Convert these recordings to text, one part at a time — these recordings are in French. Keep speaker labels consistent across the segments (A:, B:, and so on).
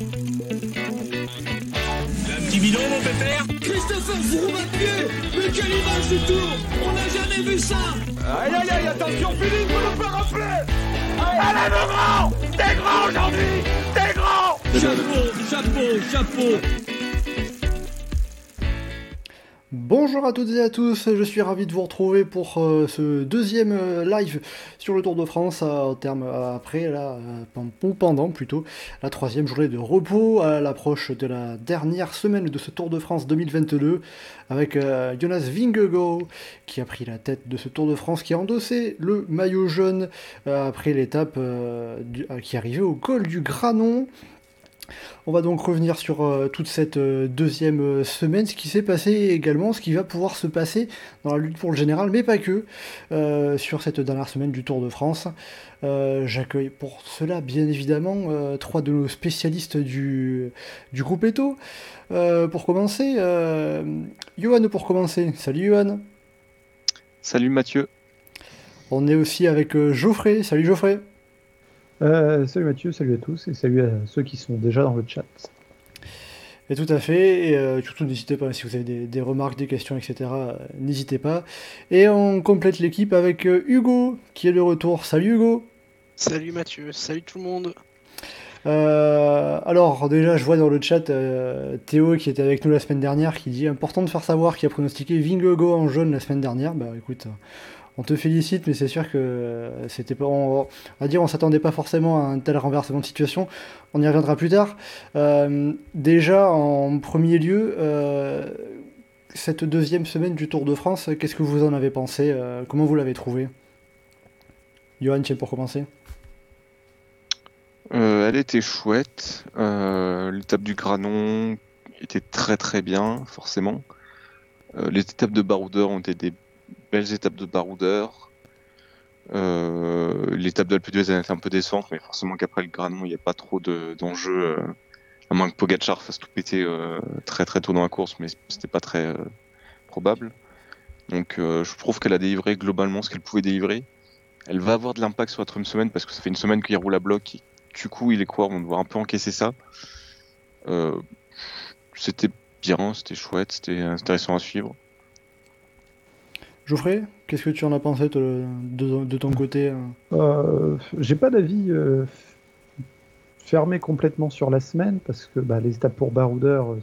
A: Un petit bidon, mon pépère.
B: Christopher pied Mais quelle image du tour. On n'a jamais vu ça.
C: Aïe aïe aïe, attention Philippe, vous ne pas rappeler Allez mon grand. T'es grand aujourd'hui. T'es grand.
B: Chapeau, chapeau, chapeau
D: Bonjour à toutes et à tous, je suis ravi de vous retrouver pour euh, ce deuxième euh, live sur le Tour de France, au terme après, là, ou pendant plutôt, la troisième journée de repos à l'approche de la dernière semaine de ce Tour de France 2022, avec euh, Jonas Vingegaard qui a pris la tête de ce Tour de France, qui a endossé le maillot jaune après l'étape qui arrivait au col du Granon. On va donc revenir sur euh, toute cette euh, deuxième euh, semaine, ce qui s'est passé également, ce qui va pouvoir se passer dans la lutte pour le général, mais pas que, sur cette dernière semaine du Tour de France. J'accueille pour cela, bien évidemment, trois de nos spécialistes du, du groupe Eto. pour commencer, Johan pour commencer. Salut Johan.
E: Salut Mathieu.
D: On est aussi avec Geoffrey. Salut Geoffrey.
F: Euh, salut Mathieu, salut à tous et salut à ceux qui sont déjà dans le chat.
D: Et tout à fait, et euh, surtout n'hésitez pas, si vous avez des, remarques, des questions, etc., euh, n'hésitez pas. Et on complète l'équipe avec Hugo, qui est de retour. Salut Hugo
G: Salut Mathieu, salut tout le monde
D: alors déjà je vois dans le chat Théo qui était avec nous la semaine dernière qui dit important de faire savoir qu'il a pronostiqué Vingogo en jaune la semaine dernière. Bah écoute, on te félicite, mais c'est sûr que c'était pas. On, va dire, on s'attendait pas forcément à un tel renversement de situation. On y reviendra plus tard. Euh, déjà, en premier lieu, euh, cette deuxième semaine du Tour de France, qu'est-ce que vous en avez pensé euh, Comment vous l'avez trouvé? Johan, tiens, pour commencer.
E: elle était chouette. L'étape du Granon était très très bien, forcément. les étapes de Baroudeur ont été des belles étapes de baroudeur. Euh, L'étape de l'Alpe d'Huez été un peu décevante, mais forcément qu'après le Granon, il n'y a pas trop d'enjeux. De, euh, à moins que Pogachar fasse tout péter euh, très très tôt dans la course, mais c'était pas très probable. Donc je trouve qu'elle a délivré globalement ce qu'elle pouvait délivrer. Elle va avoir de l'impact sur la troisième semaine parce que ça fait une semaine qu'il roule à bloc. Et, du coup, il est quoi? On doit un peu encaisser ça. c'était bien, c'était chouette, c'était intéressant à suivre.
D: Geoffrey, qu'est-ce que tu en as pensé de, ton côté hein
F: euh, J'ai pas d'avis euh, fermé complètement sur la semaine parce que bah, les étapes pour baroudeur,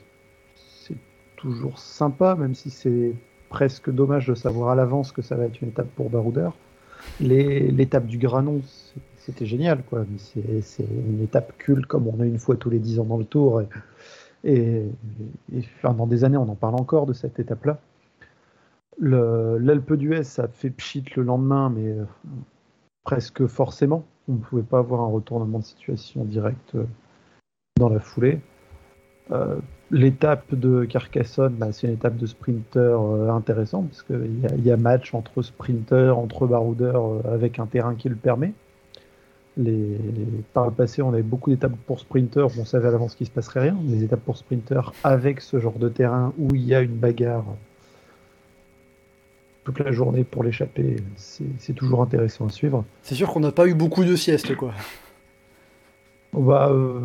F: c'est toujours sympa, même si c'est presque dommage de savoir à l'avance que ça va être une étape pour baroudeur. L'étape du Granon, c'était génial, quoi. C'est une étape culte comme on a une fois tous les 10 ans dans le Tour. Et, dans des années, on en parle encore de cette étape-là. L'Alpe d'Huez, ça fait pchit le lendemain, mais euh, presque forcément. On ne pouvait pas avoir un retournement de situation direct euh, dans la foulée. Euh, l'étape de Carcassonne, bah, c'est une étape de sprinter intéressante, parce qu'il y, a match entre sprinters, entre baroudeurs, avec un terrain qui le permet. Par le passé, on avait beaucoup d'étapes pour sprinters où on savait à l'avance qu'il ne se passerait rien. Les étapes pour sprinters avec ce genre de terrain où il y a une bagarre toute la journée pour l'échapper. C'est toujours intéressant à suivre.
D: C'est sûr qu'on n'a pas eu beaucoup de siestes, quoi.
F: Bah, euh,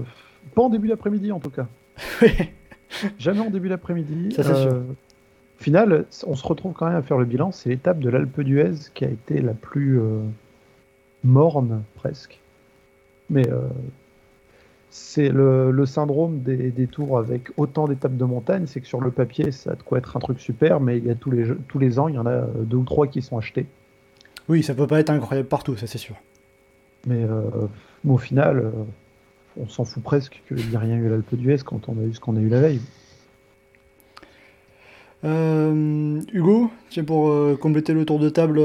F: pas en début d'après-midi, en tout cas. Jamais en début d'après-midi.
D: Ça, c'est sûr. Euh,
F: au final, on se retrouve quand même à faire le bilan. C'est l'étape de l'Alpe d'Huez qui a été la plus euh, morne, presque. Mais c'est le, syndrome des, tours avec autant d'étapes de montagne, c'est que sur le papier, ça a de quoi être un truc super, mais il y a tous les, tous les ans, il y en a deux ou trois qui sont achetés.
D: Oui, ça peut pas être incroyable partout, ça c'est sûr.
F: Mais, euh, au final, euh, on s'en fout presque qu'il n'y ait rien eu à l'Alpe d'Huez quand on a eu ce qu'on a eu la veille.
D: Euh, Hugo, tiens, pour compléter le tour de table,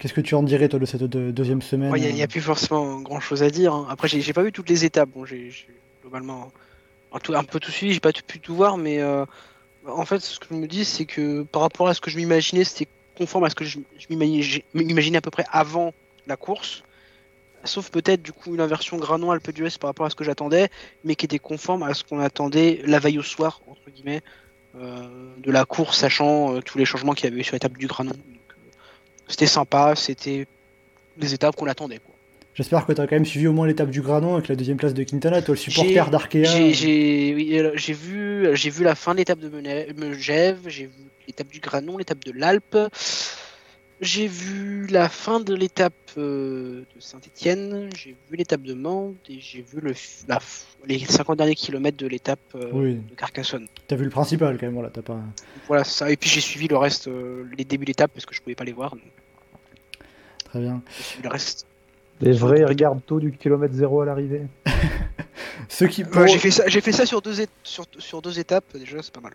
D: Qu'est-ce que tu en dirais, toi, de cette deuxième semaine
G: Il n'y a, plus forcément grand-chose à dire. Hein. Après, j'ai pas vu toutes les étapes. Bon, j'ai globalement un, un, peu tout suivi, j'ai pas pu tout voir, mais euh, en fait, ce que je me dis, c'est que par rapport à ce que je m'imaginais, c'était conforme à ce que je, m'imaginais à peu près avant la course. Sauf peut-être du coup une inversion Granon Alpe d'Huez par rapport à ce que j'attendais, mais qui était conforme à ce qu'on attendait la veille au soir, entre guillemets, euh, de la course, sachant euh, tous les changements qu'il y avait eu sur l'étape du Granon. C'était sympa, c'était des étapes qu'on attendait.
D: J'espère que tu as quand même suivi au moins l'étape du Granon avec la deuxième place de Quintana, toi le supporter d'Arkea.
G: J'ai j'ai- oui, alors, j'ai vu, j'ai vu la fin de l'étape de Megève, j'ai vu l'étape du Granon, l'étape de l'Alpe. J'ai vu la fin de l'étape euh, de Saint-Etienne, j'ai vu l'étape de Mende et j'ai vu le, la les 50 derniers kilomètres de l'étape euh,
D: Oui.
G: de Carcassonne.
D: T'as vu le principal quand même, voilà, t'as pas.
G: Voilà ça. Et puis j'ai suivi le reste, euh, les débuts d'étape parce que je pouvais pas les voir. donc
D: Très bien.
G: J'ai suivi le reste.
F: Les vrais regarde tôt du kilomètre zéro à l'arrivée.
D: Ceux qui,
G: Ouais, j'ai fait ça, j'ai fait ça sur deux, é- sur, sur deux étapes déjà, c'est pas mal.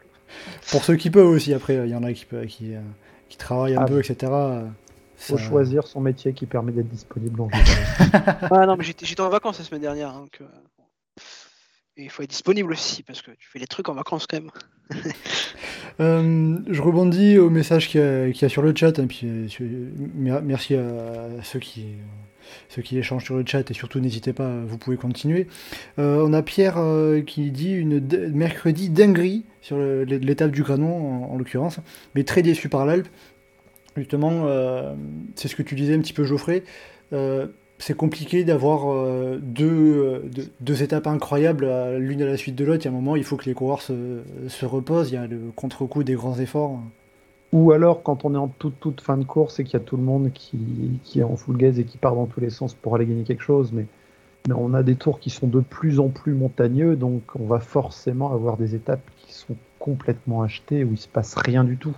D: pour ceux qui peuvent aussi, après, il y en a qui, peuvent- qui, euh, qui travaillent un
F: Ah.
D: peu, etc. euh,
F: Faut
D: ça-
F: choisir son métier qui permet d'être disponible en.
G: Ah non, mais j'étais j'étais en vacances la semaine dernière. hein, que- Et il faut être disponible aussi, parce que tu fais des trucs en vacances quand même.
D: Euh, je rebondis au message qu'il y, y a sur le chat, et puis euh, sur- mer- merci à ceux qui, ceux qui échangent sur le chat, et surtout n'hésitez pas, vous pouvez continuer. Euh, on a Pierre euh, qui dit une mercredi dinguerie sur l'étape du Granon, en, en l'occurrence, mais très déçu par l'Alpe. Justement, euh, c'est ce que tu disais un petit peu, Geoffrey. C'est compliqué d'avoir deux, étapes incroyables l'une à la suite de l'autre. Il y a un moment, il faut que les coureurs se reposent. Il y a le contre-coup des grands efforts.
F: Ou alors quand on est en toute, toute fin de course et qu'il y a tout le monde qui, qui est en full gaze et qui part dans tous les sens pour aller gagner quelque chose. Mais, mais on a des tours qui sont de plus en plus montagneux, donc on va forcément avoir des étapes qui sont complètement achetées où il se passe rien du tout.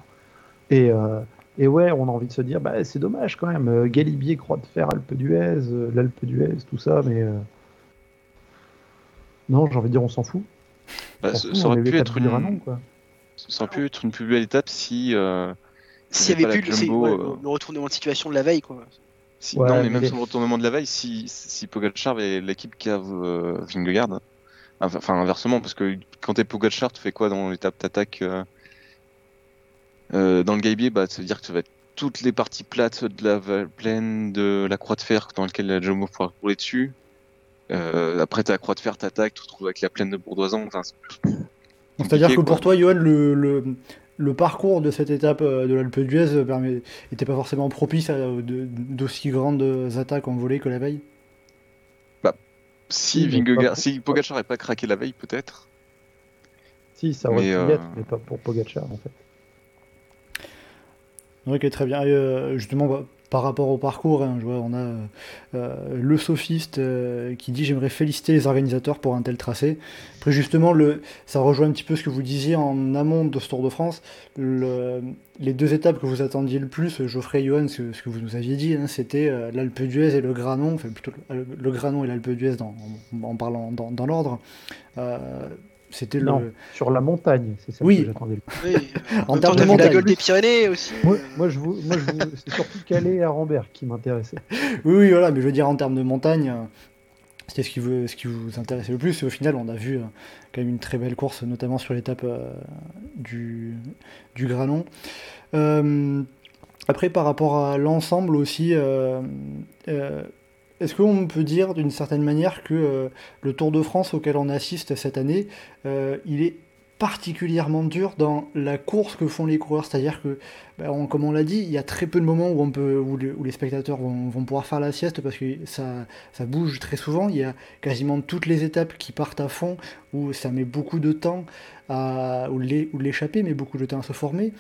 F: Et, euh, et ouais, on a envie de se dire, bah, c'est dommage quand même. euh, Galibier, Croix de Fer, Alpe d'Huez, euh, l'Alpe d'Huez, tout ça, mais euh, non, j'ai envie de dire, on s'en fout.
E: Bah, ça,
F: fout,
E: ça
F: on
E: aurait pu être une,
F: quoi.
E: Ça pu être une plus belle étape si, euh,
G: S'il y
E: avait
G: plus le, ouais,
E: euh.
G: le retournement de situation de la veille, quoi.
E: si
F: Ouais,
E: non, mais
F: mais
E: même sur le retournement de la veille, si, si Pogacar et l'équipe cave euh, Vingegaard, enfin inversement, parce que quand t'es Pogacar, tu fais quoi dans l'étape t'attaques euh, euh, dans le Gaibier, bah ça veut dire que tu vas être toutes les parties plates de la plaine de la croix de fer dans laquelle la Jumbo pourra rouler dessus. Euh, après ta croix de fer t'attaques, tu te retrouves avec la plaine de Bourdoisan. Enfin,
D: C'est-à-dire que pour toi, Johan, le, le, le parcours de cette étape euh, de l'Alpe d'Huez n'était pas forcément propice à de- d'aussi grandes attaques en volée que la veille?
E: Si
F: Oui, mais
E: Vingegaard,
F: pas-
E: si Pogacar n'avait pas craqué la veille, peut-être.
F: Si, ça aurait
E: Mais,
F: pu
E: euh,
F: l'être, mais pas pour Pogacar, en fait.
D: Ok, très bien. Et, euh, justement, bah, par rapport au parcours, hein, on a euh, le sophiste euh, qui dit J'aimerais féliciter les organisateurs pour un tel tracé. Après, justement, ça rejoint un petit peu ce que vous disiez en amont de ce Tour de France. Le- les deux étapes que vous attendiez le plus, Geoffrey et Johan, ce, que vous nous aviez dit, hein, c'était euh, l'Alpe d'Huez et le Granon, enfin plutôt le, Granon et l'Alpe d'Huez en, parlant dans l'ordre. Euh, c'était
F: Non.
D: le.
F: Sur la montagne, c'est ça
D: Oui.
F: que j'attendais le plus.
G: Oui,
D: En
G: même
D: termes de montagne.
G: la gueule des Pyrénées aussi.
F: Moi,
G: euh,
F: moi, je vous, moi je vous, c'est surtout Calais et Arambert qui m'intéressaient.
D: Oui, oui, voilà, mais je veux dire en termes de montagne, euh, c'était ce qui vous, ce qui vous intéressait le plus. Et au final, on a vu euh, quand même une très belle course, notamment sur l'étape euh, du, du Granon. Euh, après, par rapport à l'ensemble aussi, euh, euh, est-ce qu'on peut dire d'une certaine manière que euh, le Tour de France auquel on assiste cette année, euh, il est particulièrement dur dans la course que font les coureurs, c'est-à-dire que, ben, comme on l'a dit, il y a très peu de moments où, les spectateurs vont, pouvoir faire la sieste parce que ça, bouge très souvent. Il y a quasiment toutes les étapes qui partent à fond, où ça met beaucoup de temps à ou l'é- ou l'échapper, mais beaucoup de temps à se former.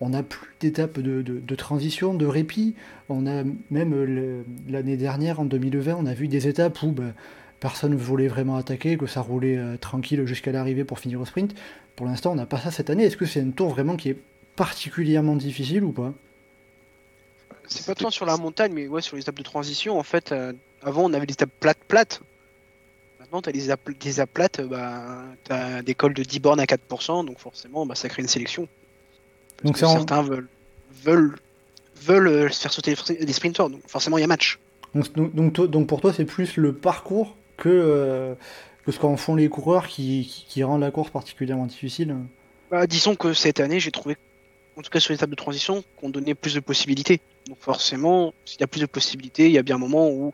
D: On n'a plus d'étapes de, transition, de répit. On a même l'année dernière, en 2020, on a vu des étapes où ben, personne ne voulait vraiment attaquer, que ça roulait euh, tranquille jusqu'à l'arrivée pour finir au sprint. Pour l'instant, on n'a pas ça cette année. Est-ce que c'est un tour vraiment qui est particulièrement difficile ou pas?
G: C'est pas tant sur la montagne, mais ouais, sur les étapes de transition. En fait, euh, avant, on avait des étapes plates, plates. Maintenant, tu as des étapes, des étapes plates, euh, bah, tu as des cols de 10 bornes à 4%, donc forcément, bah, ça crée une sélection. Parce
D: Donc
G: que
D: c'est en-
G: certains veulent, veulent, veulent se faire sauter les sprinters, donc forcément, il y a match.
D: donc, donc, donc pour toi, c'est plus le parcours que, euh, que ce qu'en font les coureurs qui, qui, qui rend la course particulièrement difficile
G: Bah, disons que cette année, j'ai trouvé, en tout cas sur les étapes de transition, qu'on donnait plus de possibilités. Donc forcément, s'il y a plus de possibilités, il y a bien un moment où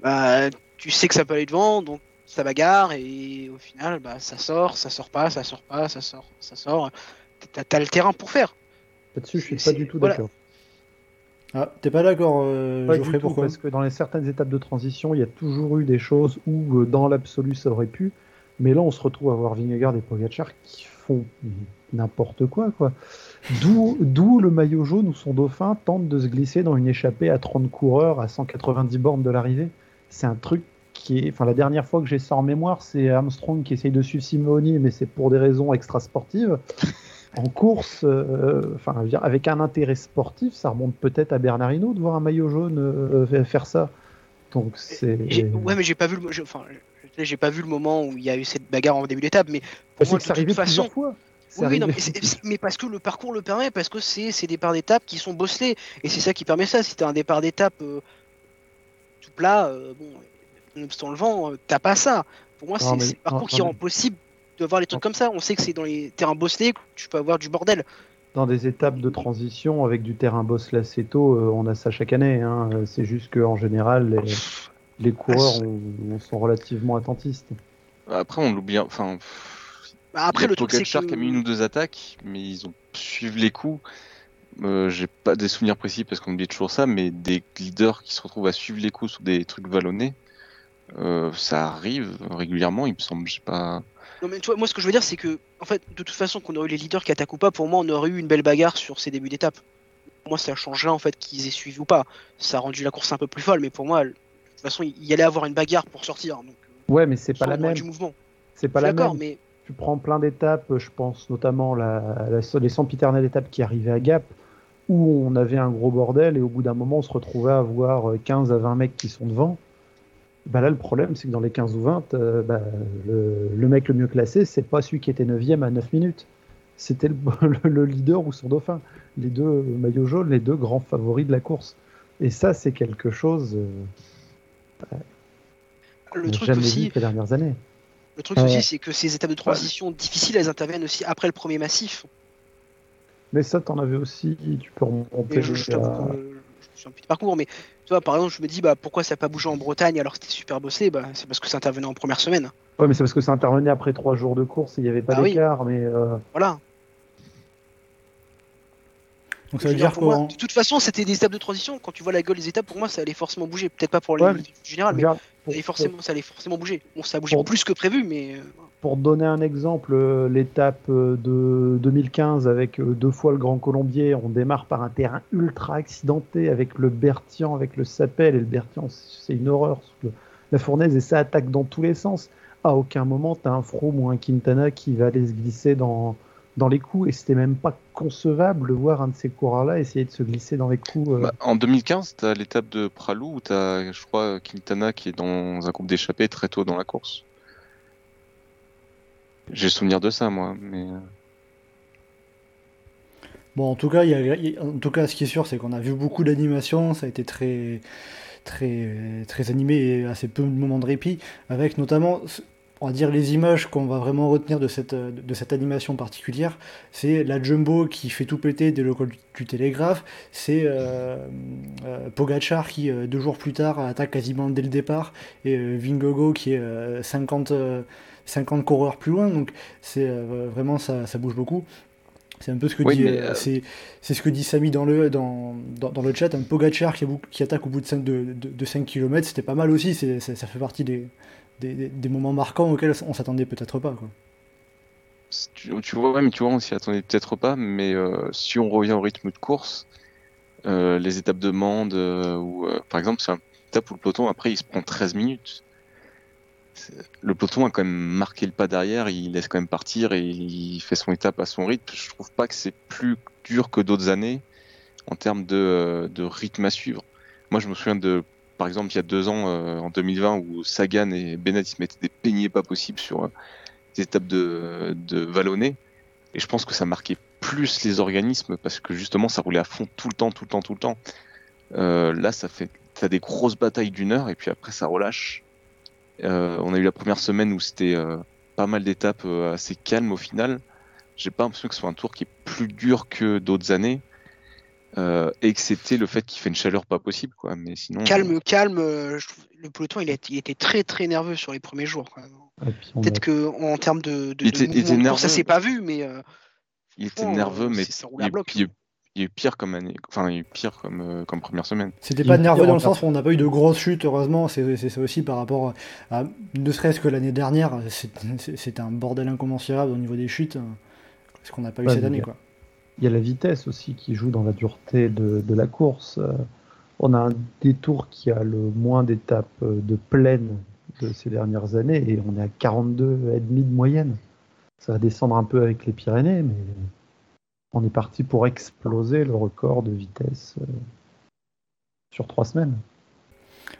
G: bah, tu sais que ça peut aller devant, donc ça bagarre, et au final, bah, ça sort, ça sort pas, ça sort pas, ça sort, ça sort. T'as, le terrain pour faire.
F: Là-dessus, je suis pas du tout
G: voilà.
D: Ah, t'es pas d'accord, euh,
F: Pas du
D: Geoffrey,
F: tout,
D: pourquoi
F: Parce que dans les certaines étapes de transition, il y a toujours eu des choses où, euh, dans l'absolu, ça aurait pu. Mais là, on se retrouve à voir Vingegaard et Pogacar qui font n'importe quoi, quoi. D'où, d'où le maillot jaune où son dauphin tente de se glisser dans une échappée à 30 coureurs à 190 bornes de l'arrivée. C'est un truc qui est. Enfin, la dernière fois que j'ai ça en mémoire, c'est Armstrong qui essaye de suivre Simeoni, mais c'est pour des raisons extrasportives. En course, euh, enfin, avec un intérêt sportif, ça remonte peut-être à Bernard Hinault de voir un maillot jaune euh, faire ça. Donc c'est.
G: Ouais, mais j'ai pas vu le, je- enfin, j'ai pas vu le moment où il y a eu cette bagarre en début d'étape, mais pour moi, de toute façon,
F: plusieurs fois.
G: Oui, oui, non, mais, parce que le parcours le permet, parce que c'est des départs d'étape qui sont bosselés. Et c'est ça qui permet ça. Si t'as un départ d'étape euh, tout plat, euh, bon, nonobstant le vent, euh, t'as pas ça. Pour moi, c'est le parcours
F: non,
G: qui
F: non,
G: rend possible de voir les trucs comme ça. On sait que c'est dans les terrains bosselés que tu peux avoir du bordel.
F: Dans des étapes de transition avec du terrain boss lacéto, euh, on a ça chaque année. hein. Euh, C'est juste qu'en général, les, les coureurs on- on sont relativement attentistes.
E: Après, on l'oublie. Enfin,
G: Bah, après, le truc, c'est que...
E: qui a mis une ou deux attaques, mais ils ont suivi les coups. Euh, J'ai pas des souvenirs précis parce qu'on oublie toujours ça, mais des leaders qui se retrouvent à suivre les coups sur des trucs vallonnés, euh, ça arrive régulièrement, il me semble. J'ai pas.
G: Non, mais tu vois, moi, ce que je veux dire, c'est que, en fait, de toute façon, qu'on aurait eu les leaders qui attaquent ou pas, pour moi, on aurait eu une belle bagarre sur ces débuts d'étape. Pour moi, ça changerait, en fait, qu'ils aient suivi ou pas. Ça a rendu la course un peu plus folle, mais pour moi, de toute façon, il y allait avoir une bagarre pour sortir. Donc, euh,
F: Ouais, mais c'est pas la même.
G: du mouvement.
F: C'est pas la même.
G: mais
F: Tu prends plein d'étapes, je pense notamment la, la, les sempiternelles étapes qui arrivaient à Gap, où on avait un gros bordel et au bout d'un moment on se retrouvait à avoir 15 à 20 mecs qui sont devant. Bah là le problème c'est que dans les 15 ou 20, euh, bah, le, le mec le mieux classé c'est pas celui qui était 9ème à 9 minutes. C'était le, le- le leader ou son dauphin. Les deux maillots jaunes, les deux grands favoris de la course. Et ça c'est quelque chose euh,
G: le truc
F: jamais
G: aussi,
F: vu ces dernières années.
G: le truc
F: Ouais.
G: aussi, c'est que ces étapes de transition difficiles, elles interviennent aussi après le premier massif.
F: Mais ça t'en avais aussi, tu peux remonter
G: Et je, je
F: à-
G: un petit parcours, mais tu vois, par exemple, je me dis, bah, pourquoi ça n'a pas bougé en Bretagne alors que c'était super bossé? Bah, C'est parce que ça intervenait en première semaine.
F: Ouais, mais c'est parce que ça intervenait après trois jours de course et il n'y avait pas
G: Ah oui.
F: d'écart. Mais euh,
G: Voilà.
D: Donc ça veut dire
G: pour moi,
D: quoi
G: De toute façon, c'était des étapes de transition. Quand tu vois la gueule des étapes, pour moi, ça allait forcément bouger. Peut-être pas pour
F: Ouais,
G: le général, mais ça allait forcément, ça allait forcément bouger. Bon, ça a bougé
F: Pour-
G: plus que prévu, mais euh,
F: pour donner un exemple, euh, l'étape euh, de 2015 avec euh, deux fois le Grand Colombier, on démarre par un terrain ultra accidenté avec le Bertian, avec le Sapel et le Bertian, c'est une horreur. la fournaise et ça attaque dans tous les sens. À aucun moment, tu as un Froome ou un Quintana qui va aller se glisser dans, les coups et c'était même pas concevable de voir un de ces coureurs-là essayer de se glisser dans les coups.
E: Bah, en 2015, t'as l'étape de Pralou où t'as, je crois, Quintana qui est dans un groupe d'échappée très tôt dans la course. J'ai souvenir de ça, moi, mais. euh,
D: Bon, en tout cas, en tout cas, ce qui est sûr, c'est qu'on a vu beaucoup d'animations. Ça a été très, très, très animé et assez peu de moments de répit, avec notamment, on va dire, les images qu'on va vraiment retenir de cette, animation particulière. C'est la jumbo qui fait tout péter dès le col du télégraphe. C'est euh, euh, Pogachar qui, deux jours plus tard, attaque quasiment dès le départ, et Vingogo qui est euh, 50, euh, 50 coureurs plus loin. Donc, c'est euh, vraiment ça, ça bouge beaucoup. C'est un peu ce que
E: Oui,
D: dit, euh,
E: euh,
D: c'est, ce que dit Samy dans le, dans, dans, dans le chat. Un Pogachar qui, qui attaque au bout de 5, de, de, de 5 km, c'était pas mal aussi. C'est, ça fait partie des, des, moments marquants auxquels on s'attendait peut-être pas. Quoi.
E: Tu, tu vois, mais tu vois, on s'y attendait peut-être pas, mais euh, si on revient au rythme de course, les étapes de Mende, ou par exemple, c'est une étape où le peloton, après, il se prend 13 minutes. Le peloton a quand même marqué le pas derrière, il laisse quand même partir et il fait son étape à son rythme. Je trouve pas que c'est plus dur que d'autres années en termes de, euh, rythme à suivre. Moi, je me souviens de, par exemple, il y a deux ans, euh, en 2020, où Sagan et Bennett ils mettaient des peignets pas possibles sur euh, des étapes de, de vallonnées. Et je pense que ça marquait plus les organismes parce que justement, ça roulait à fond tout le temps, tout le temps, tout le temps. Là, ça fait, t'as des grosses batailles d'une heure et puis après, ça relâche. Euh, on a eu la première semaine où c'était euh, pas mal d'étapes euh, assez calmes au final. J'ai pas l'impression que ce soit un tour qui est plus dur que d'autres années. Euh, excepté le fait qu'il fait une chaleur pas possible, quoi. Mais sinon.
G: calme, calme. euh, le peloton, il, a il était très très nerveux sur les premiers jours. Peut-être que en termes de, de,
E: Il
G: de
E: était- il
G: mouvement
E: était
G: de course, ça s'est pas vu, mais euh,
E: Il était nerveux, mais il, il- il y a eu pire comme année, enfin il y a eu pire comme, euh, comme première semaine.
D: C'était pas
F: eu
D: nerveux dans le sens où on n'a pas eu de grosses chutes, heureusement. C'est c'est ça aussi par rapport à. Ne serait-ce que l'année dernière, c'était un bordel incommensurable au niveau des chutes. hein, Ce qu'on n'a pas eu cette année,
F: il y a-
D: quoi.
F: Il y a la vitesse aussi qui joue dans la dureté de, de la course. Euh, On a un détour qui a le moins d'étapes euh, de plaine de ces dernières années et on est à 42,5 de moyenne. Ça va descendre un peu avec les Pyrénées, mais on est parti pour exploser le record de vitesse euh, sur trois semaines.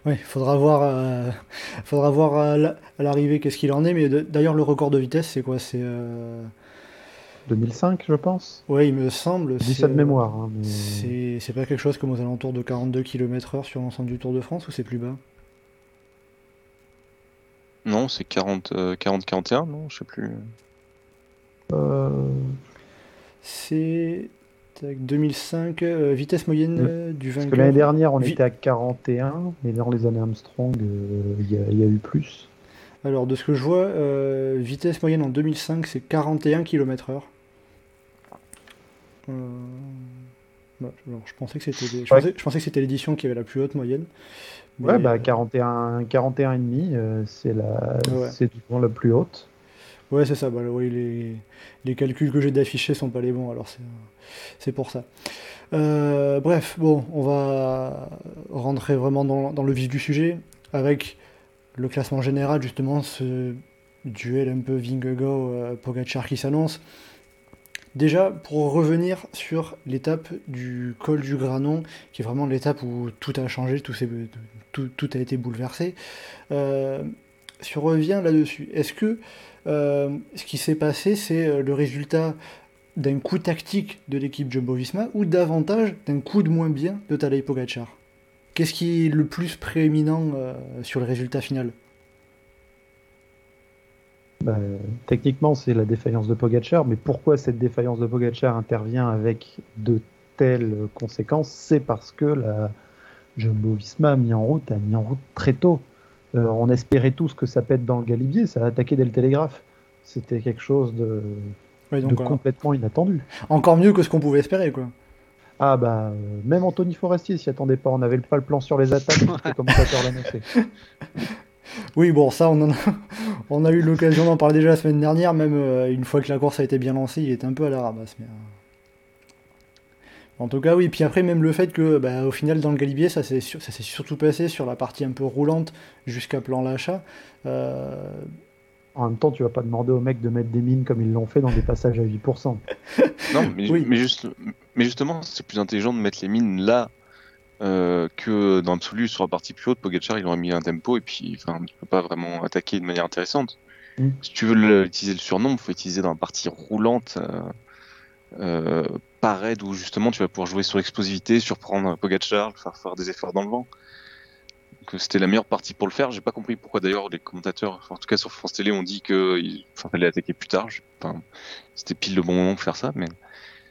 D: Oui, faudra voir, euh, faudra voir à la- à l'arrivée qu'est-ce qu'il en est. Mais d'ailleurs, le record de vitesse, c'est quoi C'est. euh,
F: 2005, je pense.
D: Ouais, il me semble.
F: Je dis
D: c'est,
F: ça de
D: euh,
F: mémoire. hein, mais-
D: C'est pas quelque chose comme aux alentours de 42 km/h sur l'ensemble du Tour de France ou c'est plus bas?
E: Non, c'est 40, euh, 40-41, non, je sais plus.
F: Euh,
D: C'est tac, 2005, euh, vitesse moyenne euh, du
F: Parce que l'année dernière, on
D: Vi-
F: était à 41, mais dans les années Armstrong, euh, il y, a- il y a eu plus.
D: Alors, de ce que je vois, vitesse moyenne en 2005, c'est 41 km/h. Bah, alors, je pensais que c'était les- je
F: Ouais.
D: pensais, je pensais que c'était l'édition qui avait la plus haute moyenne.
F: Ouais, bah
D: euh,
F: 41, 41 et demi, c'est la,
D: Ouais.
F: c'est souvent la plus haute.
D: Ouais, c'est ça. Bah, les, calculs que j'ai d'afficher sont pas les bons, alors c'est pour ça. Euh, bref, bon, on va rentrer vraiment dans, le vif du sujet avec le classement général, justement, ce duel un peu Vingegaard-Pogacar qui s'annonce. Déjà, pour revenir sur l'étape du col du Granon, qui est vraiment l'étape où tout a changé, tout, a été bouleversé, euh, si on revient là-dessus, est-ce que euh, ce qui s'est passé, c'est euh, le résultat d'un coup tactique de l'équipe Jumbo-Visma ou davantage d'un coup de moins bien de Tadej Pogacar. Qu'est-ce qui est le plus prééminent euh, sur le résultat final?
F: Bah, techniquement, c'est la défaillance de Pogacar, mais pourquoi cette défaillance de Pogacar intervient avec de telles conséquences? C'est parce que la Jumbo-Visma a mis en route, a mis en route très tôt. Euh, on espérait tous que ça pète dans le galibier, ça a attaqué dès le télégraphe. C'était quelque chose de, complètement inattendu.
D: Encore mieux que ce qu'on pouvait espérer, quoi.
F: Ah bah, euh, même Anthony Forestier s'y attendait pas, on n'avait pas le plan sur les attaques, le commentateur l'annonçait.
D: Oui, bon, ça, on, en a, on a eu l'occasion d'en parler déjà la semaine dernière, même euh, une fois que la course a été bien lancée, il était un peu à la ramasse. Mais, euh, En tout cas, oui, puis après, même le fait que, bah, au final, dans le Galibier, ça s'est sur- surtout passé sur la partie un peu roulante jusqu'à plan l'achat. Euh,
F: En même temps, tu vas pas demander aux mecs de mettre des mines comme ils l'ont fait dans des passages à 8%.
E: Non, mais,
D: Oui.
E: mais, juste, mais justement, c'est plus intelligent de mettre les mines là euh, que dans l'absolu sur la partie plus haute. Pogacar, il aurait mis un tempo et puis enfin, tu peux pas vraiment attaquer de manière intéressante.
F: Mm.
E: Si tu veux le- utiliser le surnom, il faut utiliser dans la partie roulante, euh, euh, pas raide, où justement tu vas pouvoir jouer sur l'explosivité, surprendre Pogacar, le faire faire des efforts dans le vent. Euh, c'était la meilleure partie pour le faire. J'ai pas compris pourquoi d'ailleurs les commentateurs, en tout cas sur France Télé, ont dit qu'il fallait attaquer plus tard. C'était pile le bon moment pour faire ça, mais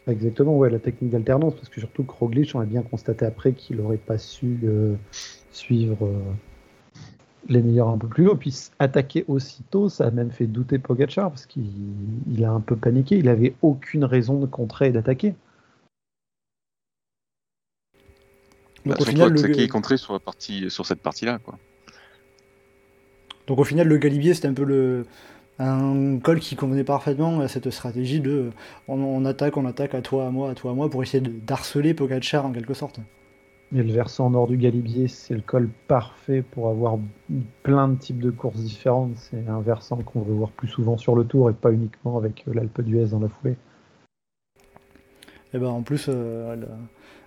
F: Exactement, ouais, la technique d'alternance, parce que surtout Roglic, on a bien constaté après qu'il n'aurait pas su euh, suivre euh, les meilleurs un peu plus haut. Puis attaquer aussitôt, ça a même fait douter Pogacar, parce qu'il il a un peu paniqué, il avait aucune raison de contrer et d'attaquer.
D: donc,
E: bah,
D: au
E: surtout
D: final, le,
E: et contrer sur, la partie, sur cette partie-là. quoi.
D: donc, au final, le Galibier, c'était un peu le, un col qui convenait parfaitement à cette stratégie de on, on attaque, on attaque à toi, à moi, à toi, à moi, pour essayer de- d'harceler Pogacar en quelque sorte.
F: Et le versant nord du Galibier, c'est le col parfait pour avoir plein de types de courses différentes. C'est un versant qu'on veut voir plus souvent sur le tour et pas uniquement avec l'Alpe d'Huez dans la foulée.
D: Et ben en plus, euh, le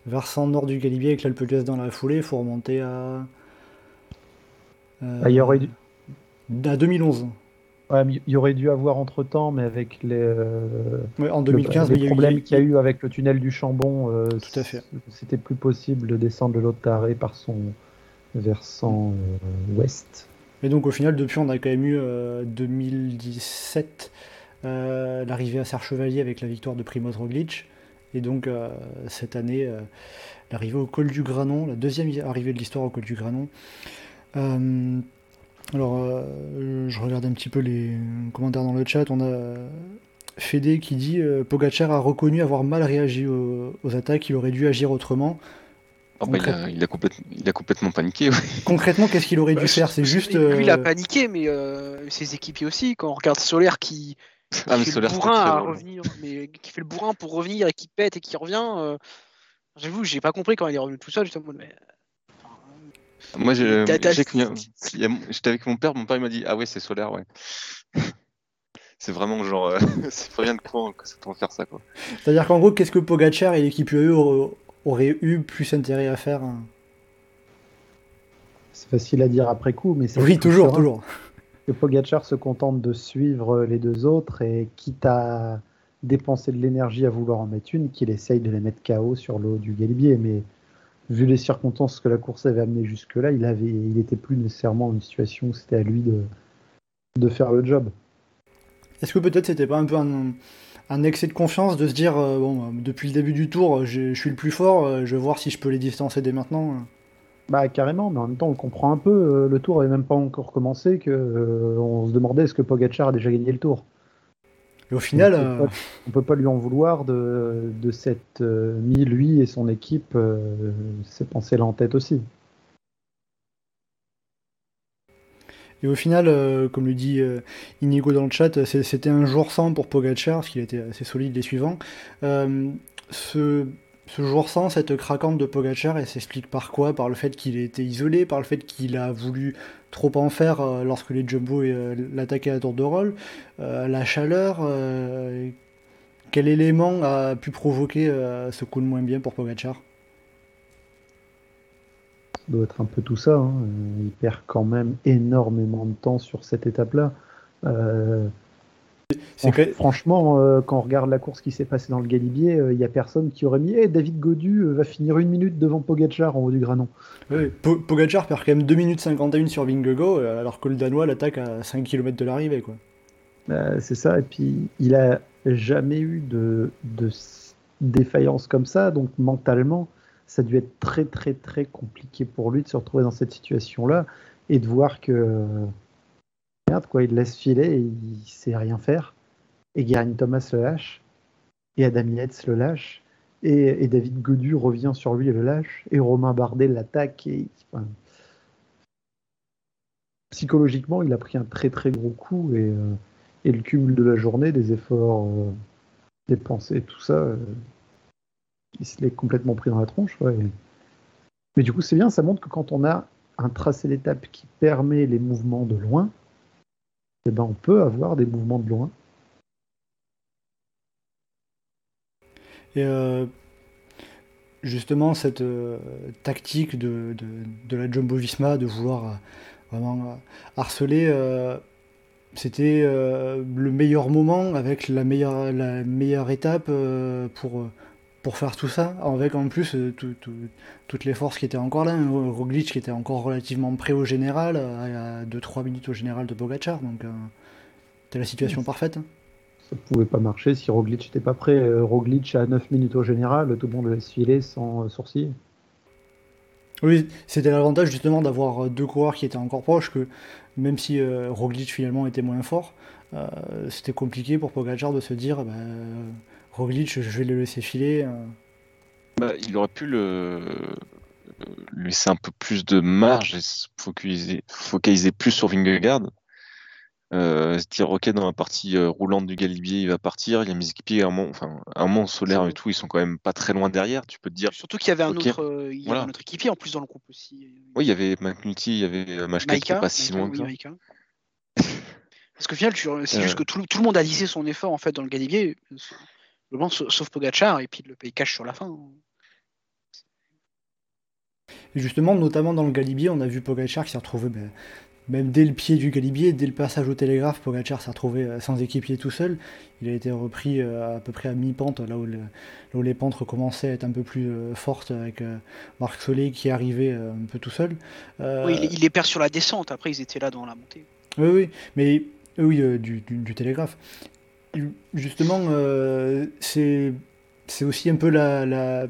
D: versant nord du Galibier avec l'Alpe d'Huez dans la foulée, il faut remonter à. euh,
F: il y aurait
D: À 2011.
F: Ouais, mais il y aurait dû avoir entre temps, mais avec les, euh,
D: Ouais, en
F: le-
D: 2015, mais
F: les
D: il y a eu-
F: problèmes qu'il y a eu avec le tunnel du Chambon, euh,
D: Tout à fait.
F: c'était plus possible de descendre le Lotaré par son versant euh, ouest.
D: Et donc au final, depuis, on a quand même eu euh, 2017 euh, l'arrivée à Serre-Chevalier avec la victoire de Primoz Roglic. Et donc cette année, l'arrivée au col du Granon, la deuxième arrivée de l'histoire au col du Granon. Euh, alors, euh, je regarde un petit peu les commentaires dans le chat. On a Fédé qui dit euh, Pogacar a reconnu avoir mal réagi aux, aux attaques, il aurait dû agir autrement.
E: Bah, il, a, il, a complètement, il, a, complètement paniqué. Ouais.
D: Concrètement, qu'est-ce qu'il aurait dû faire? C'est juste.
G: Lui, il a paniqué, mais euh, ses équipiers aussi. Quand on regarde Solaire qui, qui
E: Ah,
G: fait
E: Solaire,
G: le bourrin à revenir, mais qui fait le bourrin pour revenir et qui pète et qui revient. euh, J'avoue, j'ai pas compris quand il est revenu tout seul. Mode, mais.
E: Moi, je-
G: T'as- t'as-
E: j'ai que- il y a- j'étais avec mon père, mon père il m'a dit Ah ouais, c'est solaire, ouais. c'est vraiment genre, euh, c'est pas bien de quoi que ça faire ça, quoi.
D: C'est-à-dire qu'en gros, qu'est-ce que Pogacar et l'équipe UAE auraient, eu plus intérêt à faire hein
F: C'est facile à dire après coup, mais c'est
D: Oui, toujours, toujours.
F: Que Pogacar se contente de suivre les deux autres et quitte à dépenser de l'énergie à vouloir en mettre une, qu'il essaye de les mettre KO sur le haut du galibier. Mais vu les circonstances que la course avait amené jusque-là, il avait, il était plus nécessairement en une situation où c'était à lui de, de faire le job.
D: Est-ce que peut-être c'était pas un peu un, un excès de confiance de se dire euh, bon, euh, depuis le début du tour, je, je suis le plus fort, euh, je vais voir si je peux les distancer dès maintenant. hein.
F: Bah carrément, mais en même temps on comprend un peu. euh, Le tour avait même pas encore commencé que euh, on se demandait est-ce que Pogacar a déjà gagné le tour.
D: Et au final,
F: on, peut
D: euh,
F: pas, on peut pas lui en vouloir de, de cette euh, mis lui et son équipe euh, pensé là en tête aussi.
D: et au final, euh, comme le dit euh, Inigo dans le chat, c'était un jour sans pour Pogacar, parce qu'il était assez solide les suivants. Euh, ce, ce jour sans, cette craquante de Pogacar, elle s'explique par quoi? Par le fait qu'il était isolé, par le fait qu'il a voulu trop en faire euh, lorsque les Jumbo euh, l'attaquaient à tour de rôle, euh, la chaleur. quel élément a pu provoquer ce coup de moins bien pour Pogacar?
F: Ça doit être un peu tout ça. hein. Il perd quand même énormément de temps sur cette étape-là. Euh,
D: C'est
F: Franch-
D: que-
F: Franchement, euh, quand on regarde la course qui s'est passée dans le Galibier, il n'y a personne qui aurait mis Eh, David Godu euh, va finir une minute devant Pogacar en haut du granon.
D: Oui, Po- Pogacar perd quand même 2 minutes 51 sur Vingegaard, euh, alors que le Danois l'attaque à 5 km de l'arrivée. quoi.
F: Euh, c'est ça, et puis il a jamais eu de, défaillance comme ça, donc mentalement, ça a dû être très très très compliqué pour lui de se retrouver dans cette situation-là et de voir que quoi, il laisse filer et il sait rien faire. Et Geraint Thomas le lâche, et Adam Yates le lâche, et, David Godu revient sur lui et le lâche, et Romain Bardet l'attaque. Et, psychologiquement, il a pris un très très gros coup et, euh, et le cumul de la journée, des efforts euh, dépensés, tout ça, euh, il se l'est complètement pris dans la tronche. Mais du coup, c'est bien, ça montre que quand on a un tracé d'étape qui permet les mouvements de loin, eh ben, on peut avoir des mouvements de loin.
D: Et euh, justement, cette euh, tactique de, de, la Jumbo Visma de vouloir euh, vraiment harceler, c'était le meilleur moment avec la meilleure, la meilleure étape pour, pour faire tout ça, avec en plus euh, tout- tout- toutes les forces qui étaient encore là. hein. Roglic qui était encore relativement prêt au général, à 2-3 minutes au général de Pogacar, donc euh, c'était la situation parfaite. hein.
F: Ça pouvait pas marcher si Roglic n'était pas prêt. Euh, Roglic à 9 minutes au général, tout le monde le laisse filer sans euh, sourciller.
D: Oui, c'était l'avantage justement d'avoir euh, deux coureurs qui étaient encore proches, que même si euh, Roglic finalement était moins fort, euh, c'était compliqué pour Pogacar de se dire bah, euh, Roglic, je vais le laisser filer. euh.
E: Bah, il aurait pu le lui laisser un peu plus de marge et se focaliser, focaliser plus sur Vingegaard. Euh, se dire ok dans la partie euh, roulante du Galibier il va partir, il y a mes équipiers un moment, enfin un moment solaire et tout, ils sont quand même pas très loin derrière. Tu peux te dire
G: Surtout qu'il y avait un autre, euh, il y
E: Voilà.
G: avait un autre équipier en plus dans le groupe aussi.
E: oui il y avait McNulty, il y avait euh, Machka qui est pas si loin que
G: oui. Parce qu'au final, tu- c'est
E: Euh.
G: juste que tout, le- tout le monde a lissé son effort en fait dans le Galibier, sauf sauf Pogacar, et puis le paye cash sur la fin.
D: Et justement, notamment dans le Galibier, on a vu Pogacar qui s'est retrouvé ben, même dès le pied du Galibier, dès le passage au télégraphe, Pogacar s'est retrouvé euh, sans équipier tout seul. Il a été repris euh, à peu près à mi-pente, là où, le- là où les pentes recommençaient à être un peu plus euh, fortes, avec Marc Soleil qui arrivait euh, un peu tout seul. Euh,
G: Oui, il, les perd sur la descente, après ils étaient là dans la montée.
D: Oui, oui, mais oui, euh, du, du- du télégraphe. Justement, euh, c'est aussi un peu la,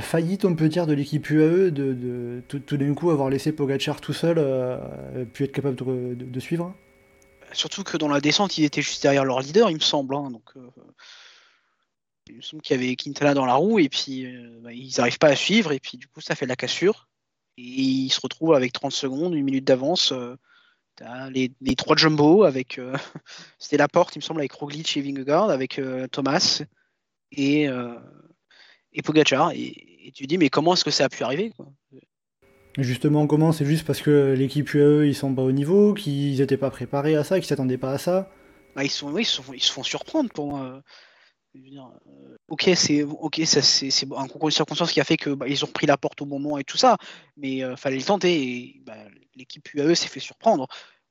D: faillite, on peut dire, de l'équipe UAE de, tout, d'un coup avoir laissé Pogacar tout seul, euh, puis être capable de, suivre.
G: surtout que dans la descente, il était juste derrière leur leader, il me semble. hein, euh, il me semble qu'il y avait Quintana dans la roue et puis euh, bah, ils n'arrivent pas à suivre et puis du coup ça fait de la cassure. Et ils se retrouvent avec 30 secondes, une minute d'avance. Euh, t'as les, les trois jumbo avec. euh, C'était la porte, il me semble, avec Roglic et Vingegaard, avec euh, Thomas et, euh, et Pogacar. Et, et tu dis, mais comment est-ce que ça a pu arriver quoi?
D: Justement, comment? C'est juste parce que l'équipe UAE, ils sont pas au niveau, qu'ils étaient pas préparés à ça, qu'ils s'attendaient pas à ça?
G: Bah, ils, sont, oui, ils, sont- ils se font surprendre pour moi. Je veux dire, euh, ok, c'est ok, ça c'est un concours de circonstances qui a fait que bah, ils ont repris la porte au bon moment et tout ça, mais euh, fallait le tenter. Et bah, l'équipe UAE s'est fait surprendre.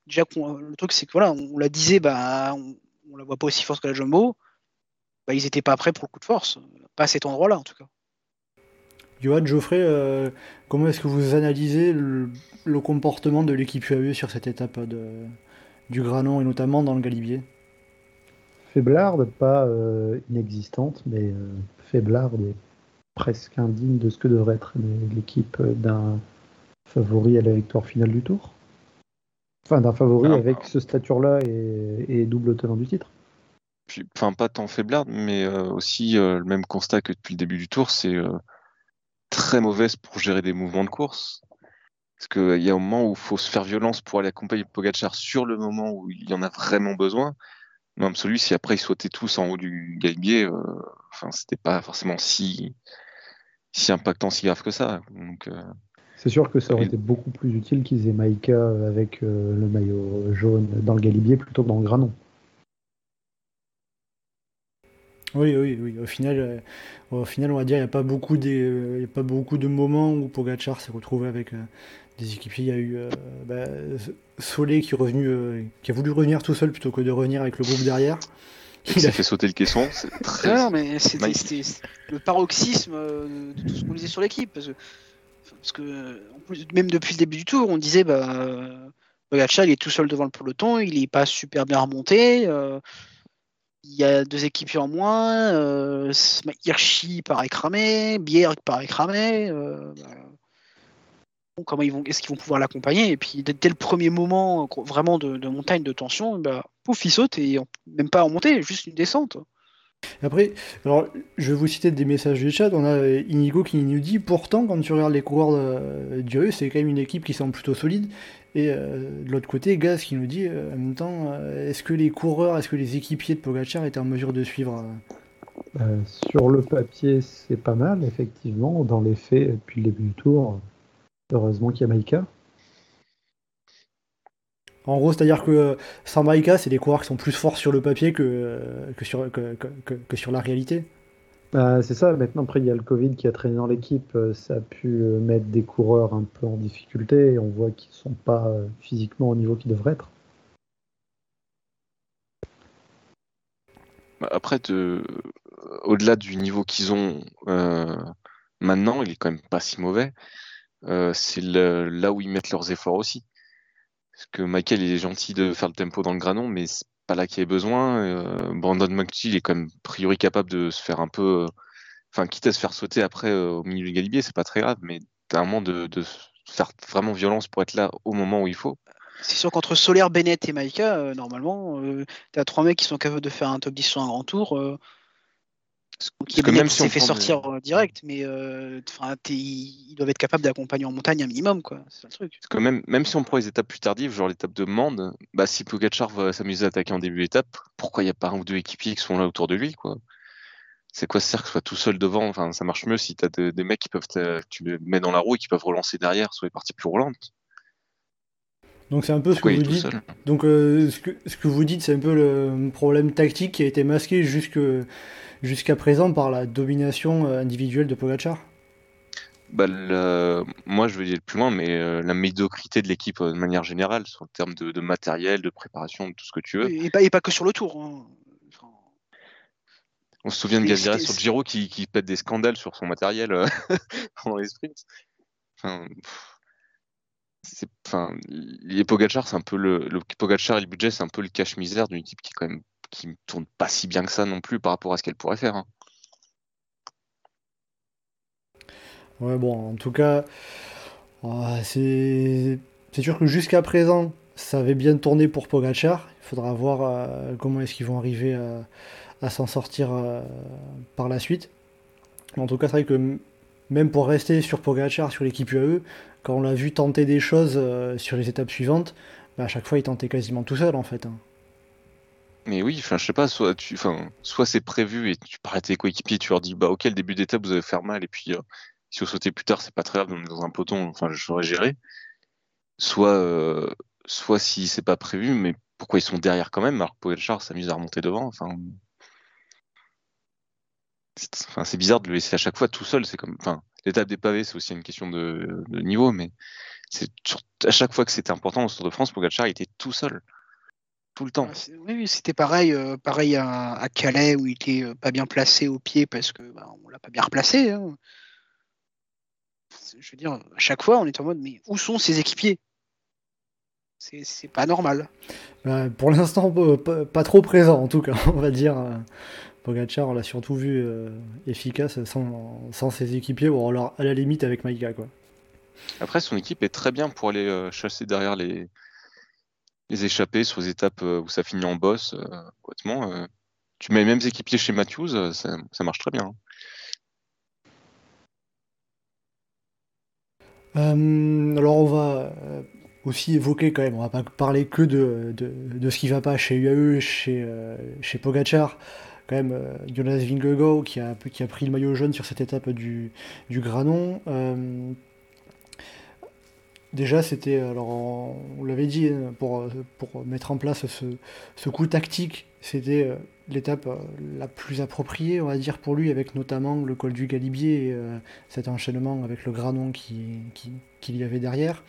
G: Déjà, qu'on- le truc c'est que voilà, on, la disait, bah, on, on la voit pas aussi forte que la Jumbo. Bah, ils étaient pas prêts pour le coup de force, pas à cet endroit-là en tout cas.
D: Johan, Geoffrey, euh, comment est-ce que vous analysez le, le comportement de l'équipe UAE sur cette étape de, du Granon et notamment dans le Galibier?
F: Faiblarde, pas euh, inexistante, mais euh, faiblarde et presque indigne de ce que devrait être l'équipe d'un favori à la victoire finale du tour. Enfin, d'un favori
E: Ah,
F: avec
E: bah.
F: ce stature-là et, et double tenant du titre.
E: Puis, enfin, pas tant faiblarde, mais euh, aussi euh, le même constat que depuis le début du tour, c'est très mauvaise pour gérer des mouvements de course. Parce qu'il y a un moment où il faut se faire violence pour aller accompagner Pogachar sur le moment où il y en a vraiment besoin. Non, absolu, si après ils sautaient tous en haut du galibier, euh, enfin, c'était pas forcément si, si impactant, si grave que ça. Donc, euh,
F: C'est sûr que ça aurait été beaucoup plus utile qu'ils aient Maïka avec euh, le maillot jaune dans le galibier plutôt que dans le granon.
D: Oui, oui, oui. Au final, euh, au final, on va dire, il n'y a pas beaucoup des, euh, y a pas beaucoup de moments où Pogacar s'est retrouvé avec euh, des équipiers. Il y a eu euh, bah, Solé qui est revenu, euh, qui a voulu revenir tout seul plutôt que de revenir avec le groupe derrière.
E: il
D: Il
E: s'est
D: a-
E: fait sauter le caisson. C'est très.
G: Non, mais c'était le paroxysme de tout ce qu'on disait sur l'équipe. Parce que, parce que en plus, même depuis le début du tour, on disait bah, euh, Pogacar, il est tout seul devant le peloton, il est pas super bien remonté. Euh, il y a deux équipiers en moins. Euh, Hirschi paraît cramé, Bierg paraît cramé. euh, bah, comment ils vont, est-ce qu'ils vont pouvoir l'accompagner? Et puis dès, le premier moment vraiment de, montagne de tension, bah, pouf, il saute et même pas en montée, juste une descente.
D: Après, alors, je vais vous citer des messages du chat. On a euh, Inigo qui nous dit pourtant, quand tu regardes les coureurs de, d'UAE, c'est quand même une équipe qui semble plutôt solide. Et euh, de l'autre côté, Gaz qui nous dit euh, en même temps, euh, est-ce que les coureurs, est-ce que les équipiers de Pogacar étaient en mesure de suivre
F: sur le papier, c'est pas mal, effectivement. Dans les faits, depuis le début du tour, heureusement qu'il y a Maïka.
D: En gros, c'est-à-dire que sans Maïka, c'est des coureurs qui sont plus forts sur le papier que, que, sur, que, que- que- que sur la réalité.
F: Bah, c'est ça, maintenant, après, il y a le Covid qui a traîné dans l'équipe. euh, Ça a pu euh, mettre des coureurs un peu en difficulté et on voit qu'ils sont pas euh, physiquement au niveau qu'ils devraient être.
E: Bah, Après, de- au-delà du niveau qu'ils ont maintenant, il est quand même pas si mauvais. C'est là où ils mettent leurs efforts aussi. Parce que Michael il est gentil de faire le tempo dans le granon, mais pas là qu'il y a besoin. Euh, Brandon McTee il est quand même a priori capable de se faire un peu, euh, enfin quitte à se faire sauter après euh, au milieu du galibier, c'est pas très grave, mais t'as un moment de, faire vraiment violence pour être là au moment où il faut.
G: C'est sûr qu'entre Solaire, Bennett et Maïka, normalement, euh, t'as trois mecs qui sont capables de faire un top 10 sur un grand tour. Donc,
E: Parce que
G: Bennett
E: même si
G: s'est
E: on
G: fait
E: prend
G: sortir euh, direct, mais euh, ils doivent être capables d'accompagner en montagne un minimum, quoi. C'est ça le truc.
E: Parce que même, même si on prend les étapes plus tardives, genre l'étape de Mende, bah, si Pogacar va s'amuser à attaquer en début d'étape, pourquoi il n'y a pas un ou deux équipiers qui sont là autour de lui quoi? C'est quoi ce cercle? Soit tout seul devant Enfin, ça marche mieux si tu as des mecs qui peuvent que tu mets dans la roue et qui peuvent relancer derrière sur les parties plus roulantes.
D: Donc c'est un peu ce que vous dites. Donc euh, ce, que, ce que vous dites, c'est un peu le problème tactique qui a été masqué jusque- jusqu'à présent par la domination euh, individuelle de Pogacar.
E: bah, le- Moi, je vais aller plus loin, mais euh, la médiocrité de l'équipe euh, de manière générale, sur le terme de, de matériel, de préparation, de tout ce que tu veux.
G: Et, et pas, et pas que sur le tour. hein. Enfin,
E: On se souvient de
G: c'était-
E: sur le Giro qui, qui pète des scandales sur son matériel euh, pendant les sprints. Enfin, pff, enfin, les Pogacar, c'est un peu le, et le budget, c'est un peu le cache-misère d'une équipe qui quand même qui ne tourne pas si bien que ça non plus par rapport à ce qu'elle pourrait faire. hein.
D: Ouais, bon, en tout cas, euh, c'est sûr que jusqu'à présent, ça avait bien tourné pour Pogachar. Il faudra voir euh, comment est-ce qu'ils vont arriver à, à s'en sortir euh, par la suite. Mais en tout cas, c'est vrai que même pour rester sur Pogachar, sur l'équipe UAE, quand on l'a vu tenter des choses euh, sur les étapes suivantes, bah, à chaque fois il tentait quasiment tout seul en fait. hein.
E: Mais oui, enfin, je sais pas, soit soit c'est prévu et tu parles à tes coéquipiers, tu leur dis, bah, ok, le début d'étape, vous allez faire mal, et puis, euh, si vous sautez plus tard, c'est pas très grave, on dans un peloton, enfin, je saurais gérer. Soit, euh, soit si c'est pas prévu, mais pourquoi ils sont derrière quand même, alors Pogacar s'amuse à remonter devant, c'est bizarre de le laisser à chaque fois tout seul, c'est comme, enfin, l'étape des pavés, c'est aussi une question de, de niveau, mais c'est à chaque fois que c'était important au Tour de France, Pogacar, il était tout seul. Tout le temps.
G: Oui, c'était pareil, euh, pareil à, à Calais où il était euh, pas bien placé au pied parce que bah, on l'a pas bien replacé. hein. Je veux dire, à chaque fois, on est en mode mais où sont ses équipiers? C'est pas normal.
D: Bah, pour l'instant, pas trop présent en tout cas, on va dire. Pogacar, on l'a surtout vu euh, efficace sans, sans ses équipiers, ou alors à la limite avec Maïka. Quoi.
E: Après, son équipe est très bien pour aller euh, chasser derrière les, les échappées sur les étapes euh, où ça finit en boss. euh, tu mets les mêmes équipiers chez Matthews, ça, ça marche très bien.
D: Euh, alors on va aussi évoquer quand même, on va pas parler que de, de, de ce qui va pas chez UAE, chez, chez Pogachar. Quand même, euh, Jonas Vingegaard qui a, qui a pris le maillot jaune sur cette étape du, du Granon. Euh, déjà, c'était, alors on, l'avait dit, hein, pour, pour mettre en place ce, ce coup tactique, c'était euh, l'étape la plus appropriée, on va dire, pour lui, avec notamment le col du Galibier et cet enchaînement avec le Granon qui, qui- qu'il y avait derrière.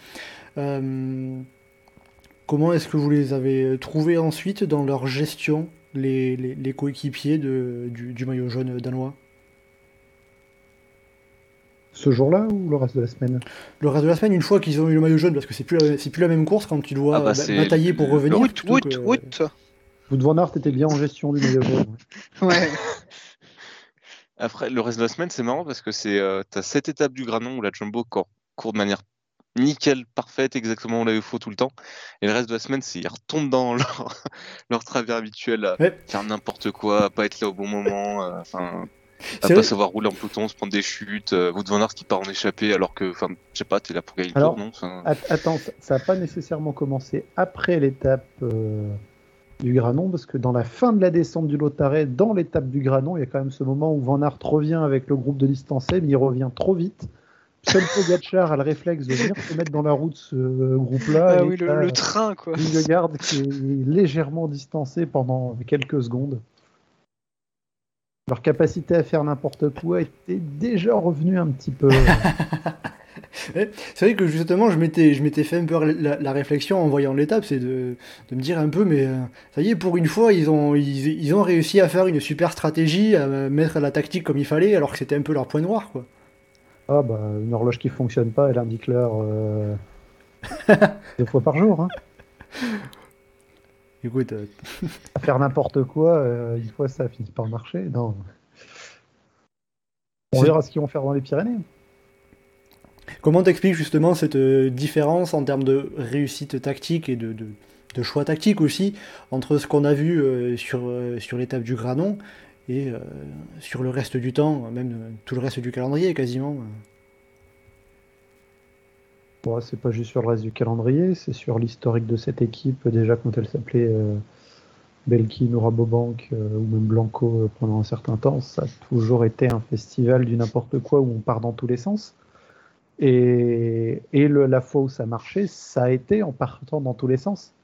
D: Comment est-ce que vous les avez trouvés ensuite dans leur gestion, les, les- les coéquipiers de- du, du maillot jaune danois
F: Ce jour-là ou le reste de la semaine?
D: Le reste de la semaine, une fois qu'ils ont eu le maillot jaune, parce que c'est plus, la- c'est plus la même course quand tu dois
E: Ah bah,
D: batailler pour revenir.
G: Wout, Wout,
D: que-
G: Wout.
F: Wout van Aert était bien en gestion du maillot jaune.
G: Ouais.
E: Après, le reste de la semaine, c'est marrant parce que c'est, euh, t'as cette étape du Granon où la Jumbo court, court de manière nickel, parfaite, exactement là où il faut tout le temps. Et le reste de la semaine, c'est ils retombent dans leur, leur travers habituel à
D: Ouais.
E: faire n'importe quoi, à pas être là au bon moment, euh, enfin, à pas savoir rouler en peloton, se prendre des chutes, euh, Wout van Aert qui part en échappée alors que, enfin, je sais pas, t'es là pour gagner le tour, non
F: Attends, ça n'a pas nécessairement commencé après l'étape euh, du Granon, parce que dans la fin de la descente du Lotaret, dans l'étape du Granon, il y a quand même ce moment où Van Aert revient avec le groupe de distancés, mais il revient trop vite. Seul Pogacar a le réflexe de venir se mettre dans la roue de ce groupe-là.
G: Ah oui, le, train quoi.
F: Vingegaard qui est légèrement distancé pendant quelques secondes. Leur capacité à faire n'importe quoi était déjà revenue un petit peu.
D: C'est vrai que justement, je m'étais, je m'étais fait un peu la, la réflexion en voyant l'étape, c'est de, de me dire un peu, mais euh, ça y est, pour une fois, ils ont, ils, ils ont réussi à faire une super stratégie, à mettre la tactique comme il fallait, alors que c'était un peu leur point noir, quoi.
F: Ah bah une horloge qui fonctionne pas, elle indique l'heure euh, deux fois par jour. Hein.
D: Écoute, euh,
F: À faire n'importe quoi, euh, une fois ça finit par marcher. Non. On verra ce qu'ils vont faire dans les Pyrénées.
D: comment t'expliques justement cette différence en termes de réussite tactique et de, de- de choix tactique aussi, entre ce qu'on a vu sur, sur l'étape du Granon et euh, sur le reste du temps, même euh, tout le reste du calendrier quasiment.
F: Bon, c'est pas juste sur le reste du calendrier, c'est sur l'historique de cette équipe. Déjà quand elle s'appelait euh, Belkin ou Rabobank euh, ou même Blanco pendant un certain temps, ça a toujours été un festival du n'importe quoi où on part dans tous les sens. Et, la fois où ça marchait, ça a été en partant dans tous les sens.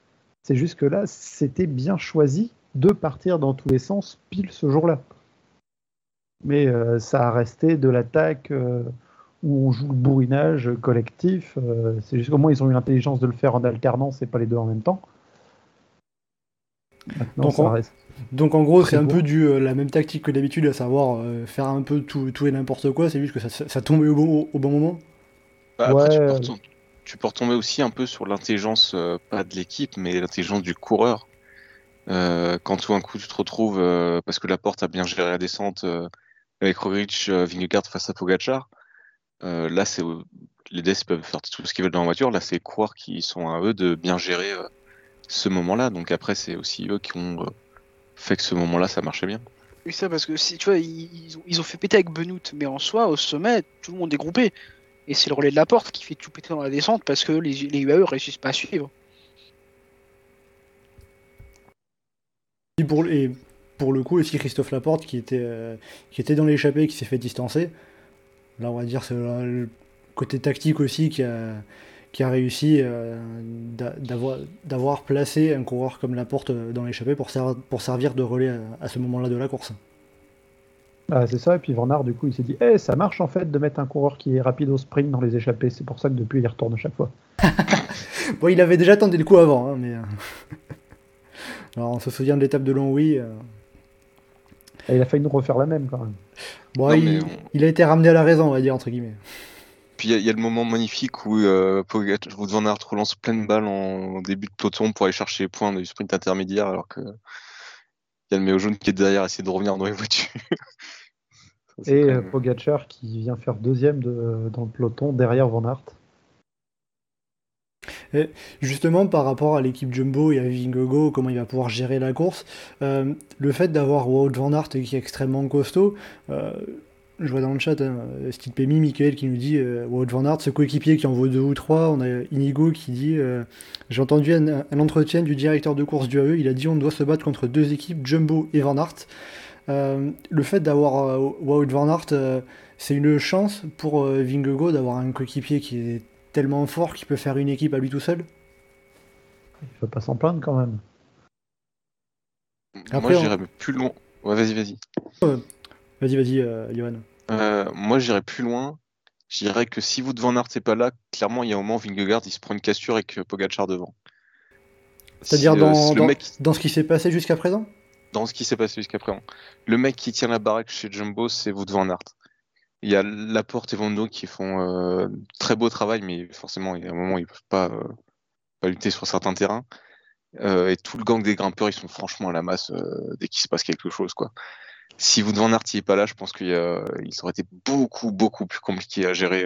F: C'est juste que là, c'était bien choisi de partir dans tous les sens pile ce jour-là. Mais euh, ça a resté de l'attaque euh, où on joue le bourrinage collectif. euh, c'est juste qu'au moins ils ont eu l'intelligence de le faire en alternance et pas les deux en même temps. Maintenant,
D: Donc
F: ça
D: on-
F: reste.
D: Donc en gros, c'est un peu du, euh, la même tactique que d'habitude, à savoir euh, faire un peu tout, tout et n'importe quoi, c'est juste que ça, ça, ça tombait au bon, au bon moment.
E: Bah, après, tu, peux tu peux retomber aussi un peu sur l'intelligence, euh, pas de l'équipe, mais l'intelligence du coureur. Euh, quand tout d'un coup tu te retrouves, euh, parce que la porte a bien géré la descente euh, avec Roglic, Vingegaard face à Pogacar, là c'est les Deaths peuvent faire tout ce qu'ils veulent dans la voiture. Là, c'est croire qu'ils sont à eux de bien gérer ce moment-là. Donc après, c'est aussi eux qui ont fait que ce moment-là, ça marchait bien.
G: Oui, ça, parce que tu vois, ils, ont, fait péter avec Benoît, mais en soi, au sommet, tout le monde est groupé. Et c'est le relais de la porte qui fait tout péter dans la descente parce que les UAE réussissent pas à suivre.
D: Et pour, et pour le coup, aussi Christophe Laporte qui était, euh, qui était dans l'échappée, qui s'est fait distancer. Là, on va dire c'est le, côté tactique aussi qui a, qui a réussi euh, d'a- d'avoir d'avoir placé un coureur comme Laporte euh, dans l'échappée pour, ser- pour servir de relais à, à ce moment-là de la course.
F: Ah, c'est ça, et puis Van Aert, du coup, il s'est dit Eh, ça marche en fait de mettre un coureur qui est rapide au sprint dans les échappées. C'est pour ça que depuis, il retourne à chaque fois.
D: Bon, il avait déjà tenté le coup avant, hein, mais. Alors, on se souvient de l'étape de Longwy. euh,
F: il a failli nous refaire la même quand même.
D: Bon,
E: Non,
D: il,
E: mais on-
D: il a été ramené à la raison, on va dire, entre guillemets.
E: Puis il y, a- il y a le moment magnifique où euh, Pogacar, van Aert relance pleine balle en, en début de peloton pour aller chercher les points du sprint intermédiaire, alors que il y a le maillot jaune qui est derrière, essayer de revenir dans les voitures. Ça,
F: Et euh,
E: même-
F: Pogacar qui vient faire deuxième de- dans le peloton derrière Van Aert.
D: Justement, par rapport à l'équipe Jumbo et à Vingegaard, comment il va pouvoir gérer la course, euh, le fait d'avoir Wout van Aert qui est extrêmement costaud, euh, je vois dans le chat, hein, Steve Pemi, Michael qui nous dit euh, Wout van Aert, ce coéquipier qui en vaut deux ou trois, on a Inigo qui dit J'ai entendu un, entretien du directeur de course du AE, il a dit on doit se battre contre deux équipes, Jumbo et Van Aert. Le fait d'avoir Wout van Aert, c'est une chance pour Vingegaard d'avoir un coéquipier qui est tellement fort qu'il peut faire une équipe à lui tout seul
F: Il ne faut pas s'en plaindre quand même.
D: Après,
E: Moi,
D: on-
E: j'irais plus loin. Ouais, vas-y, vas-y.
D: Vas-y, vas-y, euh, Johan.
E: Euh, moi, j'irais plus loin. Je dirais que si Wout van Aert n'est pas là, clairement, il y a un moment, Vingegaard, il se prend une cassure avec euh, Pogacar devant.
D: C'est-à-dire
E: Si, euh,
D: dans,
E: si le
D: dans,
E: mec,
D: dans ce qui s'est passé jusqu'à présent?
E: Dans ce qui s'est passé jusqu'à présent. Le mec qui tient la baraque chez Jumbo, c'est Wout van Aert. Il y a Laporte et Van qui font euh, très beau travail, mais forcément, il y a un moment, ils peuvent pas, euh, pas lutter sur certains terrains. Euh, et tout le gang des grimpeurs, ils sont franchement à la masse euh, dès qu'il se passe quelque chose. Quoi. Si Wout van Aert n'est pas là, je pense qu'il aurait été beaucoup, beaucoup plus compliqué à gérer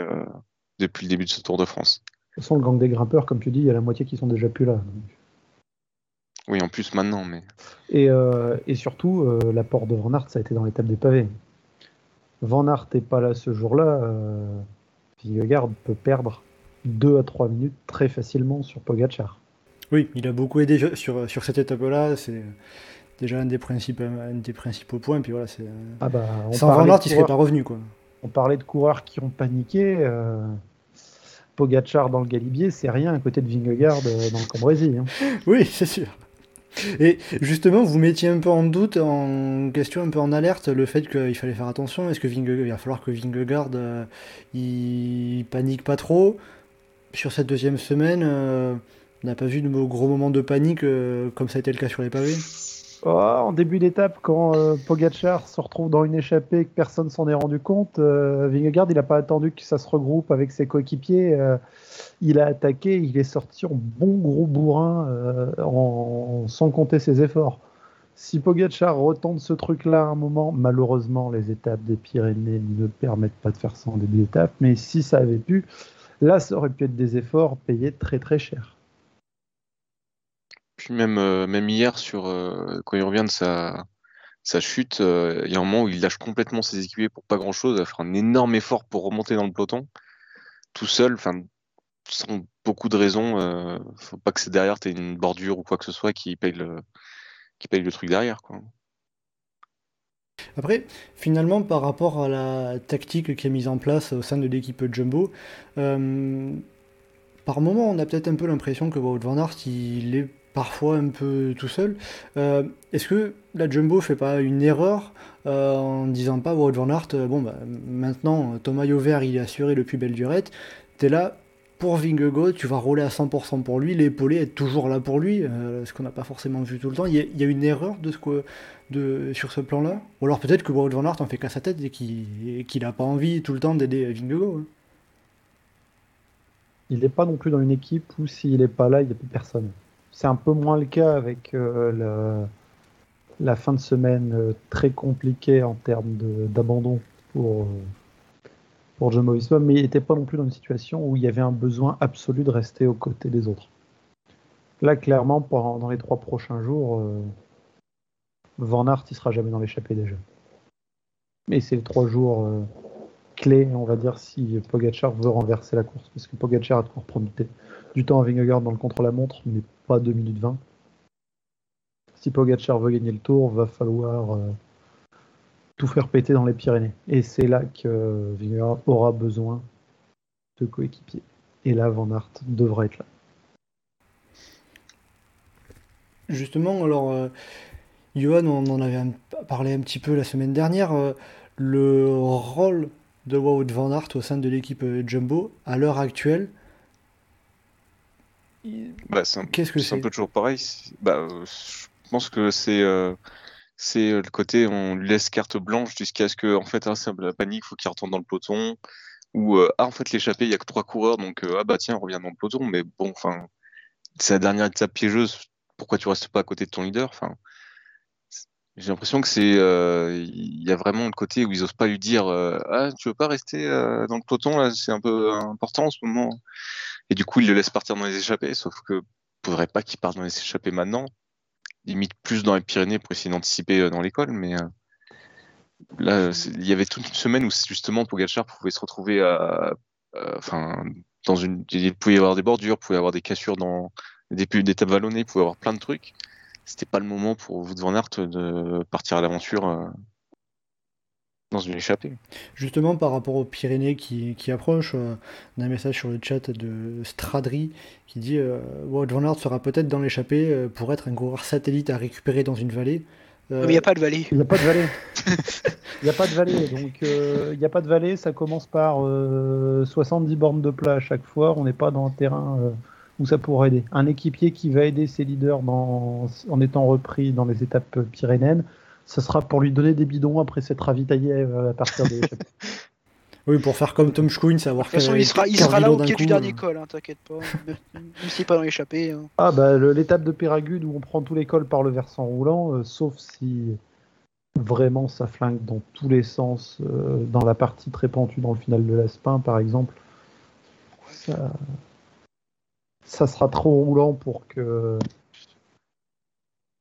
E: depuis le début de ce Tour de France.
F: De toute façon, le gang des grimpeurs, comme tu dis, il y a la moitié qui sont déjà plus là. donc.
E: Oui, en plus maintenant, mais
F: Et, euh, et surtout, euh, l'apport de Van Aert, ça a été dans l'étape des pavés. Van Aert n'est pas là ce jour-là. Euh, Vingegaard peut perdre 2 à 3 minutes très facilement sur Pogacar.
D: Oui, il a beaucoup aidé sur, sur cette étape-là. C'est déjà un des, principaux, un des principaux points. Puis voilà, c'est
F: Ah bah, on,
D: sans Van Aert, il serait pas revenu. Quoi.
F: on parlait de coureurs qui ont paniqué. euh, Pogacar dans le Galibier, c'est rien à côté de Vingegaard euh, dans le Cambrésis. hein.
D: Oui, c'est sûr. Et justement, vous mettiez un peu en doute, en question, un peu en alerte, le fait qu'il fallait faire attention. Est-ce que Vingegaard, il va falloir que Vingegaard euh, il panique pas trop sur cette deuxième semaine euh, On n'a pas vu de gros moments de panique euh, comme ça a été le cas sur les pavés?
F: Oh, en début d'étape, quand euh, Pogacar se retrouve dans une échappée et que personne s'en est rendu compte, euh, il n'a pas attendu que ça se regroupe avec ses coéquipiers. euh, il a attaqué, il est sorti en bon gros bourrin, euh, sans compter ses efforts. Si Pogacar retente ce truc-là à un moment, malheureusement, les étapes des Pyrénées ne permettent pas de faire ça en début d'étape, mais si ça avait pu, là, ça aurait pu être des efforts payés très très cher.
E: Puis même, euh, hier, euh, quand il revient de sa, chute, euh, il y a un moment où il lâche complètement ses équipiers pour pas grand-chose, il va faire un énorme effort pour remonter dans le peloton, tout seul, enfin, sans beaucoup de raisons. euh, faut pas que c'est derrière, tu une bordure ou quoi que ce soit qui paye le, truc derrière.
D: Après, finalement, par rapport à la tactique qui est mise en place au sein de l'équipe Jumbo, par moment, on a peut-être un peu l'impression que Wout van Aert, il est parfois un peu tout seul. Euh, Est-ce que la Jumbo fait pas une erreur euh, en disant pas Wout van Aert, euh, bon, bah, maintenant, ton maillot vert, il est assuré depuis belle durette, t'es là pour Vingegaard, tu vas rouler à 100% pour lui, l'épaulé est toujours là pour lui, ce qu'on n'a pas forcément vu tout le temps. Il y, a- une erreur de ce que, sur ce plan-là? Ou alors peut-être que Wout van Aert en fait qu'à sa tête et qu'il qu'il n'a pas envie tout le temps d'aider Vingegaard. hein.
F: Il n'est pas non plus dans une équipe où s'il n'est pas là, il n'y a plus personne. C'est un peu moins le cas avec euh, la, fin de semaine euh, très compliquée en termes d'abandon pour, euh, pour Jumbo mais il n'était pas non plus dans une situation où il y avait un besoin absolu de rester aux côtés des autres. Là, clairement, pendant, dans les trois prochains jours, Van Aert, il sera jamais dans l'échappée déjà. Mais c'est les trois jours clés, on va dire, si Pogacar veut renverser la course, parce que Pogacar a reprendre du, du temps à Vingegaard dans le contre-la-montre, mais pas 2 minutes 20. Si Pogacar veut gagner le tour, va falloir euh, tout faire péter dans les Pyrénées. Et c'est là que Vingegaard aura besoin de coéquipiers. Et là, Van Aert devra être là.
D: Justement, alors, euh, Johan, on en avait parlé un petit peu la semaine dernière. euh, le rôle de Wout Van Aert au sein de l'équipe euh, Jumbo, à l'heure actuelle,
E: Bah, c'est un,
D: qu'est-ce que
E: c'est un peu toujours pareil. Bah, je pense que c'est euh, c'est euh, le côté on lui laisse carte blanche jusqu'à ce que en fait hein, c'est un peu la panique, faut qu'il retourne dans le peloton. Ou euh, ah en fait l'échappée il y a que trois coureurs donc euh, ah bah tiens reviens dans le peloton. Mais bon enfin c'est la dernière étape piégeuse. Pourquoi tu restes pas à côté de ton leader Enfin j'ai l'impression que c'est euh, il y a vraiment le côté où ils osent pas lui dire euh, ah tu veux pas rester euh, dans le peloton là c'est un peu important en ce moment. Et du coup, il le laisse partir dans les échappées, sauf que faudrait pas qu'il parte dans les échappées maintenant. Limite plus dans les Pyrénées pour essayer d'anticiper euh, dans l'école, mais euh, là, il y avait toute une semaine où justement Pogacar pouvait se retrouver enfin, dans une, il pouvait y avoir des bordures, pouvait y avoir des cassures dans des débuts d'étapes vallonnées, pouvait y avoir plein de trucs. C'était pas le moment pour Wout van Aert de partir à l'aventure euh, dans une échappée.
D: Justement, par rapport aux Pyrénées qui, qui approchent, euh, on a un message sur le chat de Stradri qui dit euh, Wout van Aert sera peut-être dans l'échappée euh, pour être un coureur satellite à récupérer dans une vallée. Euh,
G: Mais il n'y a pas de vallée.
F: Il n'y a pas de vallée. Il n'y a pas de vallée. Donc, euh, il n'y a pas de vallée. Ça commence par euh, 70 bornes de plat à chaque fois. On n'est pas dans un terrain euh, où ça pourrait aider. Un équipier qui va aider ses leaders dans, en étant repris dans les étapes pyrénéennes, ce sera pour lui donner des bidons après s'être ravitaillé euh, à partir des.
D: Oui, pour faire comme Tom Schoen, savoir
G: De toute façon, il sera, il sera là au pied du dernier
D: euh,
G: col, hein, t'inquiète pas. Même s'il n'est pas dans l'échappée. hein.
F: Ah bah l'étape de Péragude où on prend tous les cols par le versant roulant, euh, sauf si vraiment ça flingue dans tous les sens, euh, dans la partie très pentue dans le final de l'Aspin par exemple, ça, ça sera trop roulant pour que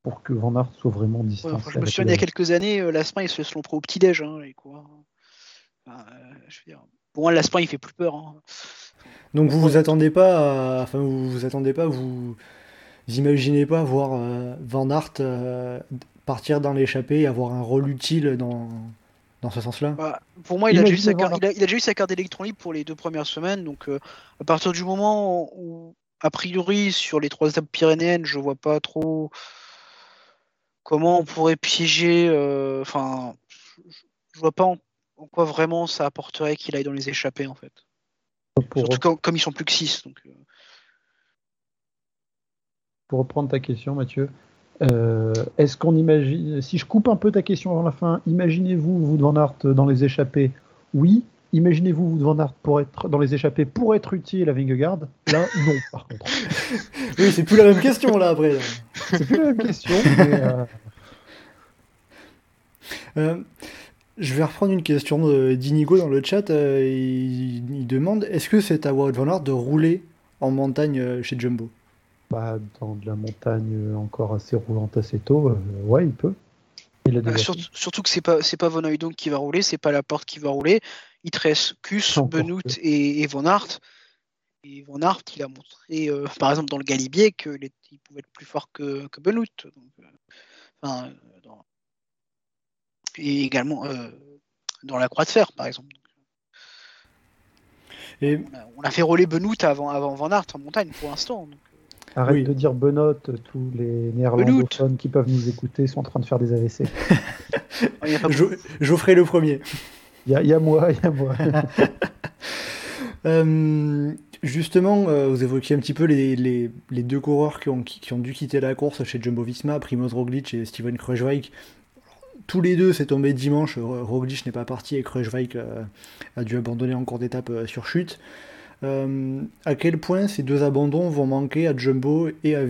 F: pour que Van Aert soit vraiment
G: Ouais,
F: distancé.
G: enfin, je me souviens, il y a quelques années, euh, l'Aspin, ils se sont pris au petit-déj, hein, les coureurs. Enfin, euh, je veux dire, pour moi, l'Aspin, il fait plus peur. hein.
D: Donc vous vous attendez pas, à... enfin vous vous attendez pas, vous, vous imaginez pas voir euh, Van Aert euh, partir dans l'échappée et avoir un rôle utile dans, dans ce sens-là?
G: Bah, pour moi, il a, déjà eu sa carte, il, a, il a déjà eu sa carte d'électron libre pour les deux premières semaines. Donc, euh, à partir du moment où, a priori, sur les trois étapes pyrénéennes, je vois pas trop comment on pourrait piéger. euh, Enfin, je, je vois pas en, en quoi vraiment ça apporterait qu'il aille dans les échappées, en fait.
F: pour,
G: Surtout quand- comme ils sont plus que 6. Donc, euh,
F: pour reprendre ta question, Mathieu, euh, est-ce qu'on imagine, si je coupe un peu ta question avant la fin, imaginez-vous vous Van Aert dans les échappées? Oui. Imaginez-vous vous Van Aert pour être dans les échappées pour être utile à Vingegaard Là, non, par contre.
D: Oui, c'est plus la même question là après.
F: C'est plus la même question. mais, euh,
D: Euh, je vais reprendre une question de- d'Inigo dans le chat. euh, il, il demande est-ce que c'est à Wout van Aert de rouler en montagne euh, chez Jumbo?
F: Bah, dans de la montagne encore assez roulante assez tôt, euh, ouais, il peut. Il a
G: bah,
F: déjà
G: surtout, surtout que c'est pas c'est pas Van Hooydonk qui va rouler, c'est pas la porte qui va rouler. Il te reste Kus, Benoît et, et Van. Et Van Aert, il a montré, euh, par exemple dans le Galibier, qu'il il pouvait être plus fort que, que Benoît. Donc, euh, enfin, euh, dans- Et également euh, dans la Croix de Fer, par exemple.
D: Et
G: On a, on a fait rouler Benoît avant, avant Van en montagne pour l'instant. donc, euh,
F: Arrête
D: Oui.
F: de dire Benoît, tous les néerlandophones qui peuvent nous écouter sont en train de faire des AVC.
G: a pas
D: Geoffrey le premier.
F: Il y a, il y a moi, il y a moi.
D: Euh, justement, euh, vous évoquiez un petit peu les, les- les deux coureurs qui ont, qui, qui ont dû quitter la course chez Jumbo Visma, Primoz Roglic et Steven Kruijswijk. Tous les deux, c'est tombé dimanche. Ro- Roglic n'est pas parti et Kruijswijk euh, a dû abandonner en cours d'étape euh, sur chute. Euh, à quel point ces deux abandons vont manquer à Jumbo et à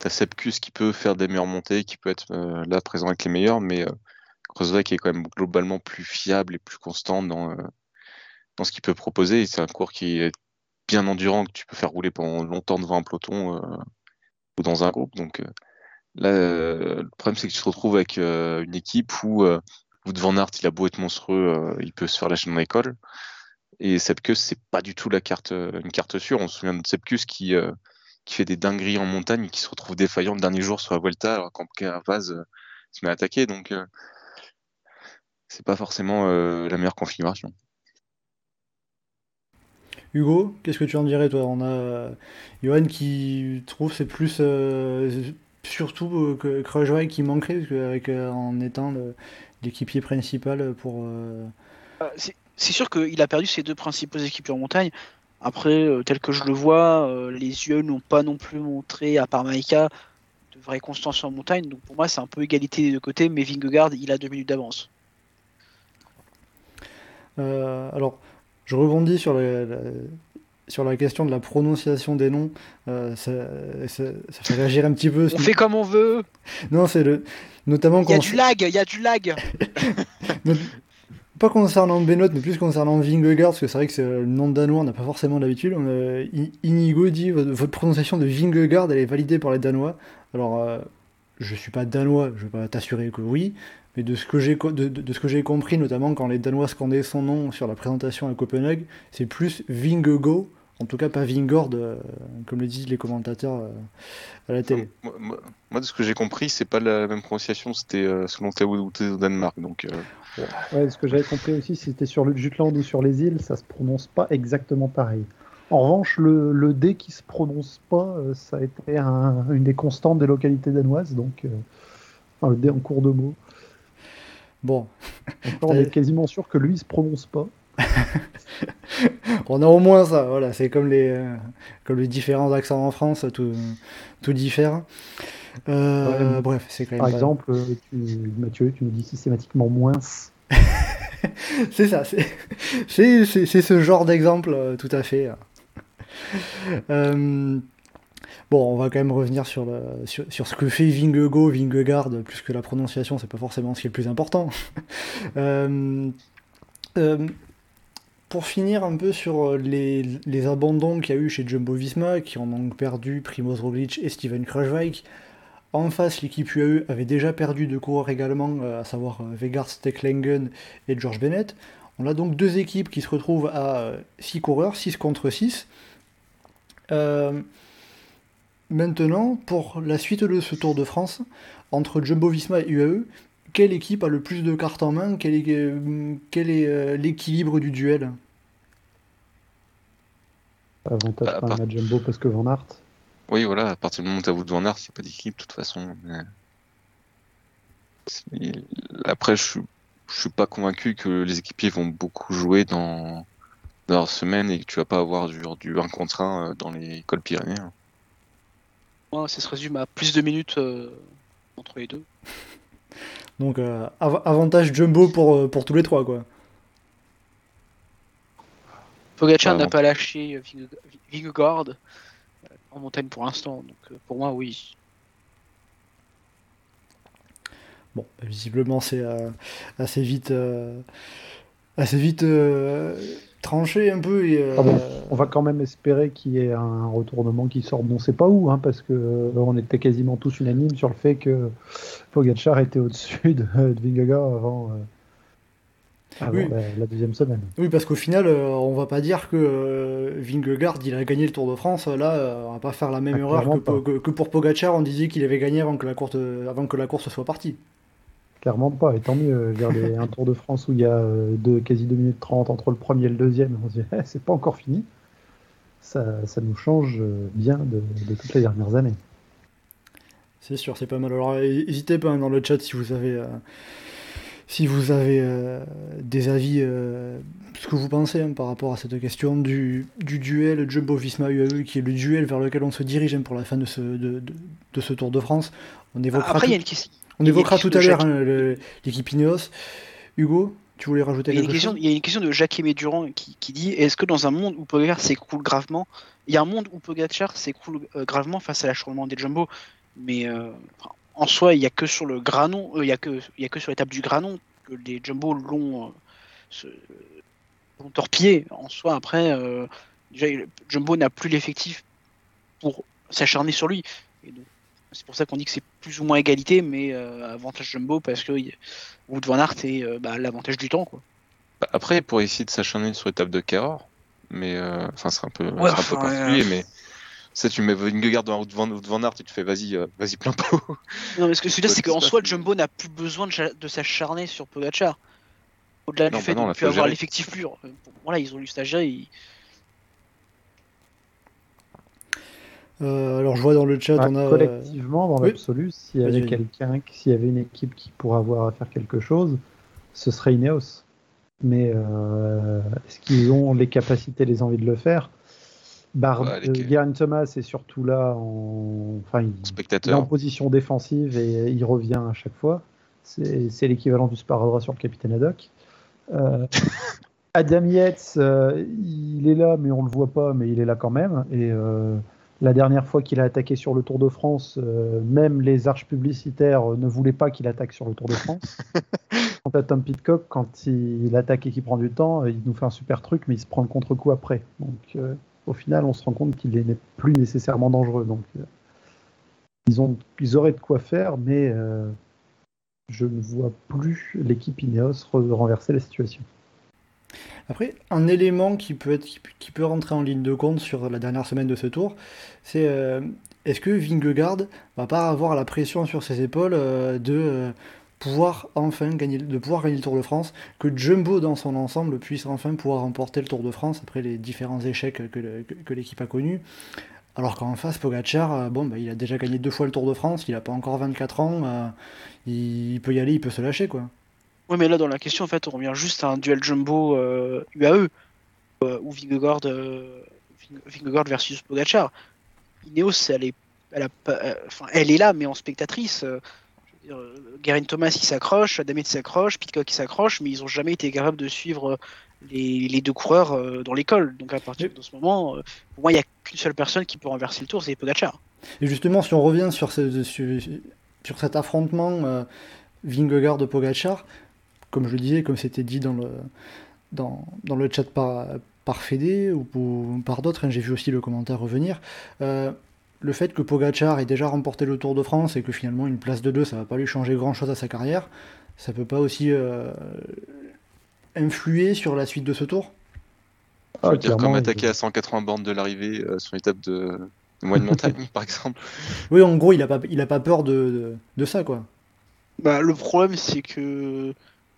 E: T'as Sepkus qui peut faire des meilleures montées, qui peut être euh, là présent avec les meilleurs, mais euh, est quand même globalement plus fiable et plus constant dans, euh, ce qu'il peut proposer. C'est un cours qui est bien endurant, que tu peux faire rouler pendant longtemps devant un peloton euh, ou dans un groupe. Donc là, le problème c'est que tu te retrouves avec une équipe où Wout van Aert, il a beau être monstrueux, il peut se faire lâcher dans l'école. Et Sepkus, c'est pas du tout la carte, une carte sûre. On se souvient de Sepkus qui, qui fait des dingueries en montagne et qui se retrouve défaillant le dernier jour sur la Vuelta alors quand Carapaz euh, se met à attaquer. Donc, euh, c'est pas forcément euh, la meilleure configuration.
D: Hugo, qu'est-ce que tu en dirais toi? On a euh, Johan qui trouve c'est plus euh, surtout que Kreuzweig qui manquerait parce que avec, euh, en étant l'équipier principal pour
H: c'est- C'est sûr qu'il a perdu ses deux principaux équipiers en montagne. Après, euh, tel que je le vois, euh, les yeux n'ont pas non plus montré, à part Maïka, de vraie constance en montagne. Donc pour moi, c'est un peu égalité des deux côtés, mais Vingegaard, il a deux minutes d'avance.
D: Euh, alors, je rebondis sur la, la- sur la question de la prononciation des noms. Euh, ça, ça- ça fait réagir un petit peu.
H: On fait comme on veut.
D: Non, c'est le. Notamment
H: Il y a du lag, il y a du lag.
D: Pas concernant Benoît, mais plus concernant Vingegaard, parce que c'est vrai que c'est le nom danois, on n'a pas forcément l'habitude. I- Inigo dit votre, prononciation de Vingegaard, elle est validée par les Danois. Alors, euh, je suis pas danois, je vais pas t'assurer que oui, mais de ce que j'ai de ce que j'ai compris, notamment quand les Danois scandaient son nom sur la présentation à Copenhague, c'est plus Vingego, en tout cas pas Vingord, euh, comme le disent les commentateurs euh, à la télé.
E: Moi, moi- moi, de ce que j'ai compris, c'est pas la même prononciation, c'était euh, selon tes au Danemark. Donc, euh,
F: Ouais, ce que j'avais compris aussi, si c'était sur le Jutland ou sur les îles, ça se prononce pas exactement pareil. En revanche, le, le D qui se prononce pas, euh, ça a été un- une des constantes des localités danoises, donc euh, enfin, le D en cours de mots.
D: Bon,
F: on est quasiment sûr que lui il se prononce pas.
D: On a au moins ça, voilà, c'est comme les, euh, comme les différents accents en France, tout, tout diffère. Euh,
F: Ouais.
D: Bref, c'est quand même
F: Par
D: pas-
F: exemple, euh, tu, Mathieu, tu nous dis systématiquement moins.
D: C'est ça, c'est c'est- c'est- c'est ce genre d'exemple, tout à fait. Euh, bon, on va quand même revenir sur, le, sur, sur ce que fait Vingego, Vingegaard, plus que la prononciation, c'est pas forcément ce qui est le plus important. Euh, euh, pour finir un peu sur les, les abandons qu'il y a eu chez Jumbo Visma, qui ont perdu Primoz Roglic et Steven Kruijswijk. En face, l'équipe UAE avait déjà perdu deux coureurs également, euh, à savoir euh, Vegard Stecklengen et George Bennett. On a donc deux équipes qui se retrouvent à 6 coureurs, 6 contre 6. Euh, maintenant, pour la suite de ce Tour de France, entre Jumbo Visma et UAE, quelle équipe a le plus de cartes en main Quel est, euh, quel est euh, l'équilibre du duel?
F: Avantage
E: Bah,
F: à Jumbo parce que Van Aert.
E: oui, voilà, à partir du moment où t'as Wout van Aert, c'est pas d'équipe de toute façon. mais- Après, je suis, je suis pas convaincu que les équipiers vont beaucoup jouer dans, dans leur semaine et que tu vas pas avoir du, du 1 contre 1 dans les cols pyrénéens.
H: Moi, ça se résume à plus de minutes euh, entre les deux.
D: Donc, euh, av- avantage Jumbo pour, euh, pour tous les trois, quoi.
H: Pogacar
E: Ouais,
H: n'a pas lâché euh, Vinge- Vingegaard en montagne pour l'instant. Donc pour moi, oui.
D: Bon, bah, visiblement, c'est euh, assez vite, euh, assez vite euh, tranché un peu. Et, euh,
F: Ah bon, on va quand même espérer qu'il y ait un retournement qui sorte, on sait pas où, hein, parce que euh, on était quasiment tous unanimes sur le fait que Pogacar était au-dessus de, de Vingegaard avant, euh, la, la deuxième semaine.
D: Oui, parce qu'au final, euh, on va pas dire que euh, Vingegaard, il a gagné le Tour de France. Là, euh, on va pas faire la même
F: Ah,
D: erreur que pour Pogacar, on disait qu'il avait gagné avant que la course, avant que la course soit partie.
F: Clairement pas, et tant mieux. Vers les, un Tour de France où il y a euh, deux, quasi 2 minutes 30 entre le premier et le deuxième, on se dit, Eh, c'est pas encore fini. Ça, ça nous change euh, bien de, de toutes les dernières années.
D: C'est sûr, c'est pas mal. Alors, n'hésitez pas hein, dans le chat si vous avez, euh, si vous avez euh, des avis, euh, ce que vous pensez hein, par rapport à cette question du, du duel Jumbo-Visma-UAE, qui est le duel vers lequel on se dirige hein, pour la fin de ce, de, de- de ce Tour de France. On évoquera,
H: Après, il y a
D: tout,
H: une question.
D: On évoquera tout à l'heure hein, l'équipe Ineos. Hugo, tu voulais rajouter quelque
H: question,
D: chose
H: il y a une question de Jacques-Aimé Durand qui, qui dit est-ce que dans un monde où Pogacar s'écroule gravement, il y a un monde où Pogacar s'écroule euh, gravement face à l'achèvement des Jumbo,
G: Mais euh, en soi, il n'y a que sur le granon, euh, il y a que il y a que sur l'étape du granon que les jumbo l'ont euh, se- l'ont torpillé. En soi, après, déjà, Jumbo n'a plus l'effectif pour s'acharner sur lui. Et donc, c'est pour ça qu'on dit que c'est plus ou moins égalité, mais euh, avantage Jumbo parce que Wood Van Aert est euh, bah, l'avantage du temps. Quoi.
E: Bah, Après, pour essayer de s'acharner sur l'étape de Cahors, mais euh, enfin, c'est un peu,
G: Ouais,
E: un peu particulier, mais ça, tu mets Vingegaard dans Wout van, van Aert et tu fais vas-y, vas-y plein pot.
G: Non, mais ce que je veux dire, c'est qu'en soi, Jumbo n'a plus besoin de, de s'acharner sur Pogacar. Au-delà du fait
E: bah non,
G: de ne plus avoir l'effectif pur. Voilà, ils ont eu le stagiaire. Ils...
D: Euh, alors je vois dans le chat,
F: Bah,
D: on a.
F: collectivement, dans
D: oui.
F: l'absolu, s'il y avait quelqu'un, s'il y avait une équipe qui pourrait avoir à faire quelque chose, ce serait Ineos. Mais euh, est-ce qu'ils ont les capacités, les envies de le faire? Bar
E: Ouais, les-
F: euh, Geraint Thomas est surtout là, en... enfin, il, il est en position défensive et il revient à chaque fois. C'est l'équivalent du sparadrap sur le capitaine Haddock. Euh, Adam Yates, euh, il est là, mais on le voit pas, mais il est là quand même. Et euh, la dernière fois qu'il a attaqué sur le Tour de France, euh, même les arches publicitaires ne voulaient pas qu'il attaque sur le Tour de France. Quant à Tom Pitcock, quand il attaque et qu'il prend du temps, il nous fait un super truc, mais il se prend le contre-coup après. Donc, euh, au final, on se rend compte qu'il n'est plus nécessairement dangereux. Donc, euh, ils, ont, ils auraient de quoi faire, mais euh, je ne vois plus l'équipe Ineos re- renverser la situation.
D: Après, un élément qui peut, être, qui peut- rentrer en ligne de compte sur la dernière semaine de ce tour, c'est euh, est-ce que Vingegaard va pas avoir la pression sur ses épaules euh, de euh, pouvoir enfin gagner, de pouvoir gagner le Tour de France, que Jumbo dans son ensemble puisse enfin pouvoir remporter le Tour de France après les différents échecs que, l'équipe a connus? Alors qu'en face, Pogacar, bon, bah, il a déjà gagné deux fois le Tour de France, il n'a pas encore 24 ans, il peut y aller, il peut se lâcher, quoi.
G: Oui, mais là, dans la question, en fait, on revient juste à un duel Jumbo euh, UAE, euh, ou Vingegaard, euh, Vinge- Vingegaard versus Pogacar. Ineos, elle est, elle, a euh, enfin, elle est là, mais en spectatrice. euh, je veux dire, euh, Geraint Thomas, il s'accroche, Adamet s'accroche, Pitcock, il s'accroche, mais ils ont jamais été capables de suivre euh, les, les deux coureurs euh, dans l'école. Donc, à partir de ce moment, euh, pour moi, il n'y a qu'une seule personne qui peut renverser le tour, c'est Pogacar.
D: Et justement, si on revient sur, ce- sur, sur cet affrontement euh, Vingegaard-Pogacar, comme je le disais, comme c'était dit dans le, dans, dans le chat par, par Fédé ou, ou par d'autres, hein, j'ai vu aussi le commentaire revenir, euh, le fait que Pogacar ait déjà remporté le Tour de France et que finalement une place de deux, ça va pas lui changer grand-chose à sa carrière, ça peut pas aussi euh, influer sur la suite de ce tour?
E: Je veux dire, comme attaquer à 180 bornes de l'arrivée euh, sur l'étape de, de moyenne montagne, par exemple.
D: Oui, en gros, il a pas, il a pas peur de, de, de ça, quoi.
G: Bah, le problème, c'est que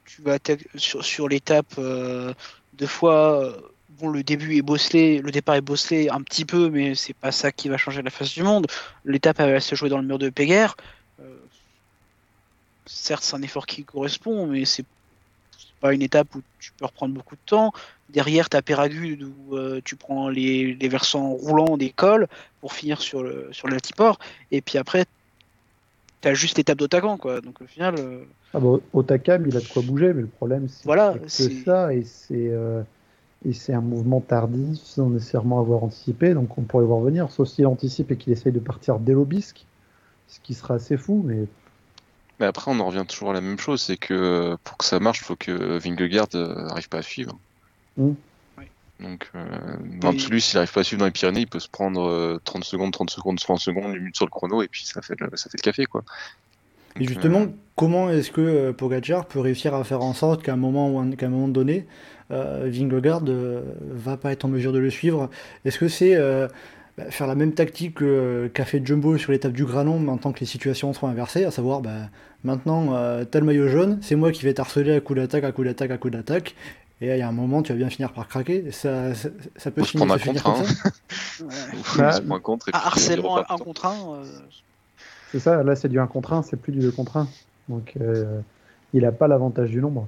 G: tu vas sur, l'étape euh, deux fois. euh, Bon, le début est bosselé, le départ est bosselé un petit peu, mais c'est pas ça qui va changer la face du monde. L'étape va se jouer dans le mur de Péguerre. Euh, certes, c'est un effort qui correspond, mais c'est pas une étape où tu peux reprendre beaucoup de temps. Derrière, tu as Péragude où tu prends les, les versants roulants des cols pour finir sur le sur l'altiport. Et puis après, tu as juste l'étape d'Otacan, quoi. Donc au final. euh,
F: Ah bah, Otakam, il a de quoi bouger, mais le problème, c'est
G: Voilà,
F: que ça, et c'est euh, et c'est un mouvement tardif, sans nécessairement avoir anticipé, donc on pourrait voir venir, sauf s'il anticipe et qu'il essaye de partir dès l'obisque, ce qui sera assez fou, mais
E: Mais après, on en revient toujours à la même chose, c'est que euh, pour que ça marche, il faut que Vingegaard euh, arrive pas à suivre.
F: Mm.
G: Oui.
E: Donc, euh, dans l'absolu, s'il arrive pas à suivre dans les Pyrénées, il peut se prendre euh, 30 secondes, 30 secondes, 30 secondes, une minute sur le chrono, et puis ça fait le, ça fait le café, quoi.
D: Et justement,
E: euh,
D: comment est-ce que euh, Pogacar peut réussir à faire en sorte qu'à un moment, qu'à un moment donné, euh, Vingegaard euh, va pas être en mesure de le suivre? Est-ce que c'est euh, bah, faire la même tactique que, euh, qu'a fait Jumbo sur l'étape du Granon, mais en tant que les situations sont inversées, à savoir, bah, maintenant, euh, t'as le maillot jaune, c'est moi qui vais t'harceler à coup d'attaque, à coup d'attaque, à coup d'attaque, et il y a un moment, tu vas bien finir par craquer. Ça, ça, ça peut finir,
E: un
D: finir
E: contre
D: comme
E: un.
D: ça
F: Bah,
E: un contre, et il
G: harcèlement
E: repart
G: un
E: tout le
G: contre un. euh,
F: c'est ça, là c'est du 1 contre 1, c'est plus du 2 contre 1, donc euh, il n'a pas l'avantage du nombre.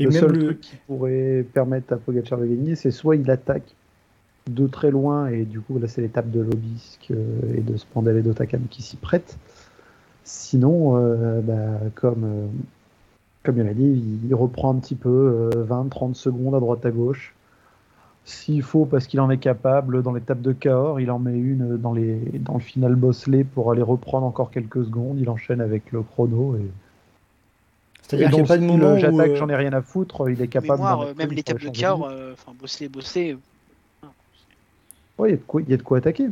D: Et
F: le
D: même
F: seul
D: le-
F: truc qui pourrait permettre à Pogacar de gagner, c'est soit il attaque de très loin, et du coup là c'est l'étape de l'obisque euh, et de Spandel et d'Otakam qui s'y prêtent. Sinon, euh, bah, comme, euh, comme il a dit, il reprend un petit peu 20-30 secondes à droite à gauche. S'il faut, parce qu'il en est capable, dans l'étape de Cahors, il en met une dans, les, dans le final bosselé pour aller reprendre encore quelques secondes. Il enchaîne avec le chrono. Et,
D: C'est-à-dire qu'il n'y a pas de moment où,
F: J'attaque,
D: euh,
F: j'en ai rien à foutre. Il est capable.
H: mémoire, euh, même l'étape de Cahors,
F: vie.
H: euh, enfin bosser, bosser.
F: Ouais, il y, a de quoi- il y a de quoi attaquer.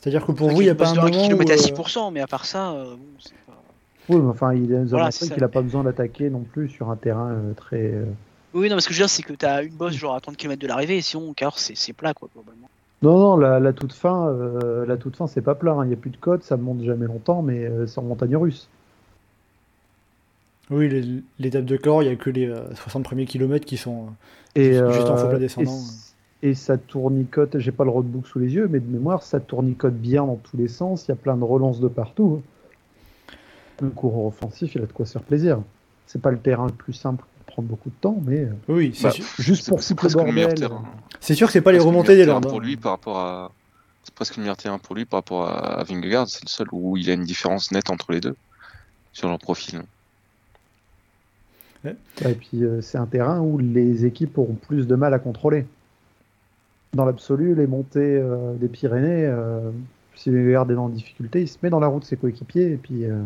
D: C'est-à-dire que pour
H: Enfin,
D: vous, il n'y a pas un moment où,
H: à
D: euh,
H: 6%, mais à part ça, euh, bon, c'est pas.
F: Oui, mais enfin, il nous a
H: Voilà,
F: montré
H: c'est ça.
F: qu'il n'a pas besoin d'attaquer non plus sur un terrain euh, très. euh,
H: Oui, non, mais ce que je veux dire, c'est que t'as une bosse genre à 30 km de l'arrivée, et sinon, Cahors, c'est c'est plat, quoi, globalement.
F: Non, non, la, la toute fin, euh, la toute fin, c'est pas plat. hein. Il n'y a plus de côte, ça ne monte jamais longtemps, mais euh, c'est en montagne russe.
D: Oui, les- l'étape de corps, il n'y a que les euh, 60 premiers kilomètres qui sont. euh,
F: Et,
D: Juste- juste en faux plat
F: et
D: descendant,
F: s- Et, ça tournicote, j'ai pas le roadbook sous les yeux, mais de mémoire, ça tournicote bien dans tous les sens. Il y a plein de relances de partout. Le coureur offensif, il a de quoi se faire plaisir. C'est pas le terrain le plus simple pour prendre beaucoup de temps, mais euh,
D: Oui, c'est
E: Bah,
D: sûr,
F: juste pour
E: meilleur
F: bordel.
E: terrain.
D: c'est sûr que c'est pas les remontées des Landes.
E: terrain
D: hein.
E: pour lui par rapport à. C'est presque le meilleur terrain pour lui par rapport à, à Vingegaard. C'est le seul où il y a une différence nette entre les deux sur leur profil.
F: Et puis euh, c'est un terrain où les équipes auront plus de mal à contrôler. Dans l'absolu, les montées euh, des Pyrénées, euh, si Vingegaard est en difficulté, il se met dans la route de ses coéquipiers et puis euh,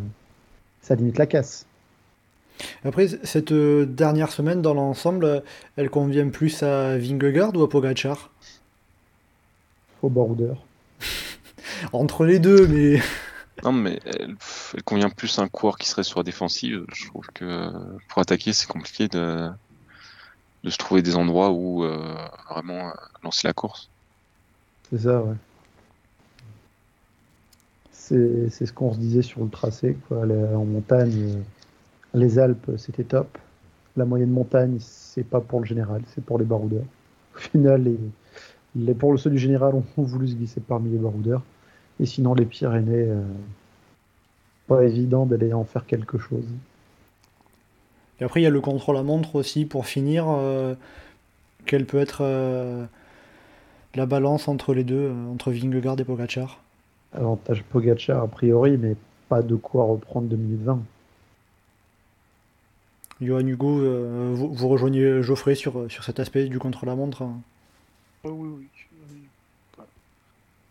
F: ça limite la casse.
D: Après, cette euh, dernière semaine, dans l'ensemble, euh, elle convient plus à Vingegaard ou à Pogacar?
F: Au border.
D: Entre les deux, mais.
E: Non, mais elle, convient plus à un coureur qui serait sur la défensive. Je trouve que euh, pour attaquer, c'est compliqué de, de se trouver des endroits où euh, vraiment lancer la course.
F: C'est ça, ouais. C'est ce qu'on se disait sur le tracé. En montagne, euh, les Alpes, c'était top. La moyenne montagne, c'est pas pour le général, c'est pour les baroudeurs. Au final, les, pour le ceux du général ont voulu se glisser parmi les baroudeurs. Et sinon, les Pyrénées, euh, pas évident d'aller en faire quelque chose.
D: Et après, il y a le contrôle à montre aussi pour finir. euh, quelle peut être euh, la balance entre les deux, entre Vingegaard et Pogacar?
F: Avantage Pogacar a priori, mais pas de quoi reprendre 2 minutes 20.
D: Johan Hugo, euh, vous, vous rejoignez Geoffrey sur, sur cet aspect du contre la montre hein.
H: oui, oui.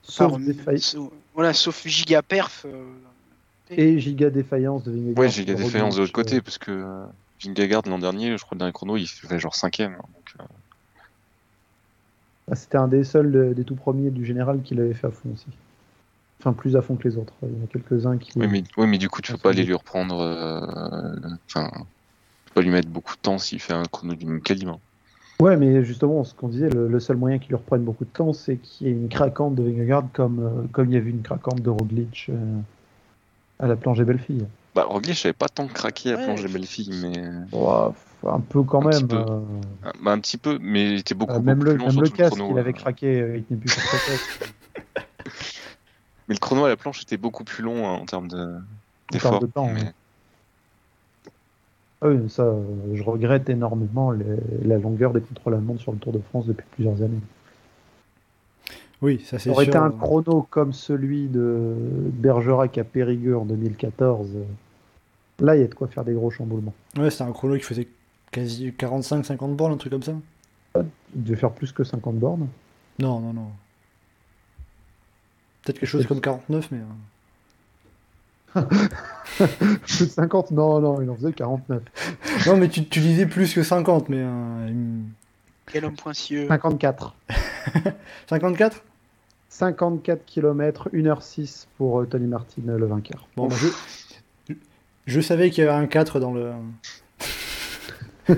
F: Sauf
H: Par-
F: défaille-
H: sauf- voilà, sauf giga perf. euh,
F: et giga défaillance de Vingegaard.
E: Ouais,
F: sur
E: défaillance de l'autre côté parce que euh, Vingegaard l'an dernier, je crois, le dernier chrono, il fait genre cinquième. hein, donc, euh,
F: Ah, C'était un des seuls euh, des tout premiers du général qui l'avait fait à fond aussi. Enfin, plus à fond que les autres. Il y en a quelques-uns qui.
E: Oui, mais, oui, mais du coup, tu peux
F: Ah,
E: pas aller lui reprendre. euh, Enfin, tu peux pas lui mettre beaucoup de temps s'il fait un chrono du même calibre.
F: Ouais, mais justement, ce qu'on disait, le, le seul moyen qui lui reprenne beaucoup de temps, c'est qu'il y ait une craquante de Vingegaard comme, euh, comme il y avait une craquante de Roglic euh, à la planche des belles filles.
E: Bah, Roglic avait pas tant craqué à
H: Ouais.
E: planche des belles filles, mais
F: un peu quand
E: Un petit
F: même.
E: peu.
F: euh,
E: bah, un petit peu, mais il était beaucoup,
F: euh, même
E: beaucoup
F: le,
E: plus long
F: même
E: sur
F: le casque,
E: chrono.
F: il avait craqué, euh, il tenait plus sur sa tête.
E: Mais le chrono à la planche était beaucoup plus long hein, en termes de d'effort.
F: de temps,
E: mais-.
F: Ah oui, ça, euh, je regrette énormément les- la longueur des contrôles allemands sur le Tour de France depuis plusieurs années.
D: Oui, ça c'est
F: Ça aurait
D: sûr.
F: été un chrono comme celui de Bergerac à Périgueux en 2014. euh, Là, il y a de quoi faire des gros chamboulements.
D: Ouais, c'était un chrono qui faisait quasi 45-50 bornes, un truc comme ça.
F: Il devait faire plus que 50 bornes.
D: Non, non, non. Peut-être quelque chose comme 49, mais. euh,
F: Plus de 50 Non, non, il en faisait 49.
D: Non, mais tu, tu disais plus que 50, mais. euh,
H: Quel homme pointilleux.
F: 54.
D: 54
F: 54 km, 1h06 pour euh, Tony Martin, le vainqueur.
D: Bon, bah, je... je savais qu'il y avait un 4 dans le.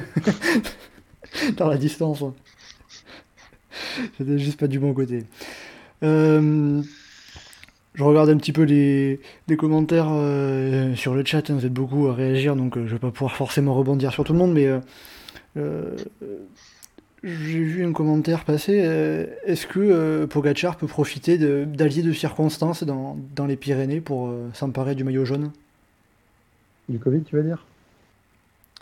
D: dans la distance. hein. C'était juste pas du bon côté. Euh, Je regarde un petit peu les, les commentaires euh, sur le chat. hein, vous êtes beaucoup à réagir, donc euh, je vais pas pouvoir forcément rebondir sur tout le monde, mais. euh, euh, j'ai vu un commentaire passer. euh, Est-ce que euh, Pogacar peut profiter de- d'alliés de circonstances dans, dans les Pyrénées pour euh, s'emparer du maillot jaune?
F: Du Covid, tu veux dire?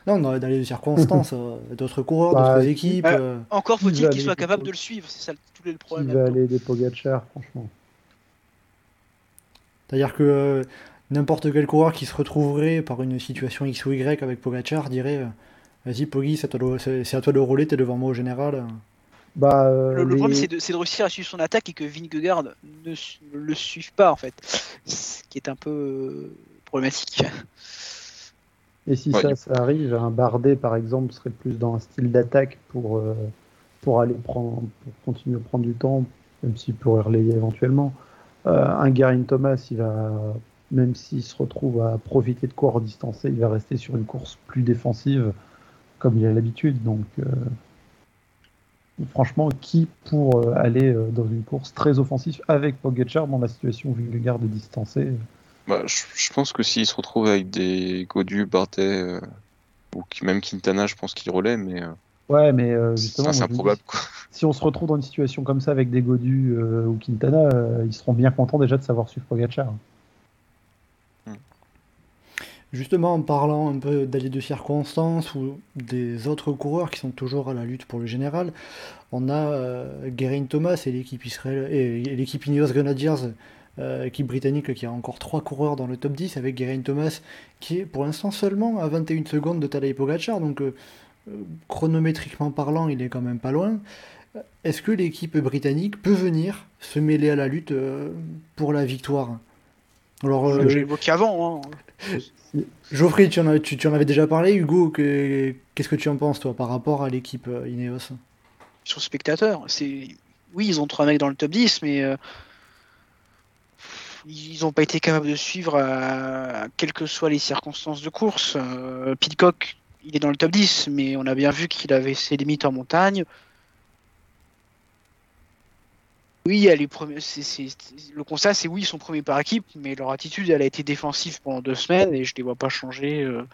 D: Non, dans d'alliés de circonstances, euh, d'autres coureurs,
F: Bah,
D: d'autres
F: qui-
D: équipes.
H: Encore faut-il
F: va
H: qu'il soit capable de le suivre, c'est ça le- tout le problème.
F: va
H: là-dedans.
F: aller des Pogacar, franchement
D: C'est-à-dire que euh, n'importe quel coureur qui se retrouverait par une situation X ou Y avec Pogacar dirait euh, Vas-y, Poggi, c'est à toi de- c'est c'est à toi de rouler, t'es devant moi au général.
F: Bah, euh,
G: Le, problème, c'est de, c'est de réussir à suivre son attaque et que Vingegaard ne, le suive pas, en fait. Ce qui est un peu problématique.
F: Et si
E: Ouais,
F: ça, ça arrive, un Bardet, par exemple, serait plus dans un style d'attaque pour, euh, pour aller prendre, pour continuer à prendre du temps, même s'il pourrait relayer éventuellement. Euh, un Garin Thomas, il va, même s'il se retrouve à profiter de coureurs distancés, il va rester sur une course plus défensive, comme il a l'habitude. Donc, euh, franchement, qui pour euh, aller dans une course très offensive avec Pogacar dans la situation où Vingegaard est distancé?
E: Bah, je, pense que s'il se retrouve avec des Godu, Bardet, euh, ou même Quintana, je pense qu'il relaie, mais
F: Ouais, mais euh,
E: c'est
F: justement, moi, dis,
E: improbable. Quoi.
F: si on se retrouve dans une situation comme ça avec des Godus euh, ou Quintana, euh, ils seront bien contents déjà de savoir suivre Pogacar.
D: Justement, en parlant un peu d'alliés de circonstance ou des autres coureurs qui sont toujours à la lutte pour le général, on a euh, Geraint Thomas et l'équipe Israël et, et l'équipe Ineos Grenadiers, euh, équipe britannique qui a encore trois coureurs dans le top 10 avec Geraint Thomas qui est pour l'instant seulement à 21 secondes de Tadej Pogacar, donc euh, chronométriquement parlant, il est quand même pas loin. Est-ce que l'équipe britannique peut venir se mêler à la lutte euh, pour la victoire? Alors, euh,
G: J'ai évoqué avant. hein.
D: Geoffrey, tu en, as- tu, tu en avais déjà parlé. Hugo, que- qu'est-ce que tu en penses, toi, par rapport à l'équipe euh, Ineos?
G: Sur spectateur. C'est oui, ils ont trois mecs dans le top 10, mais euh, ils n'ont pas été capables de suivre à, quelles que soient les circonstances de course. Euh, Pitcock, il est dans le top 10, mais on a bien vu qu'il avait ses limites en montagne. Oui, elle est le constat, c'est oui, ils sont premiers par équipe, mais leur attitude, elle a été défensive pendant deux semaines et je les vois pas changer. euh.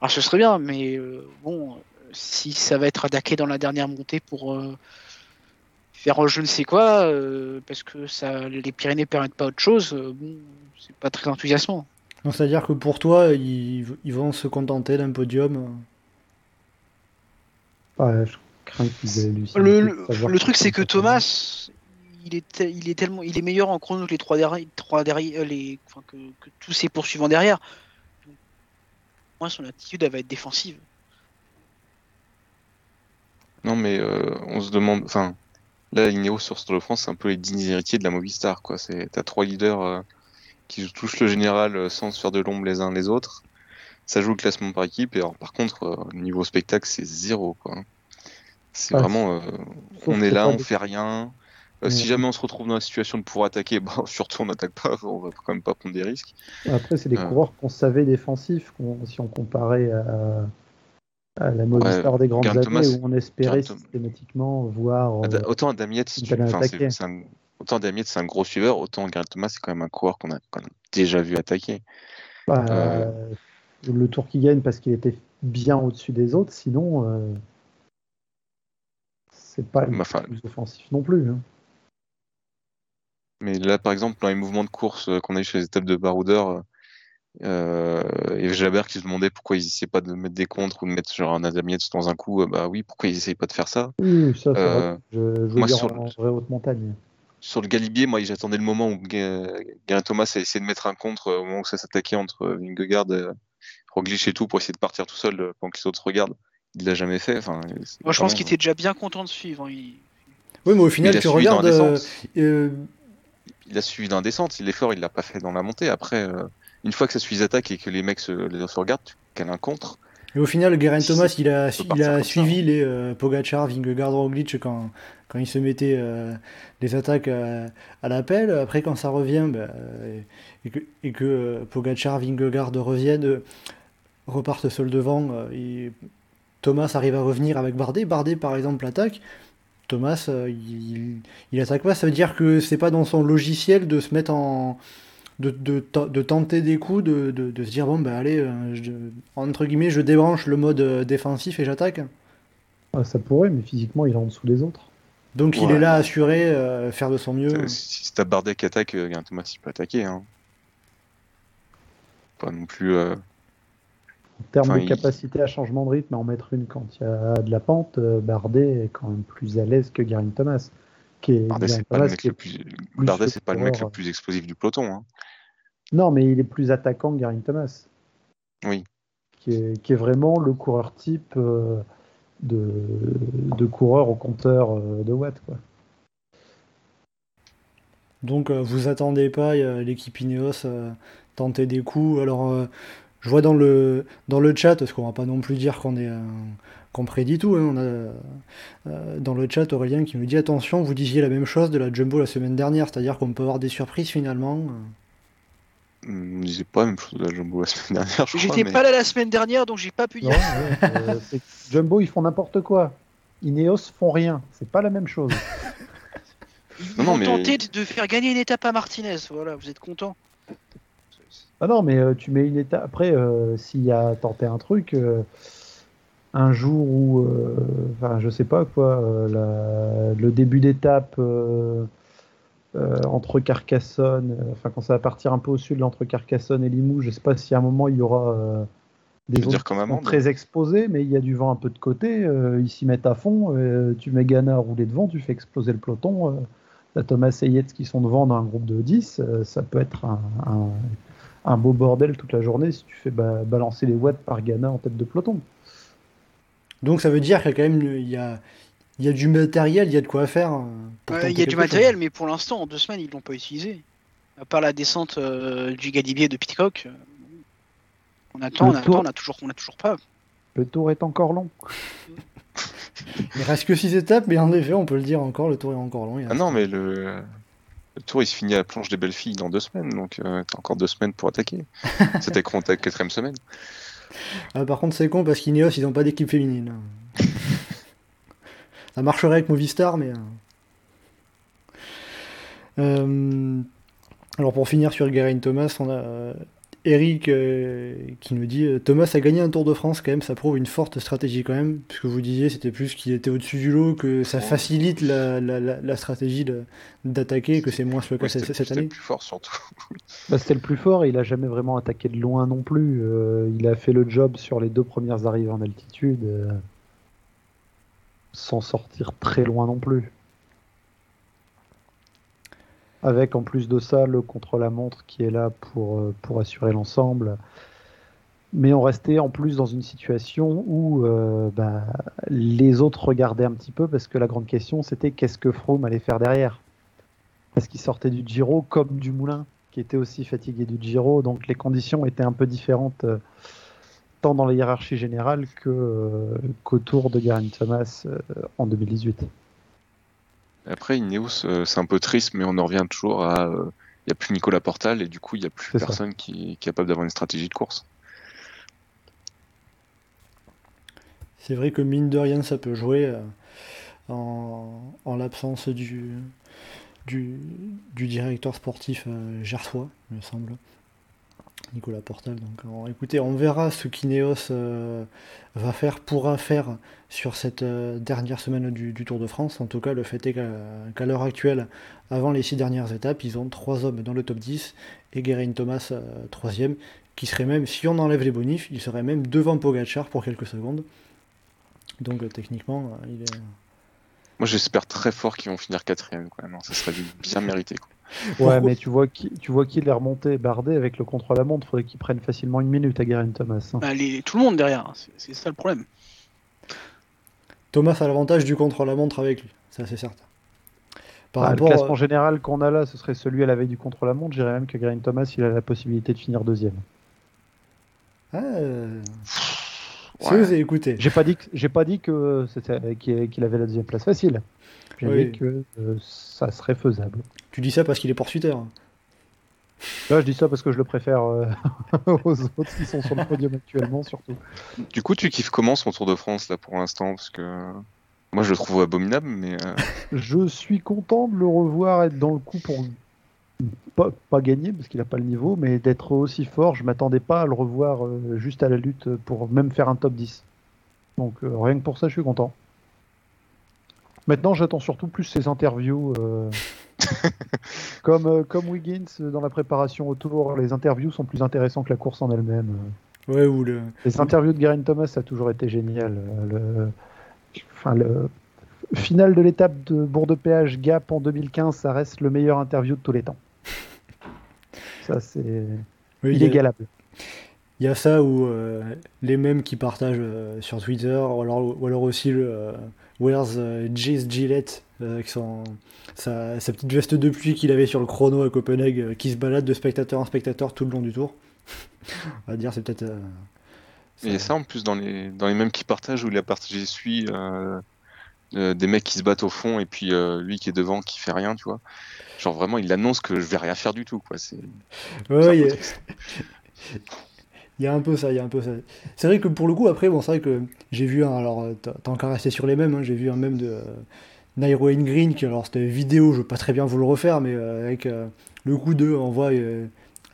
G: Alors ce serait bien, mais euh, bon, si ça va être attaqué dans la dernière montée pour euh, faire je ne sais quoi, euh, parce que ça, les Pyrénées permettent pas autre chose, euh, bon, c'est pas très enthousiasmant.
D: Donc, C'est-à-dire que pour toi, ils, ils vont se contenter d'un podium. euh.
F: Ouais, je crains qu'ils
G: Le, le, truc, c'est que Thomas, il est, te- il est tellement, il est meilleur en chrono que les trois derrière, trois derrière, les, enfin, que, que tous ses poursuivants derrière. Donc, moi, son attitude, elle va être défensive.
E: Non, mais euh, on se demande. Enfin, là, Ineos sur Tour de France, c'est un peu les dignes héritiers de la Movistar. quoi. C'est T'as trois leaders euh, qui touchent le général euh, sans se faire de l'ombre les uns les autres. Ça joue le classement par équipe. Et alors, par contre, euh, niveau spectacle, c'est zéro. quoi. C'est
F: Ah,
E: vraiment. euh, on est là, on fait rien. Euh, Si
F: Ouais.
E: jamais on se retrouve dans la situation de pouvoir attaquer, bah, surtout on n'attaque pas, on va quand même pas prendre des risques.
F: Après, c'est des
E: Euh.
F: coureurs qu'on savait défensifs, si on comparait à, à la Movistar des grandes années
E: Thomas-
F: où on espérait
E: Thom-
F: systématiquement voir. Euh,
E: Autant Adam Yates, c'est un... autant Yates, c'est un gros suiveur, autant Geraint Thomas, c'est quand même un coureur qu'on a, déjà vu attaquer.
F: bah,
E: euh,
F: Le tour qui gagne parce qu'il était bien au-dessus des autres, sinon, euh, c'est pas le
E: Bah, enfin,
F: plus offensif non plus. hein.
E: Mais là, par exemple, dans les mouvements de course euh, qu'on a eu sur les étapes de baroudeur, euh, il y avait Jalabert qui se demandait pourquoi ils essayaient pas de mettre des contres ou de mettre genre un Adam Yates dans un coup. Bah oui, pourquoi ils essayent pas de faire ça?
F: Oui, ça,
E: Euh,
F: vrai. Je, je veux
E: moi,
F: dire
E: sur
F: en haute montagne.
E: Sur le Galibier, moi, j'attendais le moment où Ga- Geraint Thomas a essayé de mettre un contre euh, au moment où ça s'attaquait entre euh, Vingegaard, euh, Roglic et tout pour essayer de partir tout seul pendant que les autres se regardent. Il l'a jamais fait. Enfin,
G: Moi, je pense
E: vraiment-
G: qu'il était déjà bien content de suivre. hein. Il-
D: Oui, mais au final,
E: il a
D: tu regardes. euh,
E: descente.
D: euh,
E: il a suivi dans la descente. L'effort, il l'a pas fait dans la montée. Après, euh, une fois que ça suit les attaques et que les mecs se, les autres se regardent, tu cales un contre.
D: Et au final,
E: Si,
D: Thomas, il a, il a
E: ça,
D: suivi
E: hein.
D: les euh, Pogacar, Vingegaard, Roglic quand, quand ils se mettaient euh, les attaques euh, à l'appel. Après, quand ça revient, bah, euh, et que, et que euh, Pogacar, Vingegaard reviennent, repartent seuls devant, et Thomas arrive à revenir avec Bardet. Bardet, par exemple, attaque. Thomas, il, il attaque pas. Ça veut dire que c'est pas dans son logiciel de se mettre en. De, de, te- de tenter des coups, de, de, de se dire bon, bah allez, euh, je- entre guillemets, je débranche le mode euh, défensif et j'attaque.
F: Ah, ça pourrait, mais physiquement, il est en dessous des autres.
D: Donc il est là assuré, euh, faire de son mieux.
E: Euh, Si si t'as Bardet qui attaque, euh, Geraint Thomas, il peut attaquer. Hein. Pas non plus. euh,
F: En termes
E: Enfin,
F: de
E: il-
F: capacité à changement de rythme, à en mettre une quand il y a de la pente, euh, Bardet est quand même plus à l'aise que Geraint Thomas. Qui est,
E: Bardet, c'est pas le mec le plus. Bardet, pas le mec le plus explosif du peloton. Hein.
F: Non, mais il est plus attaquant que Geraint Thomas.
E: Oui.
F: Qui est, qui est vraiment le coureur type. euh, de, de coureurs au compteur euh, de watts. Quoi.
D: Donc euh, vous attendez pas euh, l'équipe Ineos euh, tenter des coups. Alors euh, je vois dans le dans le chat, parce qu'on va pas non plus dire qu'on est euh, qu'on prédit tout. hein, on a euh, dans le chat Aurélien qui me dit attention, vous disiez la même chose de la Jumbo la semaine dernière, c'est-à-dire qu'on peut avoir des surprises finalement.
E: On ne disait pas la même chose de la Jumbo la semaine dernière.
H: J'étais
E: mais-
H: pas là la semaine dernière, donc j'ai pas pu
F: Non,
H: dire.
F: ouais, euh, Jumbo, ils font n'importe quoi. Ineos font rien. C'est pas la même chose.
H: Ils
E: Non, non,
H: ont
E: mais-
H: tenté de- de faire gagner une étape à Martinez. Voilà, vous êtes content.
F: Ah non, mais euh, tu mets une étape. Après, euh, s'il y a tenté un truc, euh, un jour où, euh, enfin, je sais pas quoi, euh, la- le début d'étape entre Carcassonne, euh, enfin, quand ça va partir un peu au sud, entre Carcassonne et Limoux, je sais pas si à un moment il y aura euh, des zones qui sont très exposées, mais il y a du vent un peu de côté, euh, ils s'y mettent à fond, euh, tu mets Ghana à rouler devant, tu fais exploser le peloton. euh, T'as Thomas et Yates qui sont devant dans un groupe de 10, euh, ça peut être un, un- un beau bordel toute la journée si tu fais ba- balancer les watts par Ghana en tête de peloton.
D: Donc ça veut dire qu'il y a quand même il y a, il y a du matériel, il y a de quoi faire. euh,
H: Ouais, Il y a du
D: chose.
H: matériel, mais pour l'instant, en deux semaines, ils l'ont pas utilisé. À part la descente euh, du Galibier de Pitcock. euh, on attend,
F: Le
H: on attend,
F: tour-
H: on a toujours, on a toujours pas.
F: Le tour est encore long.
D: Il reste que 6 étapes, mais en effet, on peut le dire encore, le tour est encore long. il
E: Ah non, mais le... le tour il se finit à la planche des belles filles dans deux semaines, donc euh, t'as encore deux semaines pour attaquer. C'était contre la quatrième semaine.
D: Ah, par contre, c'est con parce qu'Ineos, ils n'ont pas d'équipe féminine. Ça marcherait avec Movistar, mais. euh. Euh, Alors, pour finir sur Geraint Thomas, on a euh, Eric euh, qui nous dit Thomas a gagné un Tour de France, quand même, ça prouve une forte stratégie, quand même. Puisque vous disiez, c'était plus qu'il était au-dessus du lot, que ça facilite la, la- la- la stratégie d'attaquer, et que c'est moins le cas
E: Ouais,
D: cette,
E: c'était
D: cette
E: c'était
D: année.
E: le plus fort surtout.
F: Bah, C'était le plus fort et il a jamais vraiment attaqué de loin non plus. Euh, il a fait le job sur les deux premières arrivées en altitude sans sortir très loin non plus. Avec en plus de ça le contre-la-montre qui est là pour, euh, pour assurer l'ensemble. Mais on restait en plus dans une situation où euh, bah, les autres regardaient un petit peu parce que la grande question c'était qu'est-ce que Froome allait faire derrière Parce qu'il sortait du Giro comme du Moulin qui était aussi fatigué du Giro, donc les conditions étaient un peu différentes euh, tant dans la hiérarchie générale que, euh, qu'autour de Geraint Thomas euh, en 2018.
E: Après, Ineos, euh, c'est un peu triste, mais on en revient toujours à. Il n'y a plus Nicolas Portal, et du coup, il n'y a plus
F: ça.
E: personne qui est capable d'avoir une stratégie de course.
D: C'est vrai que mine de rien, ça peut jouer euh, en, en l'absence du, du, du directeur sportif euh, gersois, il me semble. Nicolas Portal. Donc, écoutez, on verra ce qu'Ineos euh, va faire, pourra faire sur cette euh, dernière semaine du, Tour de France. En tout cas, le fait est qu'à l'heure actuelle, avant les six dernières étapes, ils ont trois hommes dans le top 10 et Geraint Thomas euh, troisième, qui serait même, si on enlève les bonifs, il serait même devant Pogachar pour quelques secondes. Donc techniquement, il est...
E: Moi, j'espère très fort qu'ils vont finir quatrième. Quoi. Non, ça serait bien mérité.
F: Ouais, mais tu vois qui, tu vois qu'il est remonté, Bardet avec le contre-la-montre, faudrait qu'il prenne facilement une minute à Geraint Thomas. hein.
H: Bah, les- tout le monde derrière, hein, c'est- ça le problème.
D: Thomas a l'avantage du contre-la-montre avec lui, ça c'est certain. Par
F: Ah,
D: rapport,
F: le classement
D: euh,
F: général qu'on a là, ce serait celui à la veille du contre-la-montre. Je dirais même que Geraint Thomas, il a la possibilité de finir deuxième.
D: ah,
E: Ouais.
D: c'est osé, écoutez.
F: J'ai pas dit que j'ai pas dit que c'était qu'il avait la deuxième place facile.
D: Oui.
F: que euh, ça serait faisable.
D: Tu dis ça parce qu'il est poursuiteur.
F: Là, je dis ça parce que je le préfère euh, aux autres qui sont sur le podium actuellement, surtout.
E: Du coup, tu kiffes comment son Tour de France là pour l'instant? Parce que moi, je le trouve abominable, mais euh,
F: Je suis content de le revoir être dans le coup pour pas, pas gagner parce qu'il n'a pas le niveau, mais d'être aussi fort. Je m'attendais pas à le revoir euh, juste à la lutte pour même faire un top 10. Donc euh, rien que pour ça, je suis content. Maintenant, j'attends surtout plus ses interviews. euh, comme, euh, comme Wiggins dans la préparation au tour, les interviews sont plus intéressants que la course en elle-même.
D: Ouais, ou le.
F: Les interviews de Geraint Thomas, ça a toujours été génial. Le, enfin, le final de l'étape de Bourg-de-Péage Gap en 2015, ça reste le meilleur interview de tous les temps. Ça, c'est
D: Oui, il, y a,
F: inégalable.
D: il y a ça ou euh, les mêmes qui partagent euh, sur Twitter, ou alors, ou alors aussi le euh, Where's euh, Jace Gillette, euh, avec son, sa, sa petite veste de pluie qu'il avait sur le chrono à Copenhague, euh, qui se balade de spectateur en spectateur tout le long du tour. On va dire, c'est peut-être. euh,
E: Et ça, en plus, dans les, dans les mêmes qui partagent, où il a partagé celui euh, euh, des mecs qui se battent au fond, et puis euh, lui qui est devant, qui fait rien, tu vois. Genre vraiment, il annonce que je vais rien faire du tout, quoi. C'est
D: Ouais, il y a- un peu ça, il y a un peu ça. C'est vrai que pour le coup, après, bon, c'est vrai que j'ai vu un, alors, t'as encore resté sur les mêmes, hein, j'ai vu un même de euh, Nairo Green, qui, alors c'était vidéo, je veux pas très bien vous le refaire, mais euh, avec euh, le coup de, on voit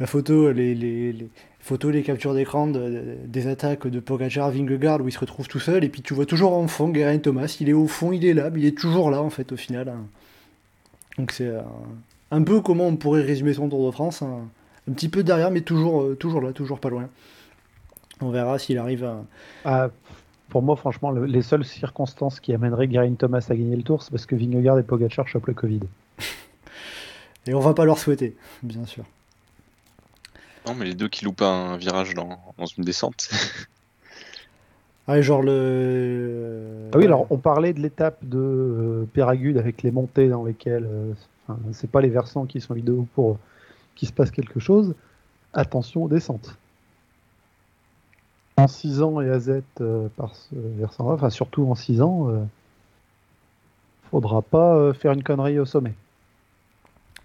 D: la photo, les, photos, les captures d'écran de- des attaques de Pogacar, Vingegaard, où il se retrouve tout seul, et puis tu vois toujours en fond Geraint Thomas, il est au fond, il est là, mais il est toujours là, en fait, au final. hein. Donc c'est un peu comment on pourrait résumer son Tour de France, hein. un petit peu derrière, mais toujours, toujours là, toujours pas loin. On verra s'il arrive à.
F: Ah, pour moi, franchement, le- les seules circonstances qui amèneraient Geraint Thomas à gagner le tour, c'est parce que Vingegaard et Pogacar chopent le Covid.
D: Et on va pas leur souhaiter, bien sûr.
E: Non, mais les deux qui loupent un virage dans, dans une descente.
D: Ah, genre le.
F: Ah oui, alors on parlait de l'étape de euh, Péragude avec les montées dans lesquelles euh, enfin, c'est pas les versants qui sont vidéo pour euh, qu'il se passe quelque chose. Attention aux descentes. En 6 ans et à Z euh, par ce versant-là, enfin surtout en 6 ans, euh, faudra pas euh, faire une connerie au sommet.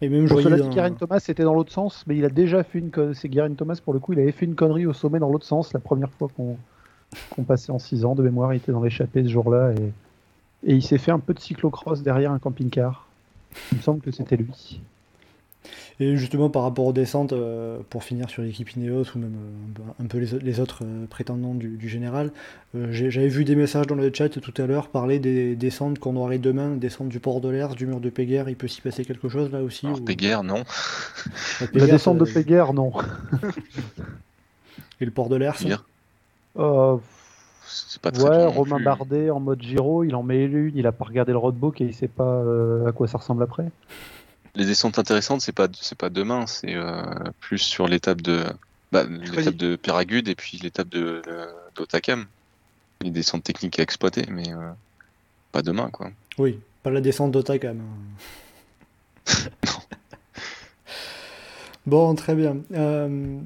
D: Et même
F: cela dit, Geraint Thomas c'était dans l'autre sens, mais il a déjà fait une connerie. C'est Thomas pour le coup, il avait fait une connerie au sommet dans l'autre sens la première fois qu'on qu'on passait en 6 ans. De mémoire, il était dans l'échappée ce jour-là et, et il s'est fait un peu de cyclocross derrière un camping-car. Il me semble que c'était lui.
D: Et justement, par rapport aux descentes, euh, pour finir sur l'équipe Ineos ou même euh, un peu les, les autres euh, prétendants du, du général, euh, j'avais vu des messages dans le chat tout à l'heure parler des descentes qu'on aurait demain, descente du port de l'Ers, du mur de Péguerre. Il peut s'y passer quelque chose là aussi
E: Alors,
D: ou-
E: Péguerre, non.
D: La
F: descente de Péguerre, non.
D: Et le port de
F: Euh,
E: c'est pas très
F: ouais, Romain
E: plus.
F: Bardet en mode Giro, il en met une, il a pas regardé le roadbook et il sait pas euh, à quoi ça ressemble après.
E: Les descentes intéressantes, c'est pas c'est pas demain, c'est euh, plus sur l'étape de bah, l'étape de Péragude et puis l'étape de euh, d'Otakam. Les descentes techniques à exploiter, mais euh, pas demain quoi.
D: Oui, pas la descente d'Otakam. bon, très bien. Euh,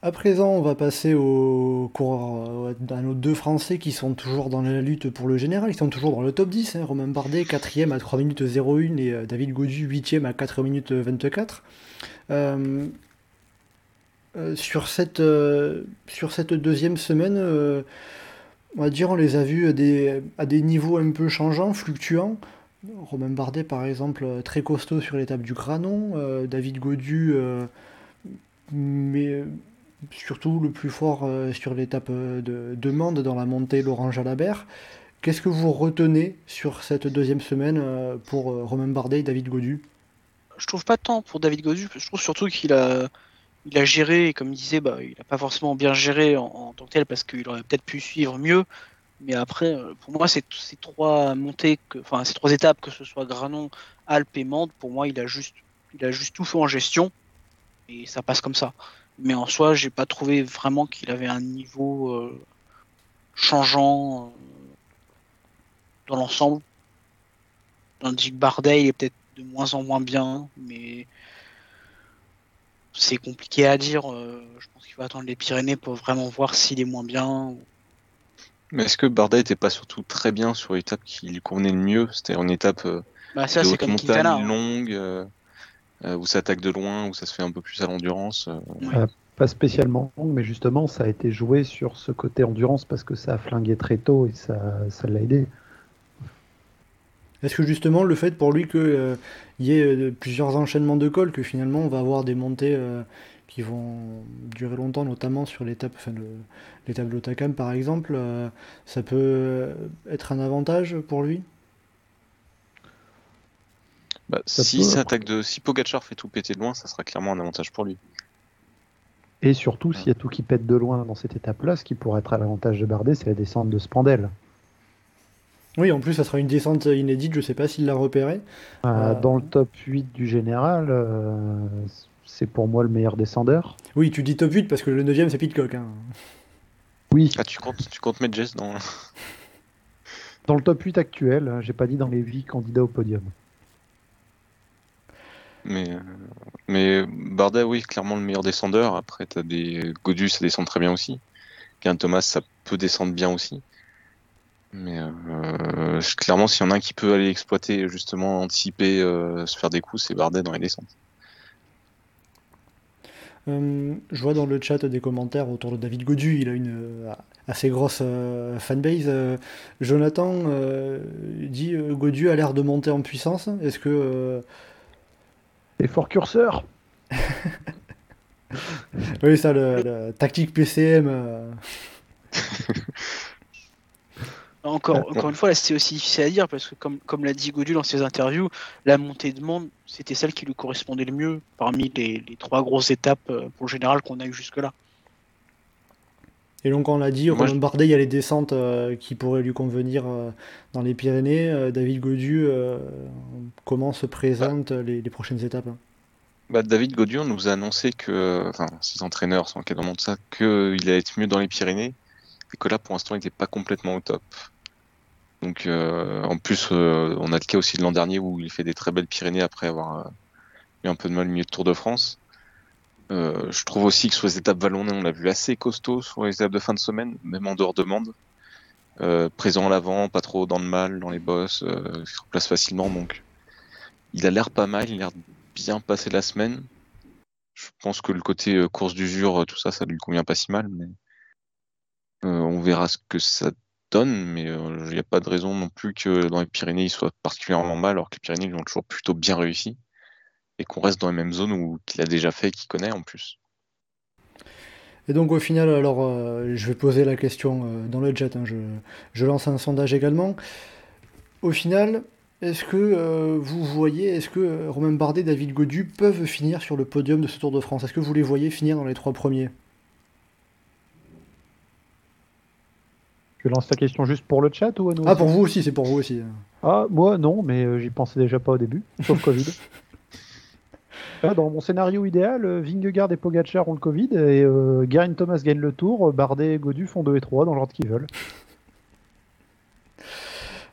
D: à présent, on va passer au coureur, à nos deux Français qui sont toujours dans la lutte pour le général, qui sont toujours dans le top 10. hein. Romain Bardet, 4ème à 3 minutes 01 et euh, David Gaudu, 8ème à 4 minutes 24. Euh, euh, sur, cette, sur cette deuxième semaine, on va dire, on les a vus à des, à des niveaux un peu changeants, fluctuants. Romain Bardet, par exemple, très costaud sur l'étape du Granon. David Gaudu, mais surtout le plus fort euh, sur l'étape euh, de, de Mende dans la montée Laurent Jalabert. Qu'est-ce que vous retenez sur cette deuxième semaine euh, pour euh, Romain Bardet et David Gaudu
G: Je trouve pas tant pour David Gaudu, je trouve surtout qu'il a, il a géré, comme il disait, bah, il a pas forcément bien géré en, tant que tel parce qu'il aurait peut-être pu suivre mieux. Mais après, pour moi, ces, ces trois montées, enfin ces trois étapes, que ce soit Granon, Alpes et Mende, pour moi, il a juste, il a juste tout fait en gestion et ça passe comme ça. Mais en soi, j'ai pas trouvé vraiment qu'il avait un niveau euh, changeant euh, dans l'ensemble. Tandis que Bardet, il est peut-être de moins en moins bien, mais c'est compliqué à dire. euh, je pense qu'il faut attendre les Pyrénées pour vraiment voir s'il est moins bien.
E: Mais est-ce que Bardet était pas surtout très bien sur l'étape qui lui convenait le mieux? C'était une étape
G: Bah, ça,
E: de
G: c'est
E: haute
G: comme
E: montagne,
G: Quintana. hein.
E: longue, où ça attaque de loin, où ça se fait un peu plus à l'endurance. euh.
F: Pas spécialement long, mais justement, ça a été joué sur ce côté endurance parce que ça a flingué très tôt et ça ça l'a aidé.
D: Est-ce que justement le fait pour lui qu'il y ait euh, plusieurs enchaînements de cols, que finalement on va avoir des montées euh, qui vont durer longtemps, notamment sur l'étape, enfin, le- l'étape de l'Otakam par exemple, euh, ça peut être un avantage pour lui?
E: Bah, si
F: peut,
E: attaque de, si Pogacar fait tout péter de loin, ça sera clairement un avantage pour lui.
F: Et surtout, s'il y a tout qui pète de loin dans cette étape-là, ce qui pourrait être à l'avantage de Bardet, c'est la descente de Spandel.
D: Oui, en plus ça sera une descente inédite, je sais pas s'il l'a repéré.
F: Euh,
D: Euh,
F: Dans le top 8 du général, euh, c'est pour moi le meilleur descendeur.
D: Oui, tu dis top 8 parce que le 9 c'est Pitcock. Hein.
F: Oui,
E: Ah, tu comptes, tu comptes mettre Jess dans.
F: dans le top 8 actuel, hein, j'ai pas dit dans les 8 candidats au podium.
E: Mais, euh, mais Bardet, oui, clairement le meilleur descendeur. Après, t'as des Godus, ça descend très bien aussi. Gain Thomas, ça peut descendre bien aussi. Mais euh, clairement, s'il y en a un qui peut aller exploiter, justement, anticiper, euh, se faire des coups, c'est Bardet dans les descentes.
D: Je vois dans le chat des commentaires autour de David Godu, il a une assez grosse fanbase. Jonathan dit Godu a l'air de monter en puissance. Est-ce que. Euh,
F: Et fort curseur
D: Oui, ça, le, le tactique PCM. euh,
H: Encore, encore une fois, là, c'est aussi difficile à dire parce que, comme, comme l'a dit Godu dans ses interviews, la montée de monde, c'était celle qui lui correspondait le mieux parmi les, les trois grosses étapes euh, pour le général qu'on a eu jusque-là.
D: Et donc, on l'a dit,
E: Moi,
D: Romain Bardet, il y a les descentes euh, qui pourraient lui convenir euh, dans les Pyrénées. Euh, David Godu, comment se présentent les, les prochaines étapes hein?
E: Bah, David Godion nous a annoncé que, enfin, ses entraîneurs sont encadrement de ça, qu'il allait être mieux dans les Pyrénées, et que là, pour l'instant, il n'était pas complètement au top. Donc, en plus, on a le cas aussi de l'an dernier où il fait des très belles Pyrénées après avoir eu un peu de mal au milieu de Tour de France. Euh, je trouve aussi que sur les étapes vallonnées, on l'a vu assez costaud sur les étapes de fin de semaine, même en dehors de Mende. Euh, présent à l'avant, pas trop dans le mal, dans les bosses, euh, il se replace facilement, donc il a l'air pas mal, il a l'air bien passer la semaine. Je pense que le côté euh, course du euh, tout ça, ça lui convient pas si mal, mais on verra ce que ça donne. Mais il n'y a pas de raison non plus que dans les Pyrénées, il soit particulièrement mal, alors que les Pyrénées, ils ont toujours plutôt bien réussi. Et qu'on reste dans les mêmes zones où qu'il a déjà fait, qu'il connaît en plus.
D: Et donc au final, alors euh, je vais poser la question euh, dans le chat, hein, je, je lance un sondage également. Au final, est-ce que euh, vous voyez, est-ce que Romain Bardet et David Godu peuvent finir sur le podium de ce Tour de France? Est-ce que vous les voyez finir dans les trois premiers?
F: Je lance la question juste pour le chat ou à nous
D: Ah,
F: aussi
D: pour vous aussi, c'est pour vous aussi.
F: Ah, moi non, mais euh, j'y pensais déjà pas au début, sauf Covid. Dans mon scénario idéal, euh, Vingegaard et Pogacar ont le Covid et euh, Geraint Thomas gagne le tour, Bardet et Godu font 2 et 3 dans l'ordre qu'ils veulent.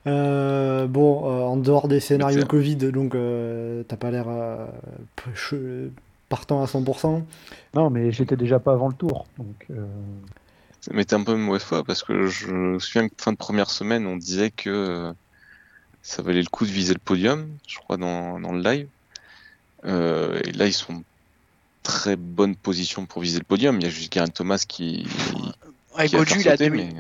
D: Euh, bon, euh, en dehors des scénarios. Covid, donc euh, t'as pas l'air euh, partant à 100%.
F: Non, mais j'étais déjà pas avant le tour, donc euh,
E: Mais t'es un peu mauvaise foi parce que je me souviens que fin de première semaine, on disait que ça valait le coup de viser le podium, je crois, dans, dans le live. Euh, et là, ils sont en très bonne position pour viser le podium. Il y a juste Geraint Thomas qui.
H: Ouais,
E: Qui a
H: Godu,
E: fait
H: il a
E: mais-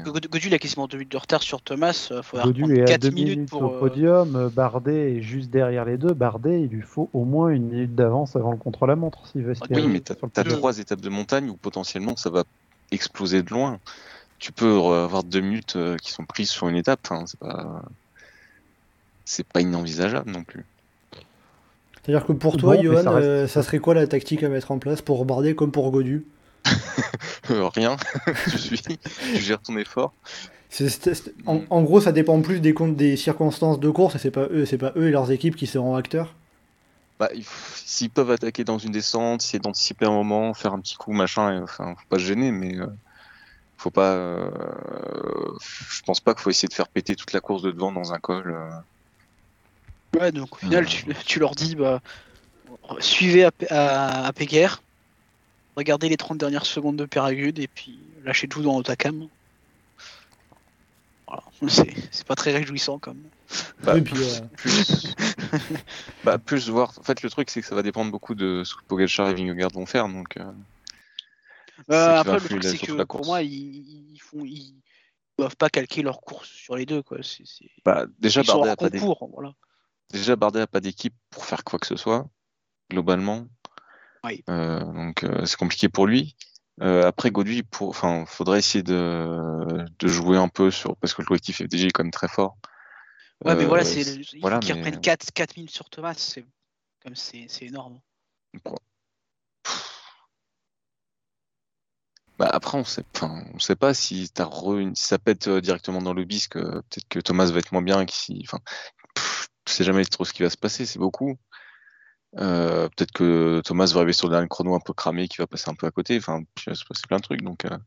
H: il a quasiment deux minutes de retard sur Thomas. Il faudra
F: Godu est à
H: 4
F: 2
H: minutes
F: minutes
H: pour.
F: au
H: euh,
F: podium, euh, Bardet est juste derrière les deux, Bardet il lui faut au moins une minute d'avance avant le contre-la-montre s'il veut espérer
E: Oui, mais
F: le
E: t'as
F: podium.
E: trois étapes de montagne où potentiellement ça va exploser de loin. Tu peux euh, avoir deux minutes euh, qui sont prises sur une étape. C'est pas. C'est pas inenvisageable non plus.
D: C'est-à-dire que pour toi,
F: Bon,
D: Johan,
F: ça reste-
D: euh, ça serait quoi la tactique à mettre en place pour Bardet comme pour Godu
E: Euh, rien, tu suis, tu gères ton effort.
D: En, en gros, ça dépend plus des, comptes- des circonstances de course et c'est pas eux, c'est pas eux et leurs équipes qui seront acteurs.
E: Bah, s'ils peuvent attaquer dans une descente, essayer d'anticiper un moment, faire un petit coup, machin, et, enfin, faut pas se gêner, mais euh, faut pas. euh, je pense pas qu'il faut essayer de faire péter toute la course de devant dans un col. euh.
H: Ouais, donc au final,
E: Euh.
H: tu, tu leur dis bah, suivez à, à, à Péguerre, regardez les 30 dernières secondes de Péragude et puis lâchez tout dans Otakam. Voilà, c'est c'est pas très réjouissant comme.
E: Bah,
D: Et puis, euh,
E: plus, bah, plus voir. En fait, le truc, c'est que ça va dépendre beaucoup de ce que Pogacar et Vingegaard vont faire, donc. euh,
H: Euh,
E: va
H: après, le truc, c'est que pour moi, ils, ils font, ils doivent pas calquer leur course sur les deux. Quoi. C'est- c'est-
E: Bah, déjà,
H: Ils sont
E: Bardet a pas
H: concours. Voilà.
E: Déjà, Bardet a pas d'équipe pour faire quoi que ce soit, globalement.
H: Oui.
E: Euh, donc, euh, c'est compliqué pour lui. Euh, après, Godu, pour, enfin, faudrait essayer de, de jouer un peu sur, parce que le collectif FDG est quand même très fort.
H: Ouais, mais voilà, c'est, il
E: voilà,
H: qu'ils
E: mais-
H: reprennent 4, 4 minutes sur Thomas. C'est, comme c'est, c'est énorme.
E: Bah après, on sait, enfin, on sait pas si, re- ça pète directement dans le bisque, euh, peut-être que Thomas va être moins bien. Enfin, tu sais jamais trop ce qui va se passer, c'est beaucoup. Euh, peut-être que Thomas va arriver sur le dernier chrono un peu cramé, qui va passer un peu à côté. Enfin, il va se passer plein de trucs. Donc, euh.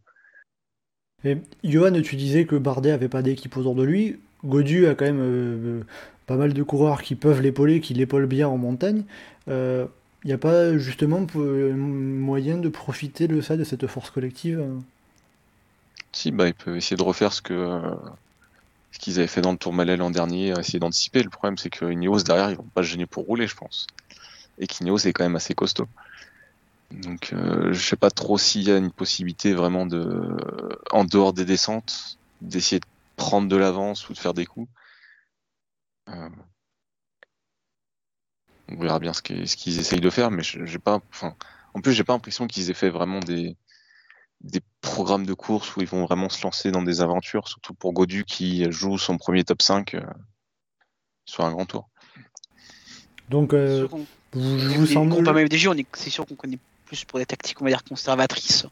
D: Et Johan, tu disais que Bardet avait pas d'équipe autour de lui. Godu a quand même euh, pas mal de coureurs qui peuvent l'épauler, qui l'épaulent bien en montagne. Il n'y a pas justement moyen de profiter de ça, de cette force collective
E: Si, bah, il peut essayer de refaire ce que ce qu'ils avaient fait dans le Tourmalet l'an dernier, essayer d'anticiper. Le problème, c'est que Ineos derrière, ils vont pas se gêner pour rouler, je pense. Et qu'Ineos est quand même assez costaud. Donc, euh, je sais pas trop s'il y a une possibilité vraiment de, en dehors des descentes, d'essayer de prendre de l'avance ou de faire des coups. Euh, on verra bien ce qu'ils essayent de faire, mais j'ai pas, en plus, j'ai pas l'impression qu'ils aient fait vraiment des, des programmes de course où ils vont vraiment se lancer dans des aventures, surtout pour Godu qui joue son premier top 5 euh, sur un grand tour.
D: Donc, euh,
H: vous, vous c'est sûr qu'on connaît plus pour des tactiques, on va dire, conservatrices,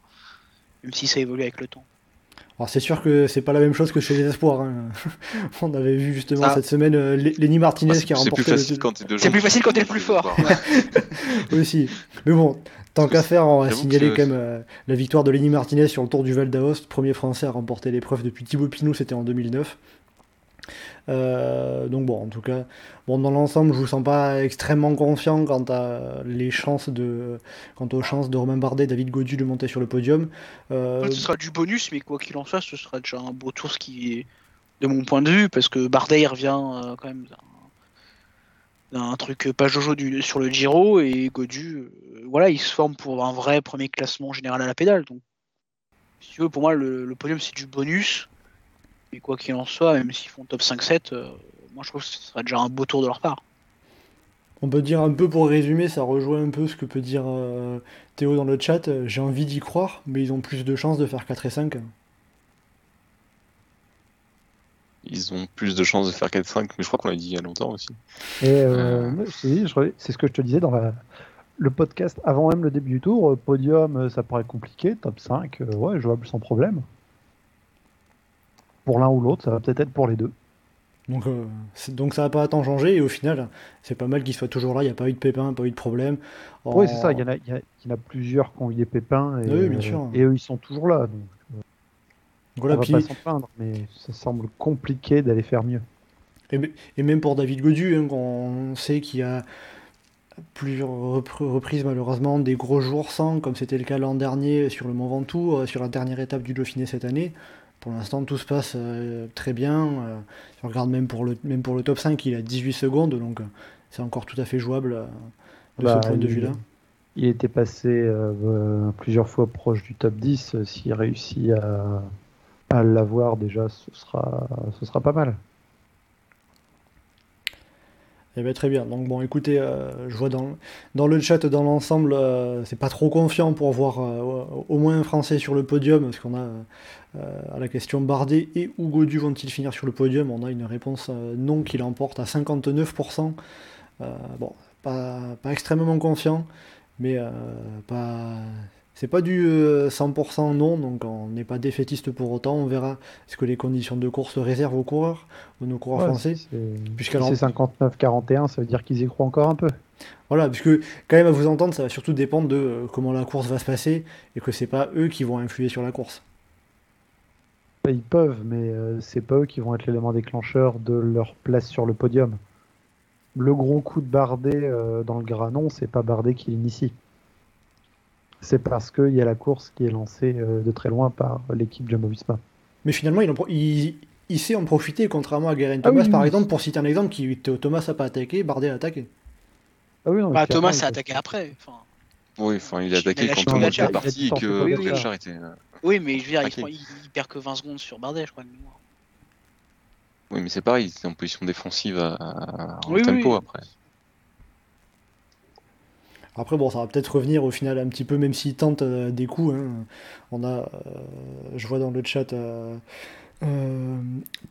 H: même si ça évolue avec le temps.
D: Alors c'est sûr que c'est pas la même chose que chez les espoirs. Hein. On avait vu justement cette semaine euh, Lenny Martinez qui a remporté.
E: C'est plus facile quand t'es
H: C'est plus facile quand t'es le plus fort.
D: Aussi. Mais bon, tant qu'à faire, on va signaler quand même euh, la victoire de Lenny Martinez sur le Tour du Val d'Aoste, premier Français à remporter l'épreuve depuis Thibaut Pinot, c'était en 2009. Euh, donc bon, en tout cas, bon dans l'ensemble, je vous sens pas extrêmement confiant quant à les chances de, quant aux chances de Romain Bardet, David Godu de monter sur le podium.
H: Euh... ce sera du bonus, mais quoi qu'il en soit, ce sera déjà un beau tour, ce qui est de mon point de vue, parce que Bardet il revient euh, quand même d'un truc pas Jojo sur le Giro et Godu, euh, voilà, il se forme pour un vrai premier classement général à la pédale. Donc, si tu veux, pour moi, le podium c'est du bonus et quoi qu'il en soit, même s'ils font top 5-7, euh, moi je trouve que ce serait déjà un beau tour de leur part.
D: On peut dire un peu pour résumer, ça rejoint un peu ce que peut dire euh, Théo dans le chat. J'ai envie d'y croire, mais ils ont plus de chances de faire 4 et 5.
E: Ils ont plus de chances de faire 4-5, mais je crois qu'on l'a dit il y a longtemps aussi.
F: Euh, c'est ce que je te disais dans le podcast avant même le début du tour. Podium, ça paraît compliqué. Top 5, ouais, jouable sans problème pour l'un ou l'autre, ça va peut-être être pour les deux.
D: Donc, euh, donc ça va pas tant changer et au final, c'est pas mal qu'il soit toujours là, il n'y a pas eu de pépins, pas eu de problème.
F: Oui, c'est ça, il y, en a, plusieurs qui ont eu des pépins et,
D: oui, bien sûr.
F: et eux ils sont toujours là. Donc, euh, voilà, on va pas s'en plaindre, mais ça semble compliqué d'aller faire mieux.
D: Et, même pour David Godu, hein, on sait qu'il y a plusieurs reprises malheureusement des gros jours sans, comme c'était le cas l'an dernier sur le Mont Ventoux, euh, sur la dernière étape du Dauphiné cette année. Pour l'instant, tout se passe euh, très bien. Euh, si on regarde même pour, le, même pour le top 5, il a 18 secondes, donc c'est encore tout à fait jouable de ce bah, point de vue-là.
F: Il était passé plusieurs fois proche du top 10. S'il réussit à, à l'avoir, déjà, ce sera, ce sera pas mal.
D: Eh bien, très bien. Donc bon, écoutez, je vois dans, dans le chat, dans l'ensemble, c'est pas trop confiant pour voir au moins un Français sur le podium, parce qu'on a euh, à la question Bardet et Hugo Du vont-ils finir sur le podium? On a une réponse euh, non qui l'emporte à 59%. Euh, bon, pas, extrêmement confiant, mais pas. C'est pas du 100% non, donc on n'est pas défaitiste pour autant. On verra ce que les conditions de course réservent aux coureurs, aux nos coureurs français.
F: c'est 59-41, ça veut dire qu'ils y croient encore un peu.
D: Voilà, puisque quand même à vous entendre, ça va surtout dépendre de comment la course va se passer et que c'est pas eux qui vont influer sur la course.
F: Ils peuvent, mais euh, c'est pas eux qui vont être l'élément déclencheur de leur place sur le podium. Le gros coup de Bardet euh, dans le Granon, c'est pas Bardet qui l'initie. C'est parce qu'il y a la course qui est lancée euh, de très loin par l'équipe Jumbo-Visma.
D: Mais finalement, il, il, sait en profiter, contrairement à Guerin ah Thomas, par exemple, pour citer un exemple, qui Thomas n'a pas attaqué, Bardet a attaqué.
H: Ah oui, bah, Thomas a attaqué après.
E: Oui, enfin, il a attaqué quand Thomas était parti et que Richard était.
H: Oui, mais je veux dire, il, perd que 20 secondes sur Bardet, je crois.
E: Oui, mais c'est pareil, c'est en position défensive à, tempo après.
D: Après, bon, ça va peut-être revenir au final un petit peu, même s'il tente euh, des coups. Hein. On a, euh, je vois dans le chat, euh,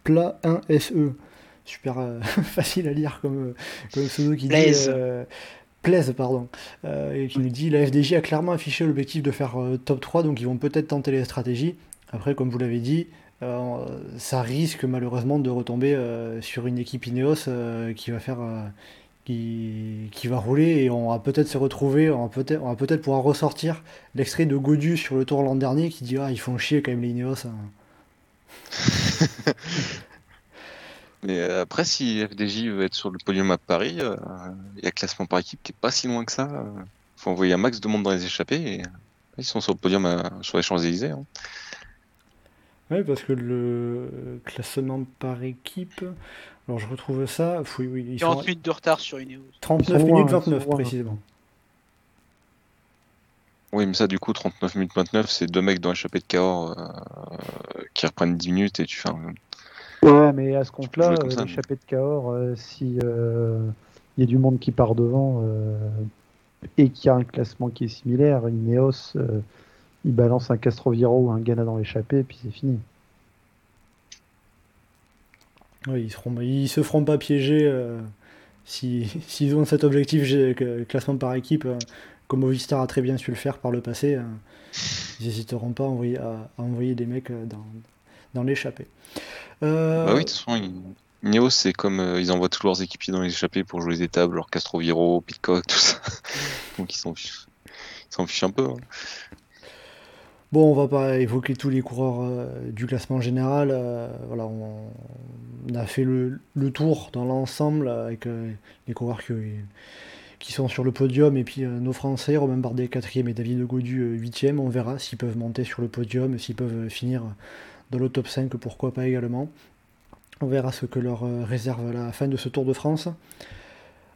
D: plat 1 SE. Super facile à lire comme, comme pseudo qui dit plaise, pardon, euh, et qui nous dit la FDJ a clairement affiché l'objectif de faire euh, top 3, donc ils vont peut-être tenter les stratégies. Après, comme vous l'avez dit, euh, ça risque malheureusement de retomber sur une équipe Ineos qui va faire qui, qui va rouler et on va peut-être se retrouver, on va peut-être on va peut-être pouvoir ressortir l'extrait de Godu sur le tour l'an dernier qui dit ah ils font chier quand même les Ineos. hein.
E: Mais euh, après, si FDJ veut être sur le podium à Paris, euh, il y a classement par équipe qui est pas si loin que ça. Il faut envoyer un max de monde dans les échappées et euh, ils sont sur le podium à- sur les Champs-Élysées. hein.
D: Ouais, parce que le classement par équipe, alors je retrouve ça, oui, oui, ils sont
H: 40 minutes de retard sur Ineos.
D: 39
F: Ils sont loin,
D: minutes
F: ils sont
D: 29
F: loin.
D: précisément.
E: Oui, mais ça, du coup, 39 minutes 29, c'est deux mecs dans l'échappée de Cahors euh, qui reprennent 10 minutes et tu fais un...
F: Ouais, mais à ce compte-là, euh, l'échappée de Cahors, euh, si euh, il y a du monde qui part devant euh, et qu'il y a un classement qui est similaire, Ineos, euh, il balance un Castroviro ou un Ghana dans l'échappée, et puis c'est fini.
D: Oui, ils se feront pas piéger euh, si- s'ils ont cet objectif classement par équipe, euh, comme Movistar a très bien su le faire par le passé. euh, ils n'hésiteront pas à envoyer, des mecs dans, l'échappée.
E: Bah oui, de toute façon, ils... Ineos, c'est comme ils envoient tous leurs équipiers dans les échappées pour jouer les étapes, genre Castroviro, Pitcock, tout ça. Donc ils s'en fichent. Fichent un peu. hein.
D: Bon, on va pas évoquer tous les coureurs euh, du classement général. euh, voilà, on, a fait le, tour dans l'ensemble avec euh, les coureurs qui, sont sur le podium et puis nos Français, Romain Bardet 4 et David Godu 8 On verra s'ils peuvent monter sur le podium, s'ils peuvent finir dans le top 5, pourquoi pas également. On verra ce que leur réserve la fin de ce Tour de France.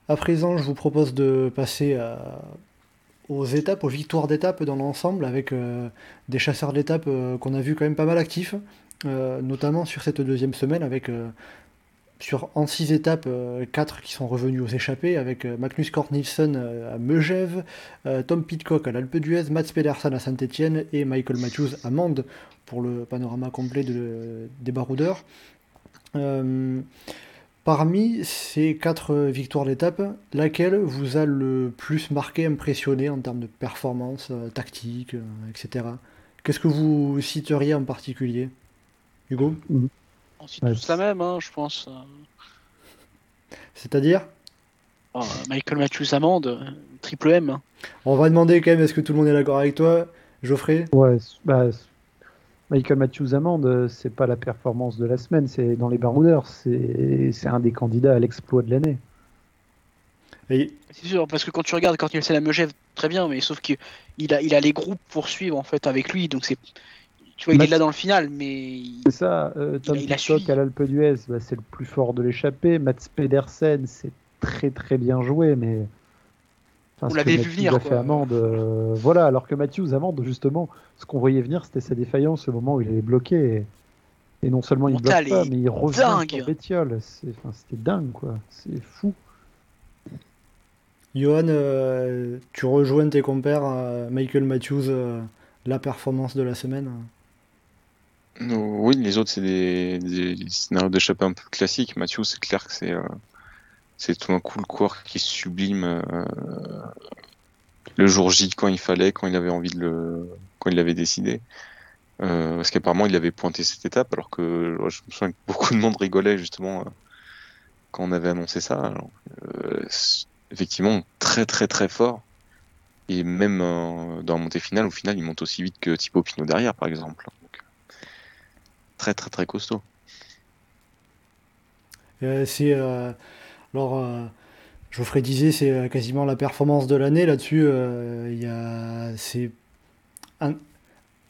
D: À présent, je vous propose de passer à- aux étapes, aux victoires d'étapes dans l'ensemble avec euh, des chasseurs d'étapes euh, qu'on a vu quand même pas mal actifs, euh, notamment sur cette deuxième semaine avec euh, sur en 6 étapes, 4 qui sont revenus aux échappées avec Magnus Cort à Megève, Tom Pitcock à l'Alpe d'Huez, Mats Pedersen à Saint-Etienne et Michael Matthews à Mende pour le panorama complet de- des baroudeurs. Parmi ces quatre victoires d'étape, laquelle vous a le plus marqué, impressionné en termes de performance, euh, tactique, euh, etc. Qu'est-ce que vous citeriez en particulier? Hugo?
H: On cite
F: Ouais,
H: tous la même, hein, je pense.
D: C'est-à-dire?
H: Oh, Michael Matthews Amande, triple M. hein.
D: On va demander quand même, est-ce que tout le monde est d'accord avec toi? Geoffrey?
F: Ouais, bah, Michael Matthews Amande, euh, c'est pas la performance de la semaine, c'est dans les baroudeurs, c'est un des candidats à l'exploit de l'année.
D: Et-
H: C'est sûr, parce que quand tu regardes, quand Nielsen à Megève, très bien, mais sauf qu'il il a, il a les groupes pour suivre en fait avec lui, donc c'est. Tu vois, il est là dans le final, mais. il-
F: C'est ça, euh, Tom
H: Il a- il a
F: à l'Alpe d'Huez, bah, c'est le plus fort de l'échappée. Mats Pedersen, c'est très très bien joué, mais. Enfin,
H: On l'avait vu
F: Matthews
H: venir,
F: a
H: quoi.
F: fait Amande, euh, voilà, alors que Matthews, Amande, justement, ce qu'on voyait venir, c'était sa défaillance au moment où il est bloqué. Et, et non seulement il bloque pas, mais il revient
H: dingue.
F: sur Bétiol. C'était dingue, quoi. C'est fou.
D: Johan, euh, tu rejoins tes compères, euh, Michael Matthews, euh, la performance de la semaine?
E: Oui, les autres, c'est des, des scénarios d'échappée un peu classiques. Mathieu, c'est clair que c'est euh, c'est tout d'un coup le coureur qui sublime euh, le jour J quand il fallait, quand il avait envie de le, quand il l'avait décidé. Euh, parce qu'apparemment, il avait pointé cette étape, alors que je me souviens que beaucoup de monde rigolait justement euh, quand on avait annoncé ça. Euh, effectivement, très très très fort. Et même euh, dans la montée finale, au final, il monte aussi vite que Thibaut Pinot derrière, par exemple. Donc, très très très costaud.
D: Euh, c'est alors euh, Geoffrey disait c'est euh, quasiment la performance de l'année là-dessus euh, il y a c'est in-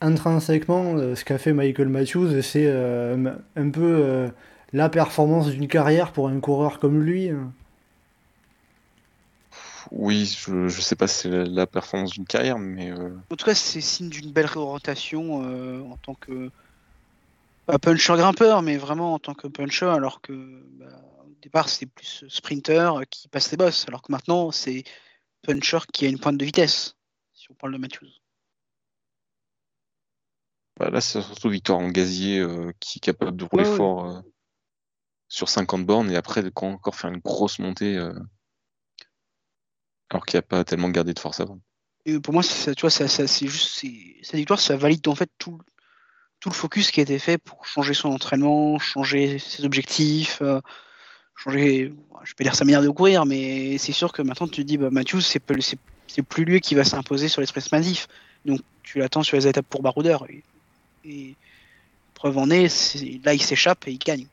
D: intrinsèquement ce qu'a fait Michael Matthews c'est euh, un- peu euh, la performance d'une carrière pour un coureur comme lui.
E: Oui, je, je sais pas si c'est la, la performance d'une carrière, mais euh,
H: En tout cas, c'est signe d'une belle réorientation euh, en tant que. Pas puncher grimpeur, mais vraiment en tant que puncher, alors que bah, départ c'était plus sprinter qui passe les bosses, alors que maintenant c'est puncher qui a une pointe de vitesse, si on parle de Matthews.
E: bah, là c'est surtout Victor en gazier euh, qui est capable de rouler
F: Ouais,
E: fort euh, sur 50 bornes et après de quand encore faire une grosse montée euh, alors qu'il n'y a pas tellement gardé de force avant.
H: Et pour moi, ça, tu vois, ça, ça- c'est juste c'est- cette victoire, ça valide en fait tout, tout le focus qui a été fait pour changer son entraînement, changer ses objectifs, euh,
G: Je peux dire sa manière de courir, mais c'est sûr que maintenant tu te dis, bah, Matthews, c'est plus, lui qui va s'imposer sur l'espace massif. Donc tu l'attends sur les étapes pour baroudeur. Et, preuve en est, là il s'échappe et il gagne.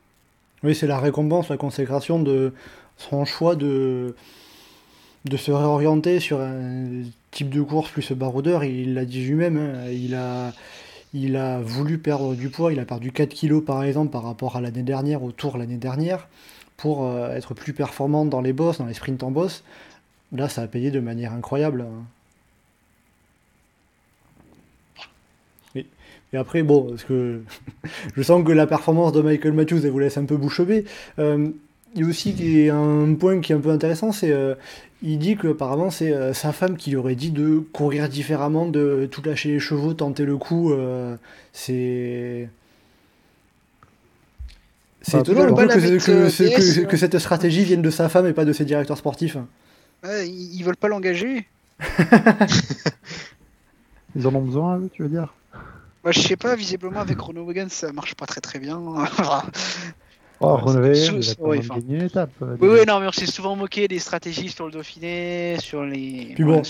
D: Oui, c'est la récompense, la consécration de son choix de, de se réorienter sur un type de course plus baroudeur. Il l'a dit lui-même, hein, il a, il a voulu perdre du poids, il a perdu 4 kilos par exemple par rapport à l'année dernière, au tour l'année dernière, pour euh, être plus performant dans les bosses, dans les sprints en boss. Là, ça a payé de manière incroyable. hein. Et, et après, bon, parce que je sens que la performance de Michael Matthews elle vous laisse un peu bouche bée. Euh, il y a aussi un point qui est un peu intéressant, c'est euh, il dit que apparemment c'est euh, sa femme qui lui aurait dit de courir différemment, de tout lâcher les chevaux, tenter le coup. c'est c'est
F: Bah,
D: étonnant que, que-
I: euh,
D: que-
I: DS,
D: que- que cette stratégie vienne de sa femme et pas de ses directeurs sportifs.
G: Ouais, ils, ils veulent pas l'engager.
F: Ils en ont besoin, tu veux dire?
G: Moi, je sais pas, visiblement avec Renault Wagon ça marche pas très très bien.
F: Oh, quand
G: ouais,
F: même
G: enfin.
F: gagné une étape. euh,
G: oui, oui, non, mais on s'est souvent moqué des stratégies sur le Dauphiné, sur les.
D: Puis bon,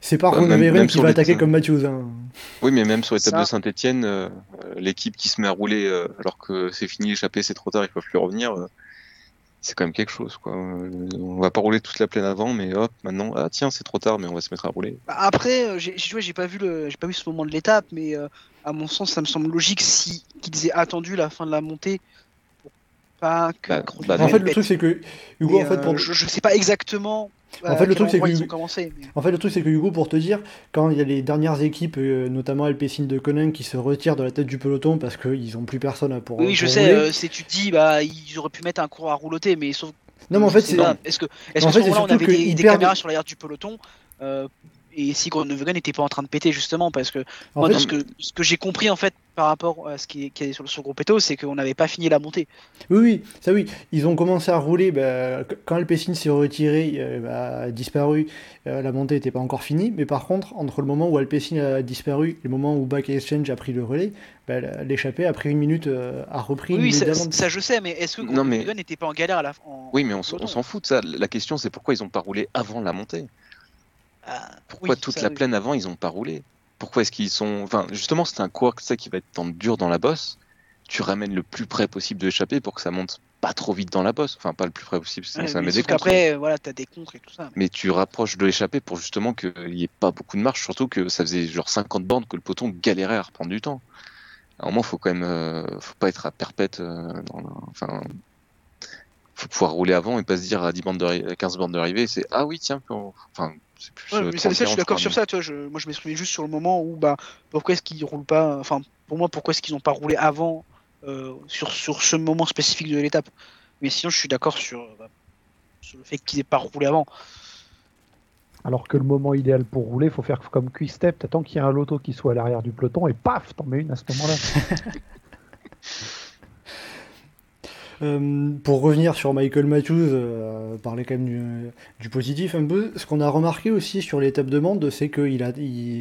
D: C'est pas
E: Ouais,
D: Ron
E: même-
D: Averin
E: même
D: qui
E: sur
D: va
E: les-
D: attaquer comme Matthews. hein.
E: Oui, mais même sur l'étape de Saint-Etienne, l'équipe qui se met à rouler euh, alors que c'est fini, échappé, c'est trop tard, ils peuvent plus revenir. euh, c'est quand même quelque chose, quoi. Euh, on va pas rouler toute la plaine avant, mais hop, maintenant, ah tiens, c'est trop tard, mais on va se mettre à rouler.
G: Bah, Après, euh, j'ai j'ai- j'ai pas vu le, j'ai pas vu ce moment de l'étape, mais euh, à mon sens, ça me semble logique si qu'ils aient attendu la fin de la montée pour pas que.
E: Bah,
G: Gros-
E: bah
D: En fait, le truc, c'est que Hugo, en fait,
G: euh,
D: pour...
G: je, je sais pas exactement.
D: En
G: à
D: fait, le truc, c'est que-
G: commencé. mais-
D: En fait, le truc, c'est que Hugo, pour te dire, quand il y a les dernières équipes, euh, notamment Alpecin de Conin, qui se retirent de la tête du peloton parce qu'ils ont plus personne pour.
G: Oui, je sais. euh, c'est tu te dis, bah, ils auraient pu mettre un coureur à rouloter, mais sauf.
D: non, mais en fait, c'est.
G: Est-ce que, est-ce
D: en
G: que
D: fait,
G: ce on avait des, caméras sur l'arrière du peloton euh, et si Groenewegen n'était pas en train de péter justement parce que
D: En
G: moi,
D: fait,
G: de ce que, ce que j'ai compris en fait par rapport à ce qui est, qui est sur le groupe Eto, c'est qu'on n'avait pas fini la montée.
D: Oui, oui, ça oui. Ils ont commencé à rouler. bah, qu- quand Alpecin s'est retiré, euh, bah, a disparu, euh, la montée n'était pas encore finie. Mais par contre, entre le moment où Alpecin a disparu et le moment où Back Exchange a pris le relais, bah, l'échappée a pris une minute, euh, a repris une
G: Oui, ça, je sais, mais est-ce que
E: Non, mais-
G: n'était pas en galère à la fin en-
E: Oui, mais on, on s'en fout de ça. La question, c'est pourquoi ils ont pas roulé avant la montée?
G: Ah,
E: Pourquoi
G: oui,
E: toute
G: ça,
E: la
G: oui.
E: plaine avant, ils ont pas roulé? Pourquoi est-ce qu'ils sont. Enfin, justement, c'est un coureur ça qui va être tant dur dans la bosse. Tu ramènes le plus près possible de l'échappée pour que ça monte pas trop vite dans la bosse. Enfin, pas le plus près possible, sinon
G: Ouais,
E: ça met des contres.
G: qu'après, euh, voilà, t'as des contres et tout ça.
E: Mais tu rapproches de l'échappée pour justement qu'il n'y ait pas beaucoup de marche, surtout que ça faisait genre 50 bornes que le peloton galérait à reprendre du temps. À un moment, faut quand même, euh, faut pas être à perpète. euh, dans la- Enfin, faut pouvoir rouler avant et pas se dire à 10 bornes de, arri- 15 bornes d'arrivée, c'est ah oui tiens, on- enfin plus.
G: Ouais,
E: euh,
G: mais ça,
E: 30,
G: ça, je suis
E: 40,
G: d'accord sur ça. Tu vois, je, moi, je m'exprimais juste sur le moment où, bah, pourquoi est-ce qu'ils roulent pas. Enfin, pour moi, pourquoi est-ce qu'ils n'ont pas roulé avant euh, sur, sur ce moment spécifique de l'étape? Mais sinon, je suis d'accord sur, euh, bah, sur le fait qu'ils n'aient pas roulé avant.
F: Alors que le moment idéal pour rouler, il faut faire comme Quick Step, t'attends qu'il y ait un loto qui soit à l'arrière du peloton et paf, t'en mets une à ce moment-là.
D: Euh, pour revenir sur Michael Matthews, euh, parler quand même du, positif un peu, ce qu'on a remarqué aussi sur l'étape de Mende, c'est que il a,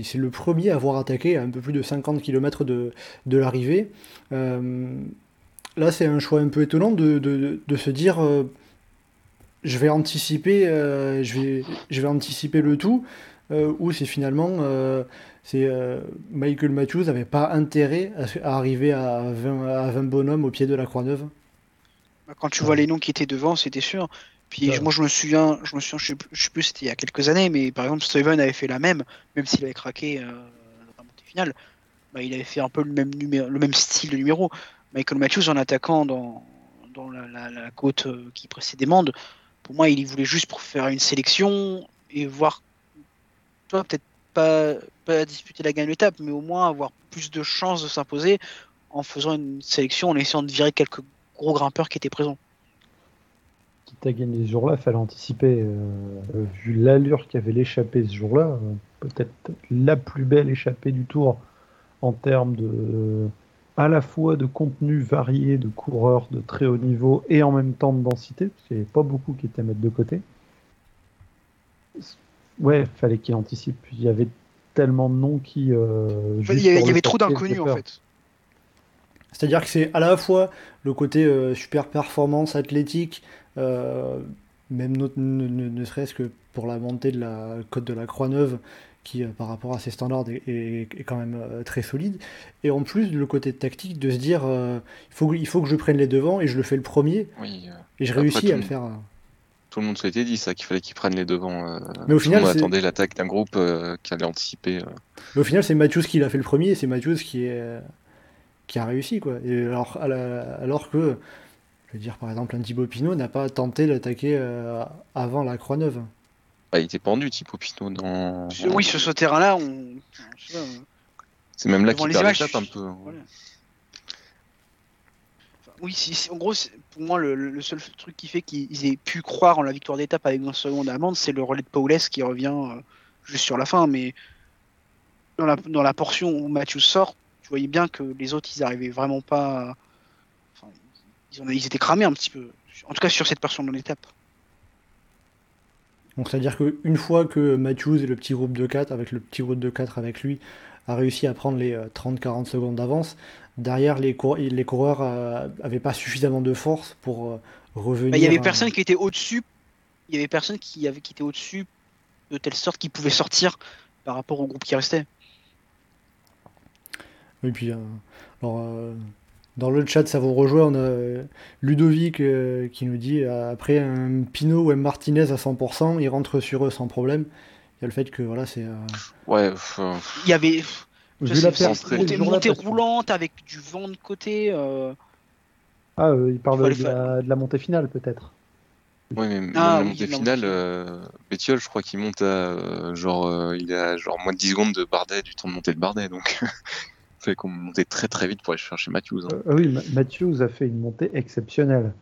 D: c'est le premier à avoir attaqué à un peu plus de 50 km de, de l'arrivée. Euh, là, c'est un choix un peu étonnant de, de- se dire je vais anticiper, je vais, je vais anticiper le tout, euh, ou c'est finalement Michael Matthews n'avait pas intérêt à, arriver à 20, à 20 bonhommes au pied de la Croix-Neuve.
G: Quand tu vois les noms qui étaient devant, c'était sûr. Puis
D: Ouais.
G: moi, je me souviens, je me souviens, je sais plus, plus, c'était il y a quelques années, mais par exemple, Steven avait fait la même, même s'il avait craqué euh, dans la montée finale. Bah, il avait fait un peu le même numéro, le même style de numéro. Michael Matthews en attaquant dans, dans la, la- la côte euh, qui précédait Mende, pour moi, il y voulait juste pour faire une sélection et voir, toi, peut-être pas, pas disputer la gagne d'étape, mais au moins avoir plus de chances de s'imposer en faisant une sélection, en essayant de virer quelques gros grimpeurs qui étaient présents.
F: Quitte à gagner ce jour-là, fallait anticiper. euh, vu l'allure qu'avait l'échappée ce jour-là, euh, peut-être la plus belle échappée du tour en termes de à la fois de contenu varié de coureurs de très haut niveau et en même temps de densité, parce qu'il n'y avait pas beaucoup qui étaient à mettre de côté. Ouais, fallait qu'il anticipe. Il y avait tellement de noms qui. euh,
G: il y avait, il y avait trop d'inconnus en fait.
D: C'est-à-dire que c'est à la fois le côté euh, super performance athlétique, euh, même ne, ne- ne serait-ce que pour la montée de la côte de la Croix-Neuve, qui euh, par rapport à ses standards est, est- est quand même très solide. Et en plus, le côté tactique de se dire il, faut, que- il faut que je prenne les devants et je le fais le premier,
E: Oui,
D: et je
E: Après,
D: réussis à
E: le
D: faire.
E: tout le monde s'était dit ça, qu'il fallait qu'ils prennent les devants.
D: Mais au final, c'est-
E: attendait l'attaque d'un groupe qui allait anticiper.
D: Mais au final, c'est Matthews qui l'a fait le premier, et c'est Matthews qui, est, qui a réussi. Quoi. Et alors, à la- alors que, je veux dire, par exemple, un Thibaut Pinot n'a pas tenté d'attaquer euh, avant la Croix-Neuve.
E: Bah, il était pendu, Thibaut Pinot, dans.
G: Oui, sur ce terrain-là, on. pas,
E: C'est même là qu'il
G: les
E: perd
G: images,
E: l'étape un peu.
G: voilà. Enfin, oui, si, si- en gros, pour moi, le, le seul truc qui fait qu'ils aient pu croire en la victoire d'étape avec 20 secondes d'amende, c'est le relais de Paules qui revient euh, juste sur la fin. Mais dans la, dans la portion où Mathieu sort, voyais bien que les autres, ils arrivaient vraiment pas. à- Enfin, ils, en- ils étaient cramés un petit peu. En tout cas, sur cette portion de l'étape.
D: Donc, c'est-à-dire qu'une fois que Matthews et le petit groupe de 4, avec le petit groupe de 4 avec lui, a réussi à prendre les euh, 30-40 secondes d'avance, derrière, les, cour- les coureurs euh, avaient pas suffisamment de force pour euh, revenir.
G: Bah, Il y avait personne qui était au-dessus. Il y avait personne qui, avait, qui était au-dessus de telle sorte qu'il pouvait sortir par rapport au groupe qui restait.
D: Et puis, euh, alors, euh, dans le chat, ça vous rejoint. On a euh, Ludovic euh, qui nous dit euh, après un Pinot ou un Martinez à 100%, il rentre sur eux sans problème. Il y a le fait que voilà, c'est. euh,
E: Ouais,
G: Il y avait
F: Vu
G: je
F: la
G: sais, montée, montée roulante avec du vent de côté. euh,
F: Ah, euh, il parle de la, de la montée finale, peut-être.
E: mais
G: Ah,
E: la
G: oui,
E: montée
G: la
E: finale,
G: montée.
E: euh, Bettiol, je crois qu'il monte à euh, genre, euh, il a genre moins de 10 secondes de Bardet, du temps de montée de Bardet, donc qu'on montait très très vite pour aller chercher Matthews. hein.
F: Euh, ah oui, Ma- Matthews a fait une montée exceptionnelle.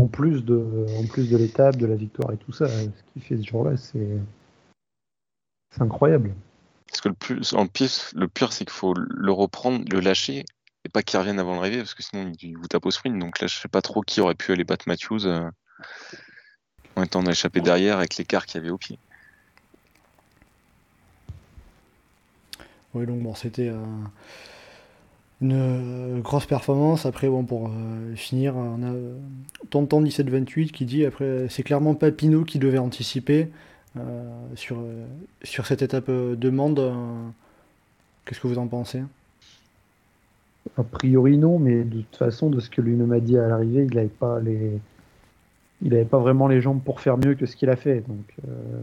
F: En plus de, en plus de l'étape, de la victoire et tout ça, ce qu'il fait ce jour-là, c'est c'est incroyable.
E: Parce que le plus, en plus, le pire, c'est qu'il faut le reprendre, le lâcher, et pas qu'il revienne avant l'arrivée, parce que sinon il vous tape au sprint. Donc là, je sais pas trop qui aurait pu aller battre Matthews euh, en étant échappé derrière avec l'écart qu'il y avait au pied.
D: Oui, donc bon, c'était euh, une euh, grosse performance. Après, bon, pour euh, finir, on a Tonton 1728 qui dit après, c'est clairement pas Pinot qui devait anticiper sur, sur cette étape de Mende. euh, Qu'est-ce que vous en pensez?
F: A priori non, mais de toute façon, de ce que lui-même a dit à l'arrivée, il n'avait pas les, il avait pas vraiment les jambes pour faire mieux que ce qu'il a fait. Donc euh,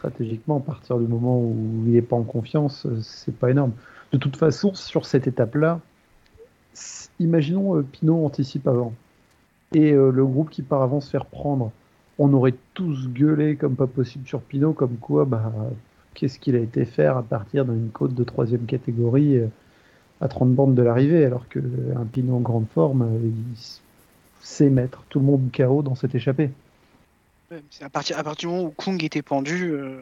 F: stratégiquement, à partir du moment où il n'est pas en confiance, euh, c'est pas énorme. De toute façon, sur cette étape-là, imaginons euh, Pinot anticipe avant et euh, le groupe qui part avant se faire prendre. On aurait tous gueulé comme pas possible sur Pinot, comme quoi, bah, qu'est-ce qu'il a été faire à partir d'une côte de troisième catégorie à 30 bandes de l'arrivée, alors que euh, un Pinot en grande forme, il sait mettre tout le monde KO dans cette échappée.
G: À, partir, à partir du moment où Kung était pendu, euh,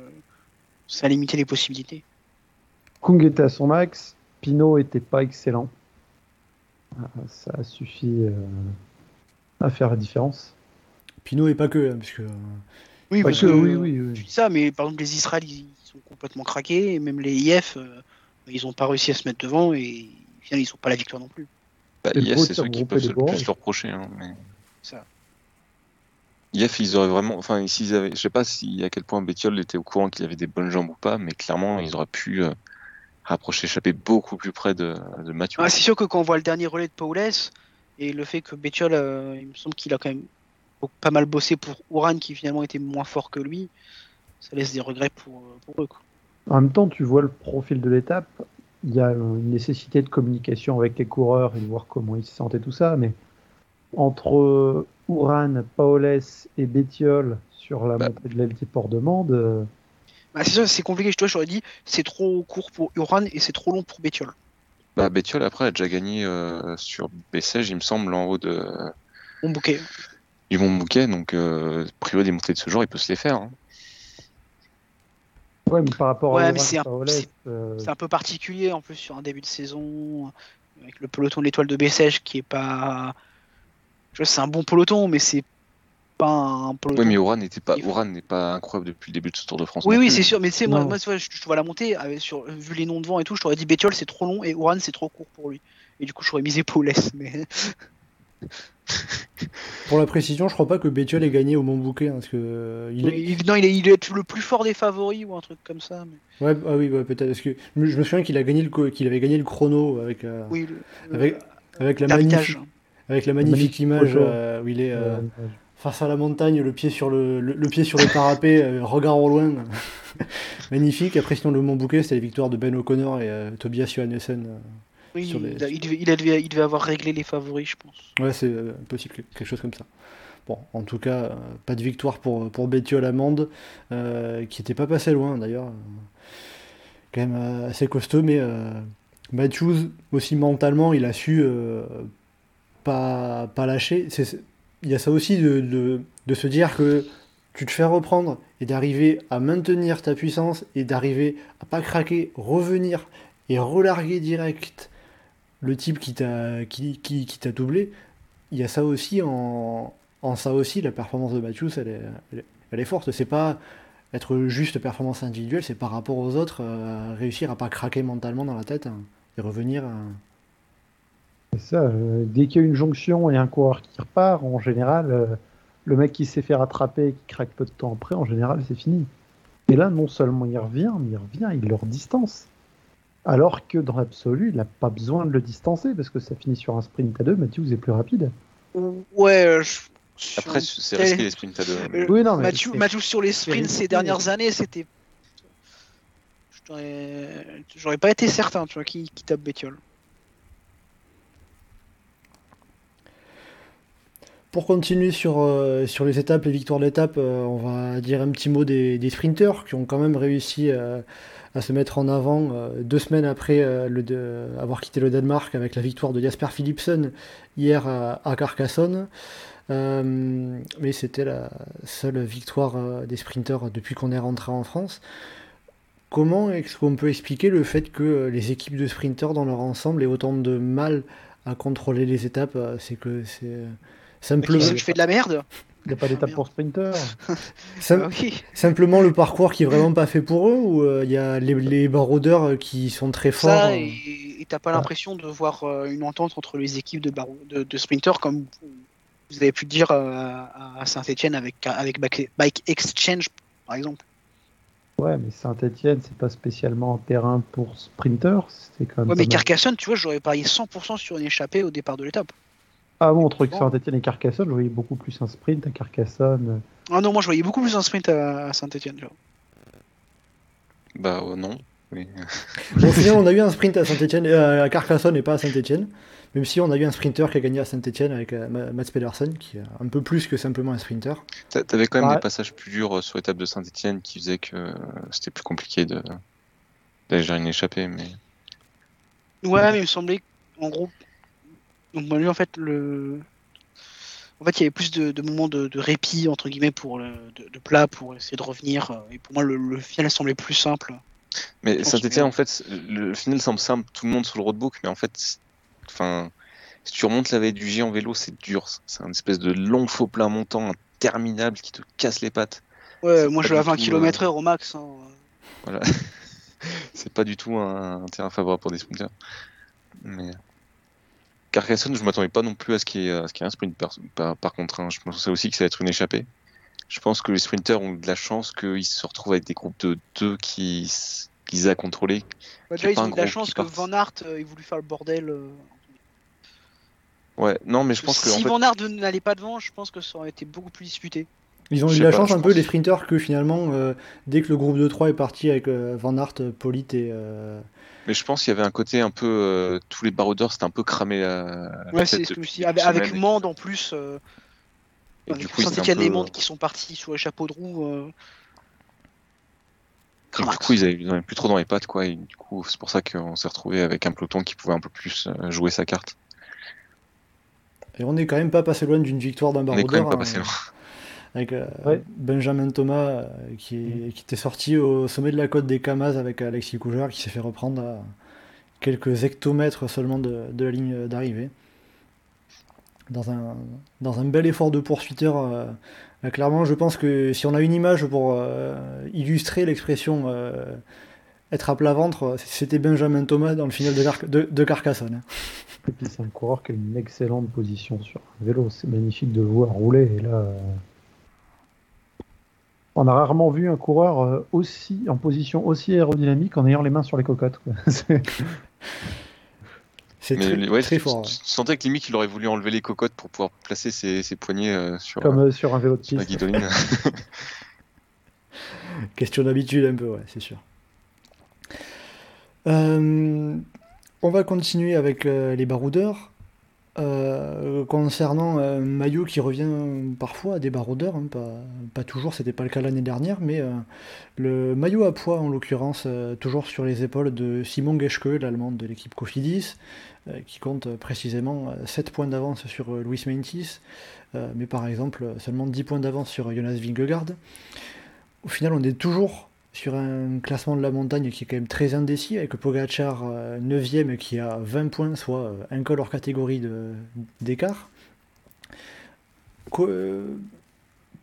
G: ça a limité les possibilités.
F: Kung était à son max, Pinot était pas excellent. Ah, Ça a suffi euh, à faire la différence.
D: Pinot et pas que, hein, parce que. euh,
G: Oui,
F: Pas
G: parce
F: que,
G: que,
F: oui, oui, oui.
G: Tu dis ça, mais par exemple, les Israéliens, ils sont complètement craqués, et même les IF, euh, ils n'ont pas réussi à se mettre devant, et ils n'ont pas la victoire non plus.
E: Bah, IF, c'est ceux qui peuvent se le plus reprocher. hein, mais...
G: Ça.
E: IF, ils auraient vraiment. Enfin, s'ils avaient. Je sais pas si à quel point Bettiol était au courant qu'il avait des bonnes jambes ou pas, mais clairement, ils auraient pu euh, rapprocher, échapper beaucoup plus près de, de Mathieu.
G: Ah, c'est sûr que quand on voit le dernier relais de Paules, et le fait que Bettiol, euh, il me semble qu'il a quand même pas mal bossé pour Uran, qui finalement était moins fort que lui, ça laisse des regrets pour, euh, pour eux. quoi.
F: En même temps, tu vois le profil de l'étape. Il y a une nécessité de communication avec les coureurs et de voir comment ils se sentent et tout ça. Mais entre euh, Uran, Paoles et Bettiol sur la
E: Bah.
F: montée de l'LT Port de Mende, euh,
G: Bah, c'est ça, c'est compliqué. Toi, j'aurais dit, c'est trop court pour Uran et c'est trop long pour Bettiol.
E: Bah, Bettiol, après, a déjà gagné euh, sur Bessèges, il me semble, en haut de,
G: Bon bouquet.
E: du Mont Bouquet. Donc, euh, priori, des montées de ce genre, il peut se les faire. hein.
F: ouais, mais par rapport
G: Ouais,
F: à
G: c'est un-
F: euh,
G: un peu particulier en plus sur un début de saison, avec le peloton de l'étoile de Bessèges qui est pas. Vois, c'est un bon peloton, mais c'est pas un peloton.
E: Oui, mais Oran n'était pas, Oran n'est pas incroyable depuis le début de ce Tour de France.
G: Oui, oui, c'est sûr, mais tu sais, moi, moi tu vois, je, je vois la montée, avec- sur, vu les noms devant et tout, je t'aurais dit Bétiol c'est trop long et Oran c'est trop court pour lui. Et du coup, j'aurais misé Paulès, mais.
D: Pour la précision, je crois pas que Bétiol ait gagné au Mont Bouquet, hein, parce que euh, il est-
G: Il- non, il est, il est le plus fort des favoris ou un truc comme ça. Mais...
D: Ouais, ah oui, ouais, peut-être. Parce que je me souviens qu'il a gagné le qu'il avait gagné le chrono avec euh,
G: Oui, le, le-
D: avec avec la magnifique avec la magnifique
F: Magnifique
D: image euh, où il est euh, face à la montagne, le pied sur le, le, le pied sur le parapet, euh, regard au loin. magnifique. Après, sinon, le Mont Bouquet, c'était les victoires de Ben O'Connor et euh, Tobias Johannessen. euh.
G: Oui,
D: sur les-
G: il, devait, il, devait, il devait avoir réglé les favoris, je pense.
D: Ouais, c'est euh, possible, que- quelque chose comme ça. Bon, en tout cas, euh, pas de victoire pour, pour Bétiol Amande, euh, qui était pas passé loin d'ailleurs. quand même assez costaud, mais euh, Matthews, aussi mentalement, il a su euh, pas, lâcher. Il y a ça aussi de, de, de se dire que tu te fais reprendre et d'arriver à maintenir ta puissance et d'arriver à pas craquer, revenir et relarguer direct le type qui t'a qui, qui, qui t'a doublé, il y a ça aussi en, en ça aussi la performance de Matthews elle est, elle est, forte. C'est pas être juste performance individuelle, c'est par rapport aux autres euh, réussir à pas craquer mentalement dans la tête hein, et revenir. à-
F: C'est ça, euh, dès qu'il y a une jonction et un coureur qui repart, en général, euh, le mec qui s'est fait rattraper et qui craque peu de temps après, en général, c'est fini. Et là, non seulement il revient, mais il revient, il leur distance. Alors que dans l'absolu, il n'a pas besoin de le distancer parce que ça finit sur un sprint à deux, Matthews est plus rapide.
G: Ouais, euh, je-
E: Après, c'est risqué les sprints à deux.
G: Euh,
F: Oui, non, mais
G: Mathieu, Mathieu sur les sprints ces dernières années, c'était. Je t'aurais- J'aurais pas été certain, tu vois, qui, qui tape Bétiol.
D: Pour continuer sur, euh, sur les étapes, les victoires d'étape, euh, on va dire un petit mot des, sprinteurs qui ont quand même réussi euh, à se mettre en avant deux semaines après le avoir quitté le Danemark avec la victoire de Jasper Philipsen hier à, à Carcassonne. Mais c'était la seule victoire des sprinteurs depuis qu'on est rentré en France. Comment est-ce qu'on peut expliquer le fait que les équipes de sprinteurs dans leur ensemble aient autant de mal à contrôler les étapes C'est que c'est simplement,
G: Je fais de la merde
F: Il n'y a pas d'étape
G: merde.
F: pour sprinter.
D: sim-
G: Ah oui.
D: simplement le parcours qui est vraiment pas fait pour eux ou euh, il y a les, les baroudeurs euh, qui sont très forts
G: Ça,
D: euh,
G: et t'as pas
F: Ah.
G: l'impression de voir euh, une entente entre les équipes de, barou- de, de sprinters comme vous avez pu le dire euh, à Saint-Etienne avec, avec Bike Exchange, par exemple.
F: Ouais, mais Saint-Etienne, c'est pas spécialement un terrain pour sprinter. C'est quand même
G: Ouais, mais. Carcassonne, tu vois, j'aurais parié 100% sur une échappée au départ de l'étape.
F: Ah bon, entre
G: Bon.
F: Saint-Etienne et Carcassonne, je voyais beaucoup plus un sprint à Carcassonne.
G: Ah non, moi je voyais beaucoup plus un sprint à, Saint-Etienne.
E: Bah euh, non. Oui.
D: Au final, on a eu un sprint à Saint-Etienne, à Carcassonne et pas à Saint-Etienne. Même si on a eu un sprinter qui a gagné à Saint-Etienne avec euh, Ma- Mats Pedersen, qui est un peu plus que simplement un sprinter.
E: T'a- T'avais quand même des passages plus durs euh, sur l'étape de Saint-Etienne qui faisaient que euh, c'était plus compliqué de d'aller gérer une échappée. Mais
G: Ouais, mais il me semblait, en gros, donc moi, lui, en fait, le, en fait, il y avait plus de, de moments de, de répit entre guillemets pour le, de, de plat pour essayer de revenir. euh, Et pour moi, le, le final semblait plus simple.
E: Mais Saint-Etienne,
G: que-
E: en fait, le final semble simple, tout le monde sur le roadbook, mais en fait, enfin, si tu remontes la veille du J en vélo, c'est dur. C'est un espèce de long faux plat montant interminable qui te casse les pattes.
G: Ouais, moi je vais à
E: du
G: 20
E: tout,
G: km/h au max. hein.
E: Voilà. c'est pas du tout un, un terrain favorable pour des sprinters. Mais Carcassonne, je m'attendais pas non plus à ce qu'il y qu'il y ait un sprint par, par, par contre. hein. Je pensais aussi que ça va être une échappée. Je pense que les sprinters ont de la chance qu'ils se retrouvent avec des groupes de deux qui, qu'ils aient à contrôler. Qu'il y
G: déjà,
E: ait
G: ils ont eu de la chance que. Van Aert euh, ait voulu faire le bordel. euh.
E: Ouais, non, mais je pense que. en
G: si
E: fait,
G: Van Aert n'allait pas devant, je pense que ça aurait été beaucoup plus disputé.
D: Ils ont eu la
E: pas,
D: chance un peu les sprinters que finalement, euh, dès que le groupe de 3 est parti avec euh, Van Aert, Polit et. euh,
E: Mais je pense qu'il y avait un côté un peu. euh, tous les baroudeurs, c'était un peu cramé
G: Ouais, c'est ce que je me
E: depuis
G: suis dit.
E: une
G: Avec, avec. Mende en plus. Euh,
E: Et du coup, étaient un
G: Saint-Etienne
E: peu-
G: et Mende qui sont partis sur les chapeaux de roue. euh,
E: Et du coup, ils avaient, ils avaient plus trop dans les pattes, quoi. Et du coup, c'est pour ça qu'on s'est retrouvé avec un peloton qui pouvait un peu plus euh, jouer sa carte.
D: Et on est quand même pas passé loin d'une victoire d'un
E: On est quand
D: baroudeur.
E: même pas
D: hein,
E: passé loin.
D: Avec euh,
F: Ouais.
D: Benjamin Thomas euh, qui, est- qui était sorti au sommet de la côte des Camas avec Alexis Cougeur qui s'est fait reprendre à quelques hectomètres seulement de, de la ligne d'arrivée. Dans un, dans un bel effort de poursuiteur euh, clairement, je pense que si on a une image pour euh, illustrer l'expression euh, être à plat ventre, c'était Benjamin Thomas dans le final de, Car- de- de Carcassonne. hein.
F: Et puis c'est un coureur qui a une excellente position sur un vélo. C'est magnifique de le voir rouler. Et là, euh, on a rarement vu un coureur euh, aussi en position aussi aérodynamique en ayant les mains sur les cocottes. C'est-
D: très,
E: ouais,
D: très
E: tu,
D: fort.
E: tu- tu sentais que limite il aurait voulu enlever les cocottes pour pouvoir placer ses, ses poignets euh, sur,
F: Comme
E: euh,
F: sur un vélo de
E: sur la
F: piste.
E: guidoline.
D: Question d'habitude un peu, ouais, c'est sûr. Euh, on va continuer avec euh, les baroudeurs. Euh, concernant euh, Maillot qui revient parfois à des baroudeurs, hein, pas, toujours, c'était pas le cas l'année dernière, mais euh, le maillot à poids en l'occurrence, euh, toujours sur les épaules de Simon Geschke, l'allemand de l'équipe Cofidis, qui compte précisément euh, 7 points d'avance sur Luis Mentis, mais par exemple seulement 10 points d'avance sur Jonas Vingegaard. Au final, on est toujours sur un classement de la montagne qui est quand même très indécis, avec Pogacar 9ème qui a 20 points, soit euh, un col hors catégorie de- d'écart. Euh,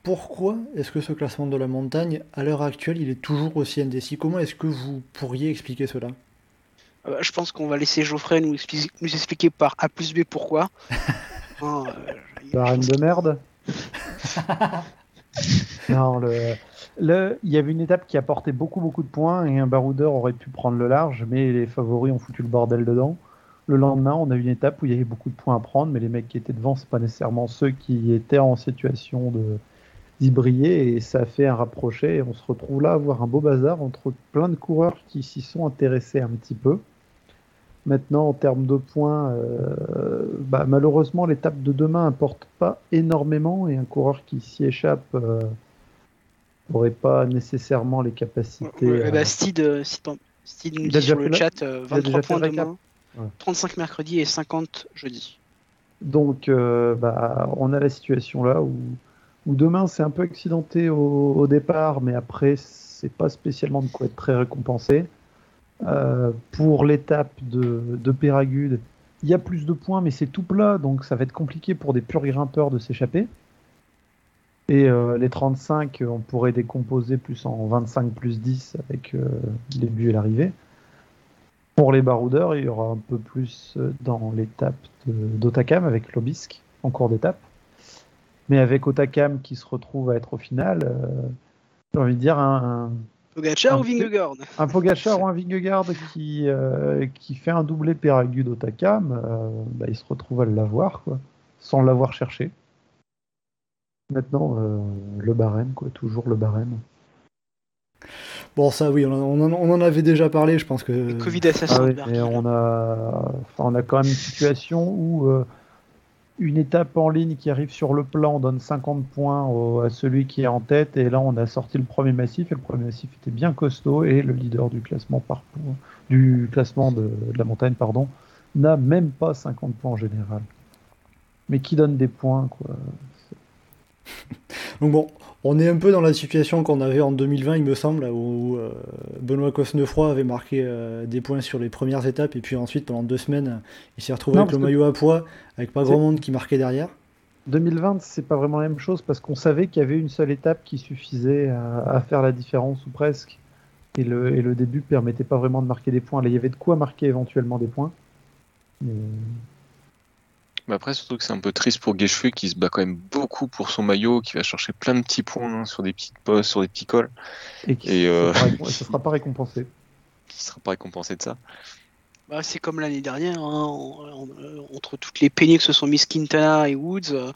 D: Pourquoi est-ce que ce classement de la montagne, à l'heure actuelle, il est toujours aussi indécis? Comment est-ce que vous pourriez expliquer cela?
G: Euh, je pense qu'on va laisser Geoffrey nous, expli- nous expliquer par A plus B pourquoi. Euh,
F: reine
G: pense
F: de merde? non, le, il y avait une étape qui apportait beaucoup beaucoup de points et un baroudeur aurait pu prendre le large, mais les favoris ont foutu le bordel dedans. Le lendemain, on a eu une étape où il y avait beaucoup de points à prendre, mais les mecs qui étaient devant, c'est pas nécessairement ceux qui étaient en situation d'y briller et ça a fait un rapproché et on se retrouve là à avoir un beau bazar entre plein de coureurs qui s'y sont intéressés un petit peu. Maintenant, en termes de points, euh, bah, malheureusement, l'étape de demain importe pas énormément et un coureur qui s'y échappe euh, n'aurait pas nécessairement les capacités.
G: Bah, Steed, euh, Steed- nous dit sur le chat euh,
F: il a déjà
G: 23
F: fait
G: points demain,
F: Ouais.
G: 35 mercredi et 50 jeudi.
F: Donc, euh, bah, on a la situation là où, où demain c'est un peu accidenté au, au départ, mais après c'est pas spécialement de quoi être très récompensé. Euh, pour l'étape de, de Péragude, il y a plus de points, mais c'est tout plat, donc ça va être compliqué pour des purs grimpeurs de s'échapper. Et euh, les 35, on pourrait décomposer plus en 25 plus 10 avec euh, le début et l'arrivée. Pour les baroudeurs, il y aura un peu plus dans l'étape d'Otakam avec Lobisk en cours d'étape. Mais avec Otakam qui se retrouve à être au final, j'ai envie de dire un,
G: Pogacar ou Vingegaard?
F: un, un Pogacar ou un Vingegaard qui, euh, qui fait un doublé Péragude Otakam, euh, bah, il se retrouve à l'avoir, quoi, sans l'avoir cherché. Maintenant, euh, le barème, quoi, toujours le barème.
D: Bon, ça, oui, on en, on avait déjà parlé, je pense que.
G: Le Covid assassin.
F: Ah
G: de
F: oui, on a, enfin, on a quand même une situation où euh, une étape en ligne qui arrive sur le plan donne 50 points au- à celui qui est en tête. Et là, on a sorti le premier massif et le premier massif était bien costaud et le leader du classement par du classement de, de la montagne, pardon, n'a même pas 50 points en général. Mais qui donne des points, quoi?
D: Donc bon, on est un peu dans la situation qu'on avait en 2020, il me semble, où euh, Benoît Cosnefroy avait marqué euh, des points sur les premières étapes, et puis ensuite, pendant deux semaines, il s'est retrouvé
F: Non,
D: avec le maillot à poids, avec pas grand monde qui marquait derrière.
F: 2020, c'est pas vraiment la même chose parce qu'on savait qu'il y avait une seule étape qui suffisait à, à faire la différence ou presque. Et le, et le début permettait pas vraiment de marquer des points. Là, il y avait de quoi marquer éventuellement des points. Mais
E: Mais après, surtout que c'est un peu triste pour Guéchefeu qui se bat quand même beaucoup pour son maillot, qui va chercher plein de petits points hein, sur des petites postes, sur des petits cols,
F: et qui
E: Et, euh,
F: ne sera, pas récompensé.
E: qui sera pas récompensé de ça.
G: Bah, c'est comme l'année dernière, hein, on- on- euh, entre toutes les peignées que se sont mis Quintana et Woods, euh,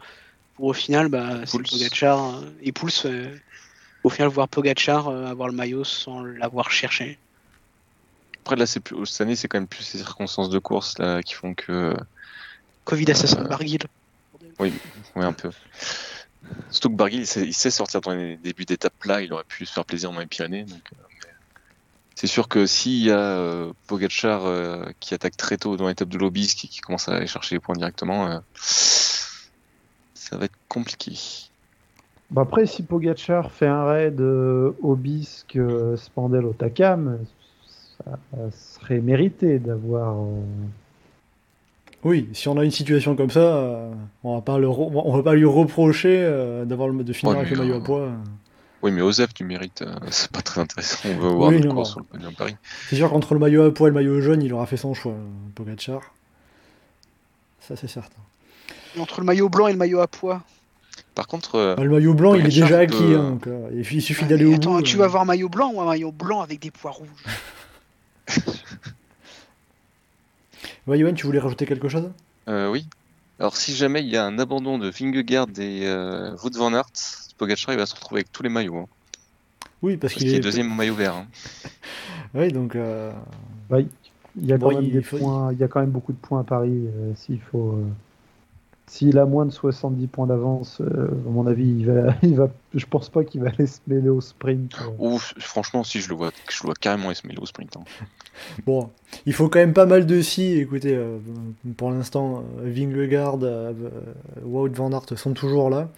G: pour au final, bah, c'est. Pogacar euh, et Pouls. euh, au final, voir Pogacar euh, avoir le maillot sans l'avoir cherché.
E: Après, là, plus, cette année, c'est quand même plus ces circonstances de course là, qui font que.
G: Covid assassin de
E: Euh,
G: Barguil.
E: Oui, un peu. Surtout que Barguil, il sait, il sait sortir dans les débuts d'étape là, il aurait pu se faire plaisir dans les Pyrénées. donc, euh, c'est sûr que s'il y a euh, Pogacar euh, qui attaque très tôt dans l'étape de l'Obisque et qui commence à aller chercher les points directement, euh, ça va être compliqué.
F: Bon, après, si Pogachar fait un raid euh, Obisque, euh, Spandel, Otakam, ça, ça serait mérité d'avoir.
D: Oui, si on a une situation comme ça, euh, on va pas le re- on va pas lui reprocher euh, d'avoir le de finir
E: Ouais,
D: avec
E: mais,
D: le maillot à poids.
E: Oui, mais Osef, tu mérites. euh, c'est pas très intéressant. On veut voir
D: Oui, non,
E: sur le podium Paris.
D: C'est sûr qu'entre le maillot à poids et le maillot jaune, il aura fait son choix, Pogacar. Ça c'est certain.
H: Et entre le maillot blanc et le maillot à pois.
E: Par contre, euh,
D: Ah, le maillot blanc, il est déjà acquis.
E: peut-
D: hein, donc, euh, il suffit
H: Ouais,
D: d'aller au
H: attends,
D: bout.
H: tu
D: euh.
H: vas avoir un maillot blanc ou un maillot blanc avec des pois rouges?
D: Ouais, Yoann, tu voulais rajouter quelque chose?
E: Euh, oui. Alors, si jamais il y a un abandon de Vingegaard et euh, Wout van Aert, Pogacar il va se retrouver avec tous les maillots. hein,
D: Oui, parce
E: parce
D: qu'il
E: est deuxième au maillot vert. hein.
D: Oui, donc. euh,
F: Ouais, il y a quand
D: Bon,
F: même
D: il
F: des
D: faut-
F: points, il y a quand même beaucoup de points à Paris. euh, S'il faut, euh, s'il a moins de 70 points d'avance, euh, à mon avis, il va, il va, je pense pas qu'il va aller se mêler au sprint. euh.
E: Ou franchement, si je le vois, je le vois carrément se mêler au sprint. hein.
D: Bon, il faut quand même pas mal de si. Écoutez, euh, pour l'instant, euh, Vingegaard, Wout van Aert sont toujours là.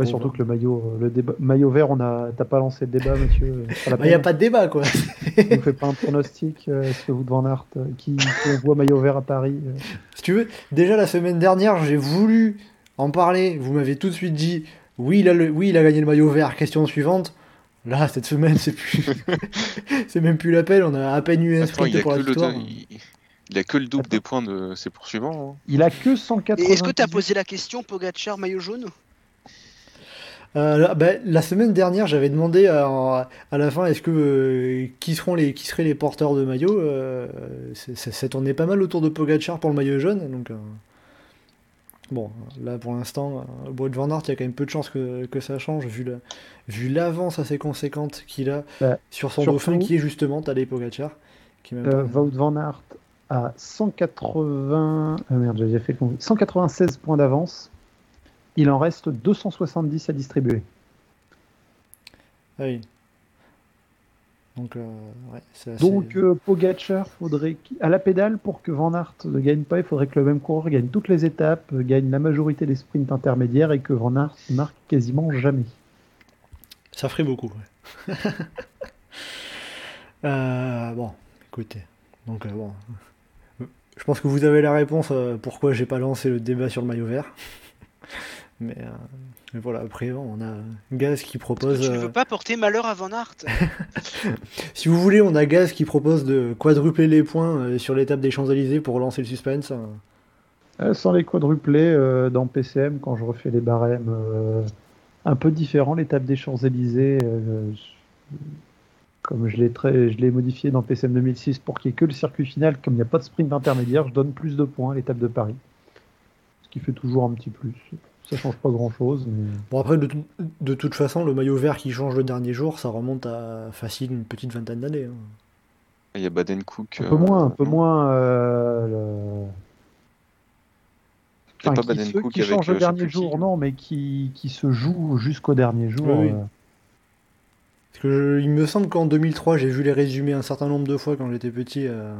F: Ouais, surtout
D: bah.
F: que le maillot, le débat, maillot vert, on a, t'as pas lancé le débat, Mathieu. euh, sur la
D: Bah, il n'y a pas de débat, quoi.
F: Tu nous fais pas un pronostic euh, Est-ce que vous Van Aert, euh, qui, qui on voit maillot vert à Paris euh,
D: Si tu veux, déjà la semaine dernière, j'ai voulu en parler. Vous m'avez tout de suite dit oui, il a, le, oui, il a gagné le maillot vert. Question suivante. Là, cette semaine, c'est plus. c'est même plus l'appel. On a à peine eu un
E: Attends, il
D: sprint
E: a
D: pour
E: que
D: la
E: le,
D: victoire.
E: il, il a que le double des points de ses poursuivants. hein.
F: Il a que 180.
H: Et est-ce que tu as posé la question Pogacar maillot jaune
D: Euh, bah, la semaine dernière, j'avais demandé à, à la fin est-ce que euh, qui seront les qui seraient les porteurs de maillot. euh, ça tournait pas mal autour de Pogachar pour le maillot jaune. Donc euh, bon, là pour l'instant, Wout van Aert, il y a quand même peu de chances que, que ça change vu la- vu l'avance assez conséquente qu'il a
F: Bah,
D: sur son dauphin qui est justement Tadej Pogacar. Qui même pas-
F: van Aert a 180. ah merde, j'ai fait le con- 196 points d'avance. Il en reste 270 à distribuer.
D: Ah oui. Donc, euh, ouais, assez-
F: Donc euh, Pogacar, faudrait à la pédale pour que Van Aert ne gagne pas, il faudrait que le même coureur gagne toutes les étapes, euh, gagne la majorité des sprints intermédiaires et que Van Aert marque quasiment jamais.
D: Ça ferait beaucoup. ouais. Euh, bon, écoutez. Donc, euh, bon. Je pense que vous avez la réponse pourquoi j'ai pas lancé le débat sur le maillot vert. Mais, euh, mais voilà, après, bon, on a Gaz qui propose.
H: Tu ne
D: euh,
H: veux pas porter malheur à Van Aert?
D: Si vous voulez, on a Gaz qui propose de quadrupler les points euh, sur l'étape des Champs-Élysées pour relancer le suspense. euh.
F: Euh, sans les quadruplés euh, dans PCM, quand je refais les barèmes euh, un peu différents, l'étape des Champs-Élysées, euh, comme je l'ai très, je l'ai modifié dans PCM 2006 pour qu'il n'y ait que le circuit final, comme il n'y a pas de sprint intermédiaire, je donne plus de points à l'étape de Paris. Ce qui fait toujours un petit plus. Ça change pas grand chose, mais
D: Bon, après, de, de toute façon, le maillot vert qui change le dernier jour, ça remonte à facile une petite vingtaine d'années. hein.
E: Il y a Baden Cook.
F: un peu moins, un peu moins. euh, le-
E: Il
F: Enfin,
E: pas
F: qui,
E: Baden Cook
F: qui
E: avec,
F: changent le
E: euh,
F: dernier
E: qui.
F: jour, non, mais qui, qui se jouent jusqu'au dernier jour.
D: Oui, oui.
F: euh,
D: Parce que je- il me semble qu'en 2003, j'ai vu les résumés un certain nombre de fois quand j'étais petit. euh,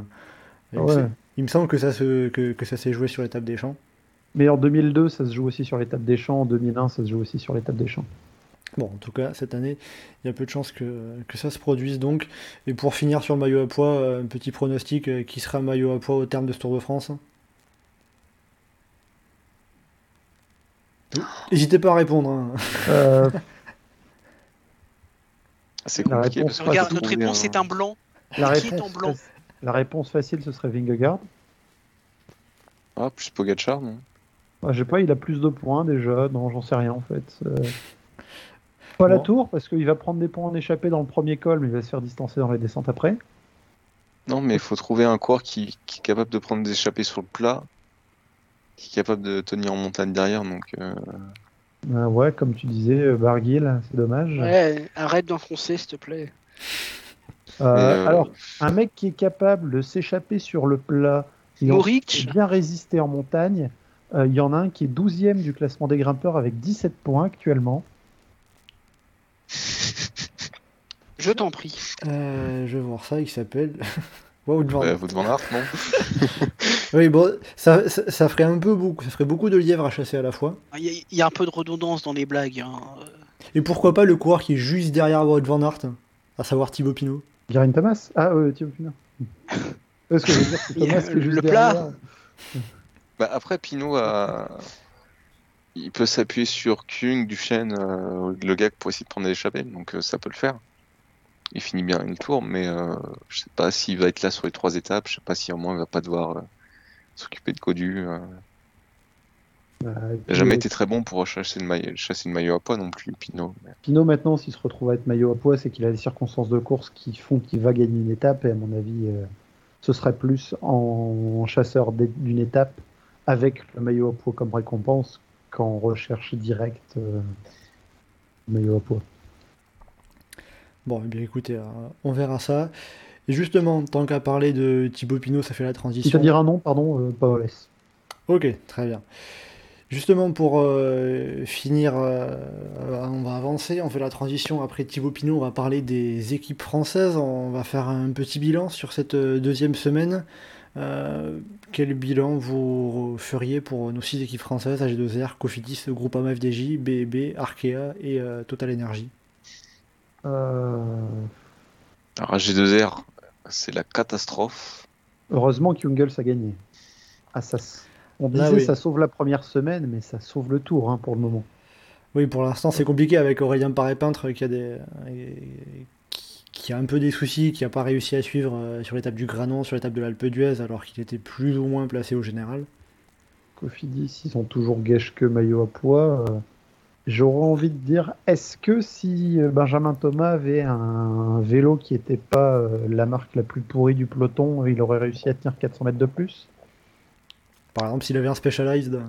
D: et il, me
F: Ouais.
D: sem- il me semble que ça se que, que ça s'est joué sur l'étape des champs.
F: Mais en 2002, ça se joue aussi sur l'étape des champs. En 2001, ça se joue aussi sur l'étape des champs.
D: Bon, en tout cas, cette année, il y a peu de chances que, que ça se produise donc. Et pour finir sur le maillot à poids, euh, un petit pronostic euh, qui sera maillot à poids au terme de ce Tour de France? N'hésitez pas à répondre. hein.
F: Euh,
E: C'est
F: La
E: compliqué
F: réponse
E: parce que
H: Regarde, notre réponse est un blanc.
F: la,
H: Qui est en
F: réponse,
H: blanc
F: fac- la réponse facile, ce serait Vingegaard.
E: Ah, plus Pogacar, non?
F: Ah, Je sais pas, il a plus de points déjà. Non, j'en sais rien en fait. Euh, Pas la tour, parce qu'il va prendre des points en échappée dans le premier col, mais il va se faire distancer dans les descentes après.
E: Non, mais il faut trouver un coureur qui, qui est capable de prendre des échappées sur le plat, qui est capable de tenir en montagne derrière. Donc, euh,
F: Euh, ouais, comme tu disais, Barguil, c'est dommage.
H: Ouais, arrête d'enfoncer, s'il te plaît.
F: Euh,
E: euh,
F: Alors, un mec qui est capable de s'échapper sur le plat et bien résister en montagne, euh, il y en a un qui est 12e du classement des grimpeurs avec 17 points actuellement.
H: Je t'en prie.
D: Euh, je vais voir ça, il s'appelle. Wout van Aert.
E: Wout van Aert, non
D: Oui, bon, ça, ça, ça ferait un peu beaucoup, ça ferait beaucoup de lièvres à chasser à la fois.
H: Il y, a- il y a un peu de redondance dans les blagues. hein.
D: Et pourquoi pas le coureur qui est juste derrière Wout van Aert, à savoir Thibaut Pinot.
F: Guérin Thomas? Ah, euh, Thibaut Pinot. Parce que je veux dire, Thomas qui est juste
H: le plat.
E: Bah, après, Pinot a... il peut s'appuyer sur Kung, Duchesne, euh, Le Gag pour essayer de prendre l'échappée, donc euh, ça peut le faire. Il finit bien une tour, mais euh, je sais pas s'il va être là sur les trois étapes. Je sais pas si au moins il va pas devoir euh, s'occuper de Codu. euh.
F: Bah,
E: Il
F: puis,
E: a jamais été très bon pour chasser le maillot, chasser le maillot à poids non plus, Pinot. Mais-
F: Pinot, maintenant, s'il se retrouve à être maillot à poids, c'est qu'il a des circonstances de course qui font qu'il va gagner une étape. Et à mon avis, ce serait plus en chasseur d'une étape avec le maillot à poids comme récompense qu'en recherche directe euh, maillot à poids.
D: Bon, eh bien écoutez, euh, on verra ça. Et justement, tant qu'à parler de Thibaut Pinot, ça fait la
F: Tu
D: transition.
F: te dire un nom, pardon, euh, Paoles.
D: Ok, très bien. Justement, pour euh, finir, euh, on va avancer, on fait la transition après Thibaut Pinot, on va parler des équipes françaises, on va faire un petit bilan sur cette deuxième semaine. Euh, quel bilan vous feriez pour nos six équipes françaises, AG2R, Cofidis, Groupama FDJ, BEB, Arkea et euh, Total Energy?
F: Euh,
E: Alors, G2R, c'est la catastrophe.
F: heureusement qu'Jungles a gagné. Assas. On
D: Là,
F: disait
D: oui.
F: ça sauve la première semaine, mais ça sauve le tour hein, pour le moment.
D: Oui, pour l'instant, c'est compliqué avec Aurélien Paré-Peintre qui a des qui, a un peu des soucis, qui n'a pas réussi à suivre euh, sur l'étape du Granon, sur l'étape de l'Alpe d'Huez, alors qu'il était plus ou moins placé au général.
F: Cofidis, ils ont toujours gage que maillot à poids. euh, J'aurais envie de dire, est-ce que si euh, Benjamin Thomas avait un vélo qui n'était pas euh, la marque la plus pourrie du peloton, il aurait réussi à tenir 400 mètres de plus?
D: Par exemple, s'il avait un Specialized.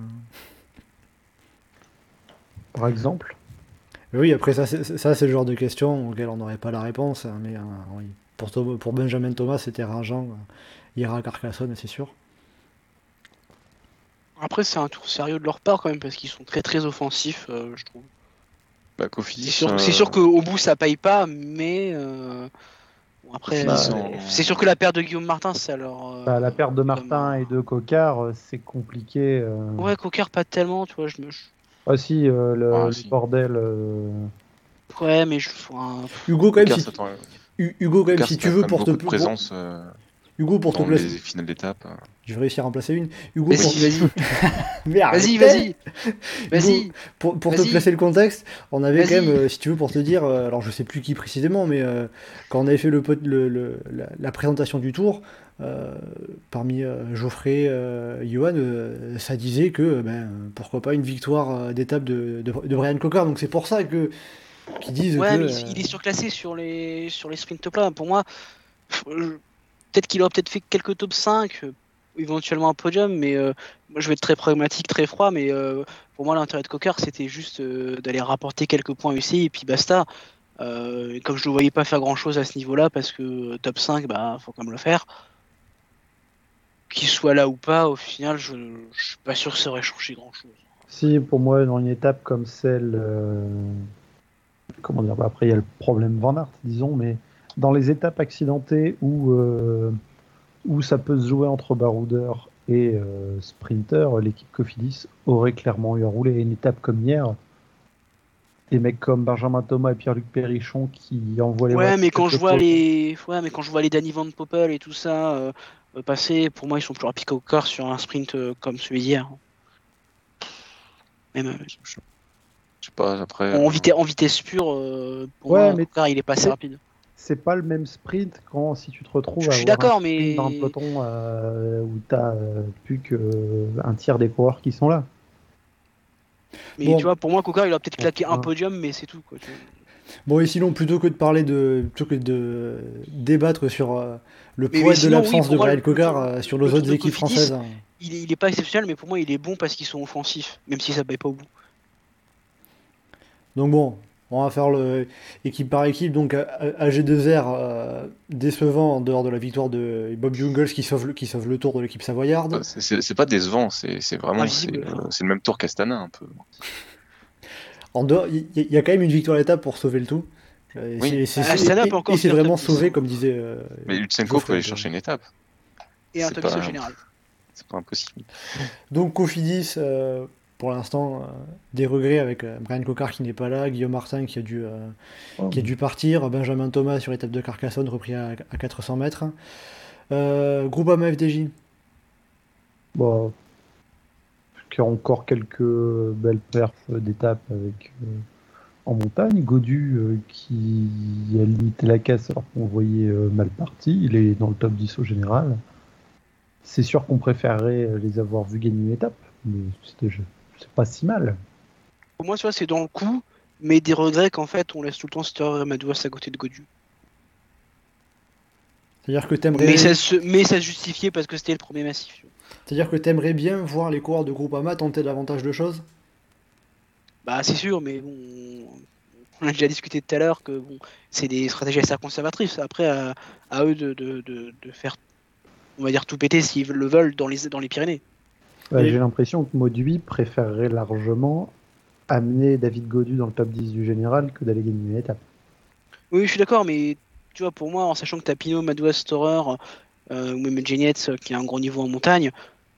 F: Par exemple
D: Oui, après, ça, c'est ça, c'est le genre de question auquel on n'aurait pas la réponse. hein, Mais euh, oui. pour, pour Benjamin Thomas, c'était rageant. euh, Il ira à Carcassonne, c'est sûr.
G: Après, c'est un tour sérieux de leur part quand même parce qu'ils sont très très offensifs, euh, je trouve.
E: Bah,
G: C'est sûr,
E: euh,
G: c'est sûr qu'au bout ça paye pas, mais euh, bon, après, euh,
E: sont-
G: c'est sûr que la perte de Guillaume Martin, ça leur. euh,
F: Bah, La perte de Martin et de Cocard, euh, c'est compliqué. euh.
G: Ouais, Coquard pas tellement, tu vois. Je me...
F: Ah si, euh, le,
E: Ah,
F: le
E: si.
F: bordel. euh,
G: Ouais, mais je. enfin,
D: Hugo, quand même, si, Hugo, quand même, si tu veux,
E: quand
D: pour
E: même
D: te,
E: beaucoup de
D: pour-
E: présence euh,
D: Hugo, pour te placer.
E: finales d'étape.
D: Je vais réussir à en placer une. Hugo, pour...
G: Vas-y, vas-y, vas-y, vas-y, vas-y.
D: Pour, pour te
G: Vas-y.
D: placer le contexte, on avait quand
G: Vas-y.
D: même, euh, si tu veux, pour te dire, euh, alors je sais plus qui précisément, mais euh, quand on avait fait le, pot- le- le- la, la présentation du tour, euh, parmi euh, Geoffrey, euh, Johan, euh, ça disait que euh, ben, pourquoi pas une victoire euh, d'étape de, de, de Brian Cocard. Donc c'est pour ça que qu'ils disent
G: Ouais,
D: que.
G: mais
D: euh,
G: il, il est surclassé sur les, sur les sprints plats. Pour moi, euh, peut-être qu'il aurait peut-être fait quelques top 5, euh, éventuellement un podium, mais euh, moi je vais être très pragmatique, très froid, mais euh, pour moi l'intérêt de Cocard c'était juste d'aller rapporter quelques points UCI et puis basta. Et comme je ne voyais pas faire grand chose à ce niveau-là, parce que top 5, bah faut quand même le faire. Qu'il soit là ou pas, au final, je, je suis pas sûr que ça aurait changé grand chose.
F: Si, pour moi, dans une étape comme celle. Comment dire Après, il y a le problème Van Aert, disons, mais dans les étapes accidentées où, euh, où ça peut se jouer entre baroudeur et euh, sprinter, l'équipe Cofidis aurait clairement eu à rouler. Une étape comme hier, des mecs comme Benjamin Thomas et Pierre-Luc Perrichon qui envoient les
G: Ouais, mais quand je vois les, ouais, mais quand je vois les Danny Van Poppel et tout ça euh, passer, pour moi ils sont plus rapides qu'au quart sur un sprint euh, comme celui d'hier. Même euh,
E: Je sais pas, après.
G: en, vitesse, en vitesse pure, euh, pour
F: Ouais,
G: moi,
F: mais
G: Cocard, il est pas assez
F: c'est-
G: rapide.
F: C'est pas le même sprint quand si tu te retrouves
G: Je
F: à
G: d'accord,
F: un sprint
G: mais-
F: dans un peloton euh, où t'as euh, plus que euh, un tiers des coureurs qui sont là.
G: Mais
D: Bon.
G: tu vois, pour moi, Cocard, il a peut-être claqué un podium, mais c'est tout. Quoi, tu vois.
D: Bon, et sinon, plutôt que de parler de. plutôt que de débattre sur euh, le poids
G: mais
D: de
G: sinon,
D: l'absence de
G: le-
D: euh, sur
G: truc
D: autres équipes françaises. hein.
G: Il, est, il est pas exceptionnel, mais pour moi, il est bon parce qu'ils sont offensifs, même si ça paye pas au bout.
D: Donc bon, on va faire le équipe par équipe. Donc A- AG2R euh, décevant en dehors de la victoire de Bob Jungles qui sauve le, qui sauve le tour de l'équipe savoyarde.
E: bah, c'est- pas décevant, c'est c'est vraiment. C'est euh, c'est le même tour qu'Astana un peu.
D: En dehors, il y, a quand même une victoire à l'étape pour sauver le tout. Euh,
E: Oui.
D: c'est-
G: Ah,
D: vraiment sauvé,
G: 10.
D: comme disait. euh,
E: Mais Lutsenko peut aller chercher une étape.
G: Et un top
E: pas-
G: 10 au général.
E: C'est pas impossible.
D: Donc Cofidis, euh, pour l'instant, euh, des regrets avec euh, Brian Cocard qui n'est pas là, Guillaume Martin qui a dû, euh,
F: Oh.
D: qui a dû partir, Benjamin Thomas sur l'étape de Carcassonne repris à, à 400 mètres. Groupama FDJ,
F: Bon, qui a encore quelques belles perfs d'étapes avec en montagne. Godu qui a limité la casse alors qu'on voyait mal parti. Il est dans le top 10 au général. C'est sûr qu'on préférerait les avoir vus gagner une étape, mais c'était- c'est pas si mal.
G: Pour moi, tu vois, c'est dans le coup, mais des regrets qu'en fait, on laisse tout le temps Storer et Madouas à côté de Godu.
D: C'est-à-dire que t'aimerais,
G: Mais ça, se... mais ça se justifiait parce que c'était le premier massif.
D: c'est-à-dire que t'aimerais bien voir les coureurs de Groupama tenter davantage de choses?
G: Bah, c'est sûr, mais bon. On a déjà discuté tout à l'heure que bon, c'est des stratégies assez conservatrices. Après, à, à eux de, de, de, de faire, on va dire, tout péter s'ils le veulent dans les, dans les Pyrénées.
F: Bah,
D: Et-
F: J'ai l'impression que Mauduit préférerait largement amener David Godu dans le top 10 du général que d'aller gagner une étape.
G: Oui, je suis d'accord, mais tu vois, pour moi, en sachant que t'as Pinot, Madouas, Storer euh, ou même Genietz euh, qui a un gros niveau en montagne,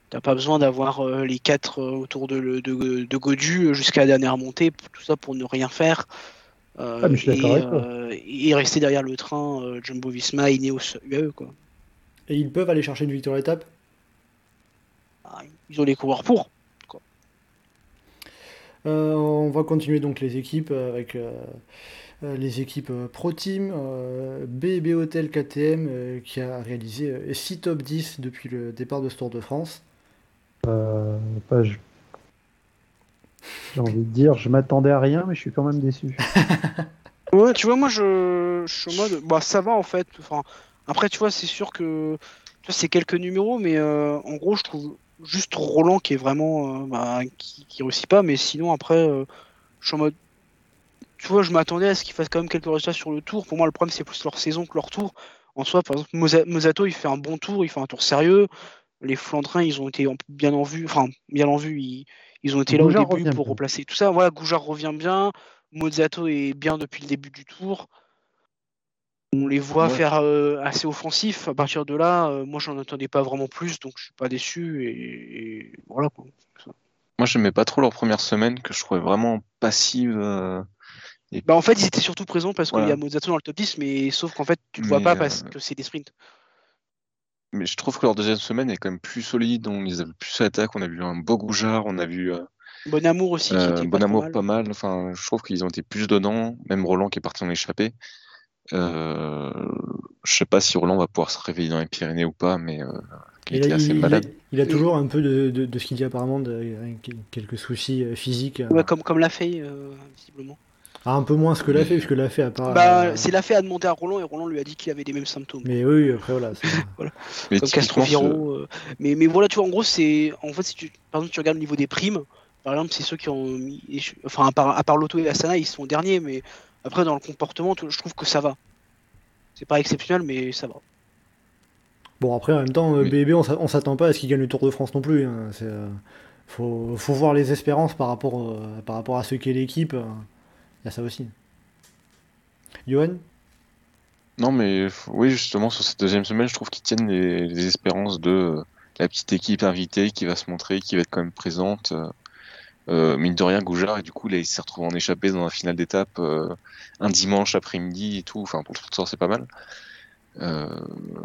G: t'as pas besoin d'avoir euh, les quatre euh, autour de, le- de, de Godu jusqu'à la dernière montée, pour- tout ça pour ne rien faire. euh,
F: Ah, mais je suis d'accord
G: et,
F: avec toi.
G: euh, et rester derrière le train euh, Jumbo Visma, Ineos, UAE. Quoi.
D: Et ils peuvent aller chercher une victoire étape.
G: Ils ont les coureurs pour.
D: Euh, on va continuer donc les équipes avec euh, euh, les équipes euh, Pro Team, euh, BB Hotel KTM euh, qui a réalisé 6 top 10 depuis le départ de ce Tour de France.
F: Euh, J'ai envie de dire, je m'attendais à rien, mais je suis quand même déçu.
G: Ouais, tu vois, moi je, je suis en mode. Bah, ça va en fait. Enfin, après, tu vois, c'est sûr que. Tu vois, c'est quelques numéros, mais euh, en gros, je trouve juste Roland qui est vraiment. euh, bah, qui, qui réussit pas, mais sinon, après, euh, je suis en mode. Tu vois, je m'attendais à ce qu'ils fassent quand même quelques résultats sur le tour. Pour moi, le problème, c'est plus leur saison que leur tour. En soi, par exemple, Moza- Mozato, il fait un bon tour, il fait un tour sérieux. Les Flandrins, ils ont été en- bien en vue. Enfin, bien en vue, ils, ils ont été là
F: Goujard
G: au début pour
F: bien.
G: replacer tout ça. Voilà, Goujard revient bien. Mozzato est bien depuis le début du tour. On les voit
E: Ouais.
G: faire euh, assez offensif. À partir de là, euh, moi, j'en attendais pas vraiment plus, donc je suis pas déçu. Et, et voilà quoi.
E: Moi, j'aimais pas trop leur première semaine, que je trouvais vraiment passive. euh,
G: Bah, en fait, ils étaient surtout présents parce qu'il y a Mozzato dans le top 10, mais sauf qu'en fait, tu le vois
E: Mais,
G: pas parce que c'est des sprints.
E: Mais je trouve que leur deuxième semaine est quand même plus solide. On les a vu plus à l'attaque. On a vu un beau Goujard. On a vu
G: Bon amour aussi, qui était
E: Bon
G: pas
E: Amour
G: mal.
E: pas mal. Enfin, je trouve qu'ils ont été plus dedans. Même Roland qui est parti en échappée. Euh, je sais pas si Roland va pouvoir se réveiller dans les Pyrénées ou pas, mais euh, il était assez
D: il- il a-
E: malade.
D: il a toujours un peu de, de- de ce qu'il dit apparemment, de, euh, quelques soucis euh, physiques. euh.
G: Ouais, comme, comme l'a fait, euh, visiblement.
D: Ah, un peu moins ce que l'a fait, puisque l'a fait à part.
G: Bah,
D: euh,
G: c'est l'a fait à demander à Roland et Roland lui a dit qu'il avait les mêmes symptômes.
D: Mais oui, après voilà. c'est-
E: Mais
G: comme
E: ce-
G: euh, mais, mais voilà, tu vois, en gros, c'est. En fait, si tu, par exemple, tu regardes le niveau des primes, par exemple, c'est ceux qui ont mis. Enfin, à part, à part Lotto et Astana, ils sont derniers, mais après, dans le comportement, je trouve que ça va. C'est pas exceptionnel, mais ça va.
D: Bon, après, en même temps, euh,
E: Oui.
D: BB, on s'a- on s'attend pas à ce qu'il gagne le Tour de France non plus. hein. C'est, euh, faut, faut voir les espérances par rapport, euh, par rapport à ce qu'est l'équipe. Il y a ça aussi. Johan?
E: Non, mais oui, justement, sur cette deuxième semaine, je trouve qu'ils tiennent les, les espérances de euh, la petite équipe invitée qui va se montrer, qui va être quand même présente. Euh, mine de rien, Goujard, et du coup, là, il s'est retrouvé en échappée dans la finale d'étape euh, un dimanche après-midi et tout. Enfin, pour le sponsor, c'est pas mal. Euh,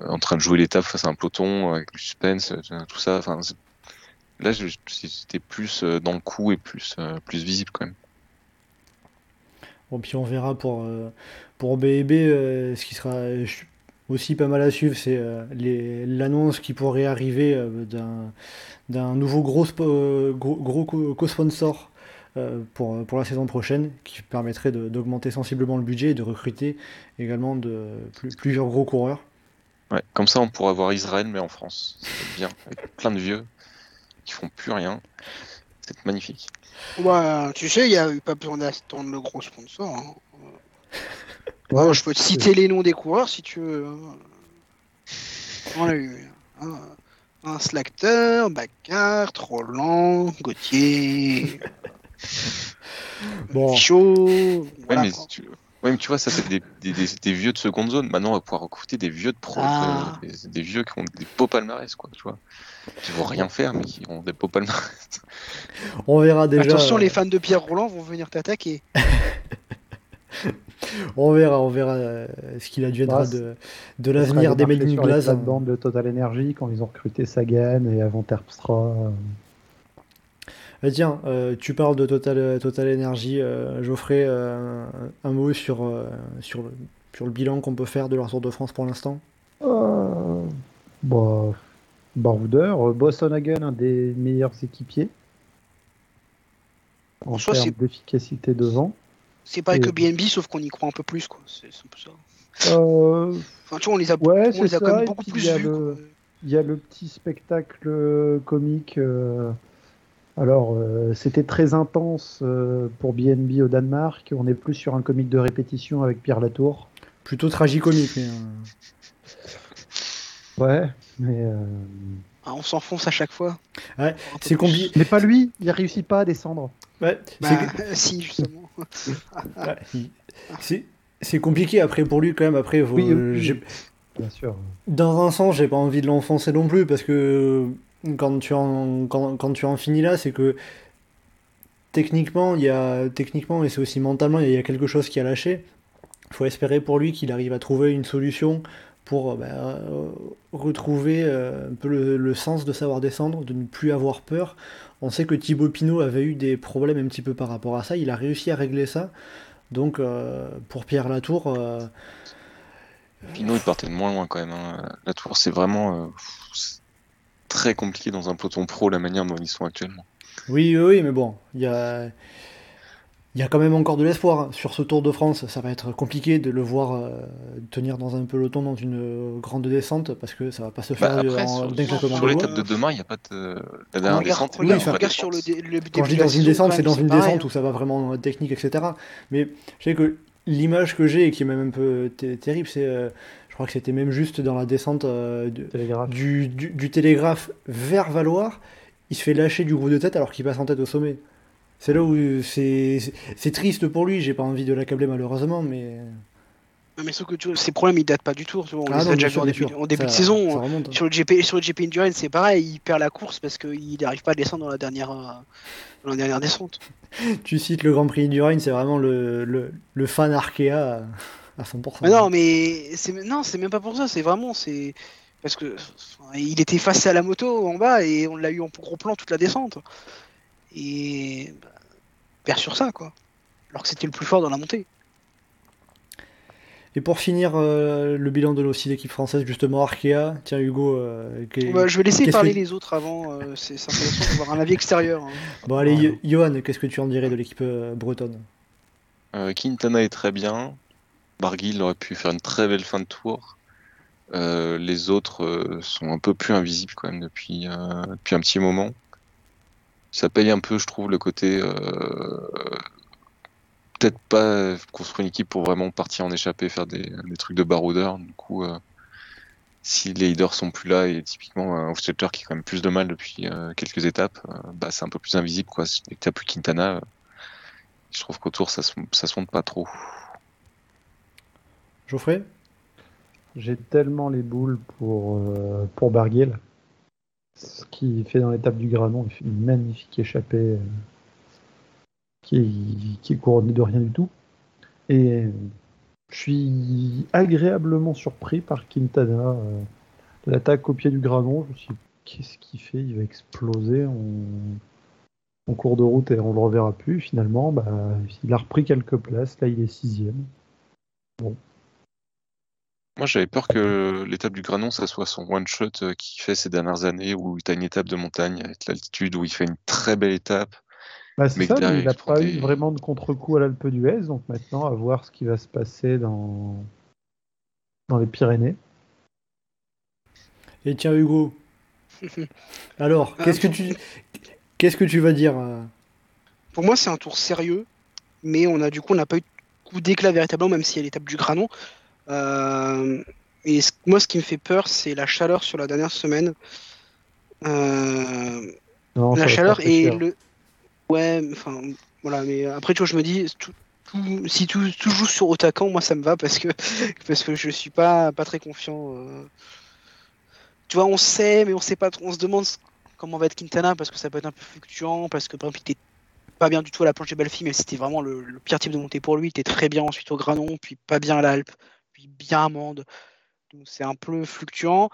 E: en train de jouer l'étape face à un peloton avec le suspense, euh, tout ça. Enfin, là, c'était plus dans le coup et plus, plus visible quand même.
D: Bon, puis on verra pour, pour ce qui sera aussi pas mal à suivre, c'est euh, les- l'annonce qui pourrait arriver euh, d'un d'un nouveau gros, euh, gros, gros co- co-sponsor euh, pour, pour la saison prochaine, qui permettrait d'augmenter sensiblement le budget et de recruter également de, plus- plusieurs gros coureurs.
E: Ouais, comme ça, on pourra voir Israël, mais en France. C'est bien, avec plein de vieux qui font plus rien. C'est magnifique.
G: Ouais, tu sais, il y a eu pas besoin d'attendre le gros sponsor. hein. Ouais, je peux te citer les noms des coureurs si tu veux. hein. On a eu un, un Slacter, Bacart, Roland, Gauthier,
D: Bon.
E: Ouais,
G: Chaud. voilà,
E: mais
G: quoi.
E: tu... ouais, mais tu vois, ça, c'est des, des, des- des vieux de seconde zone. Maintenant, on va pouvoir recruter des vieux de pro.
G: Ah.
E: euh, des, des vieux qui ont des beaux palmarès, quoi, tu vois. Qui vont rien faire, mais qui ont des beaux palmarès.
D: On verra déjà.
G: Attention,
D: euh,
G: les fans de Pierre Roland vont venir t'attaquer.
D: On verra, on verra euh, ce qu'il adviendra
F: Bah,
D: de, l'avenir des Made in Glass. hein.
F: plates-bandes de Total Energy quand ils ont recruté Sagan et avant Terpstra. euh,
D: Bah, tiens, euh, tu parles de Total, Total Energy. euh, Geoffrey, euh, un mot sur, euh, sur, le, sur le bilan qu'on peut faire de leur Tour de France pour l'instant?
F: Euh, bah, baroudeur, euh, Boston Hagen, un des meilleurs équipiers en
G: En soi,
F: termes
G: c'est-
F: d'efficacité devant.
G: C'est pareil que BNB, sauf qu'on y croit un peu plus, quoi. C'est un peu ça.
F: Euh,
G: Enfin, tu vois, on les a,
F: Ouais,
G: on les a quand même beaucoup plus
F: il y a
G: vus.
F: Il y a le petit spectacle euh, comique. euh, alors, euh, c'était très intense euh, pour BNB au Danemark. On est plus sur un comique de répétition avec Pierre Latour.
D: Plutôt tragicomique, mais. euh,
F: Ouais, mais, euh,
G: Ah, on s'enfonce à chaque fois.
D: Ouais, c'est compliqué.
F: mais pas lui. Il réussit pas à descendre.
D: Ouais,
G: Bah,
D: c'est-
G: si, justement.
D: Ouais, il- c'est compliqué après pour lui quand même. Après, faut-
F: Oui, oui.
D: j'ai-
F: Bien sûr.
D: dans un sens, j'ai pas envie de l'enfoncer non plus parce que quand tu en, quand, quand tu en finis là, c'est que techniquement, il y a techniquement et c'est aussi mentalement, il y a quelque chose qui a lâché. Il faut espérer pour lui qu'il arrive à trouver une solution pour bah, euh, retrouver euh, un peu le, le sens de savoir descendre, de ne plus avoir peur. On sait que Thibaut Pinot avait eu des problèmes un petit peu par rapport à ça. Il a réussi à régler ça. Donc euh, pour Pierre Latour, euh,
E: Pinot, il partait de moins loin quand même. hein. La tour, c'est vraiment euh, très compliqué dans un peloton pro la manière dont ils sont actuellement.
D: Oui, oui, oui, mais bon, il y a, il y a quand même encore de l'espoir sur ce Tour de France. Ça va être compliqué de le voir euh, tenir dans un peloton dans une euh, grande descente parce que ça va pas se faire
E: Bah, après,
D: en-
E: sur,
D: d'un claquement
E: sur
D: de
E: l'étape
D: doigts.
E: de demain, il n'y a pas de. La dernière
G: regarde,
E: descente,
D: enfin,
G: regarde sur le, dé- le début
D: Quand je dis dans une descente, c'est dans une
G: pareil,
D: descente où ça va vraiment technique, etc. Mais je sais que l'image que j'ai et qui est même un peu té- terrible, c'est, euh, je crois que c'était même juste dans la descente euh, de-
F: Télégraphe.
D: du, du, du télégraphe vers Valoir, il se fait lâcher du groupe de tête alors qu'il passe en tête au sommet. C'est là où c'est triste pour lui, j'ai pas envie de l'accabler malheureusement, mais.
G: Non, mais sauf que tu vois, ces problèmes ils datent pas du tout. tu vois, On
D: Ah
G: les
D: non,
G: a
D: bien
G: déjà vus en début,
D: sûr.
G: en début
D: Ça-
G: de saison. hein.
D: remonte, hein.
G: Sur le GP, sur le GP Endurance, c'est pareil, il perd la course parce qu'il n'arrive pas à descendre dans la dernière, euh, dans la dernière descente.
D: Tu cites le Grand Prix du Rhine, c'est vraiment le, le, le fan Arkea à, à 100%.
G: Mais non, mais c'est non, c'est même pas pour ça. C'est vraiment c'est parce que il était face à la moto en bas et on l'a eu en gros plan toute la descente. Et bah, perd sur ça quoi. Alors que c'était le plus fort dans la montée.
D: Et pour finir euh, le bilan de aussi l'équipe française, justement Arkea, tiens Hugo, euh,
G: Bah, je vais laisser parler
D: que-
G: les autres avant. euh, c'est intéressant d'avoir un avis extérieur. hein.
D: Bon allez, Johan, qu'est-ce que tu en dirais de l'équipe euh, bretonne
E: Euh, Quintana est très bien. Barguil aurait pu faire une très belle fin de tour. Euh, les autres euh, sont un peu plus invisibles quand même depuis, euh, depuis un petit moment. Ça paye un peu, je trouve, le côté. euh, Peut-être pas construire une équipe pour vraiment partir en échappée, faire des, des trucs de baroudeur. Du coup, euh, si les leaders sont plus là et typiquement un Hofstetter qui a quand même plus de mal depuis euh, quelques étapes, euh, bah, c'est un peu plus invisible. Quoi. Dès que t'as plus Quintana, euh, je trouve qu'autour ça se, ça se monte pas trop.
D: Geoffrey?
F: J'ai tellement les boules pour, euh, pour Barguil. Ce qu'il fait dans l'étape du Granon, il fait une magnifique échappée euh, qui, est couronnée de rien du tout. Et je suis agréablement surpris par Quintana. euh, L'attaque au pied du Granon, je me suis dit, qu'est-ce qu'il fait? Il va exploser en, cours de route et on le reverra plus. Finalement, bah, il a repris quelques places. Là, il est sixième.
E: Moi, j'avais peur que l'étape du Granon, ça soit son one-shot euh, qu'il fait ces dernières années, où tu as une étape de montagne avec l'altitude, où il fait une très belle étape.
F: Bah, c'est ça, mais il n'a pas
E: des-
F: eu vraiment de contre-coup à l'Alpe d'Huez, donc maintenant à voir ce qui va se passer dans, dans les Pyrénées.
D: Et tiens Hugo, alors,
G: Ah,
D: qu'est-ce que tu qu'est-ce que tu vas dire euh,
G: Pour moi, c'est un tour sérieux, mais on a du coup, on n'a pas eu de coup d'éclat véritablement, même s'il y a l'étape du Granon. Euh, et ce- moi, ce qui me fait peur, c'est la chaleur sur la dernière semaine. Euh,
F: Non,
G: la chaleur et le. Ouais, enfin, voilà, mais après, tu vois, je me dis, tout- tout- si tout, tout joue sur Otakan, moi, ça me va parce que, parce que je suis pas, pas très confiant. euh. Tu vois, on sait, mais on sait pas trop. On se demande comment va être Quintana parce que ça peut être un peu fluctuant, parce que par exemple, il était pas bien du tout à la planche des Belfi, mais c'était vraiment le, le pire type de montée pour lui. Il était très bien ensuite au Granon, puis pas bien à l'Alpe, bien à Mende. Donc c'est un peu fluctuant.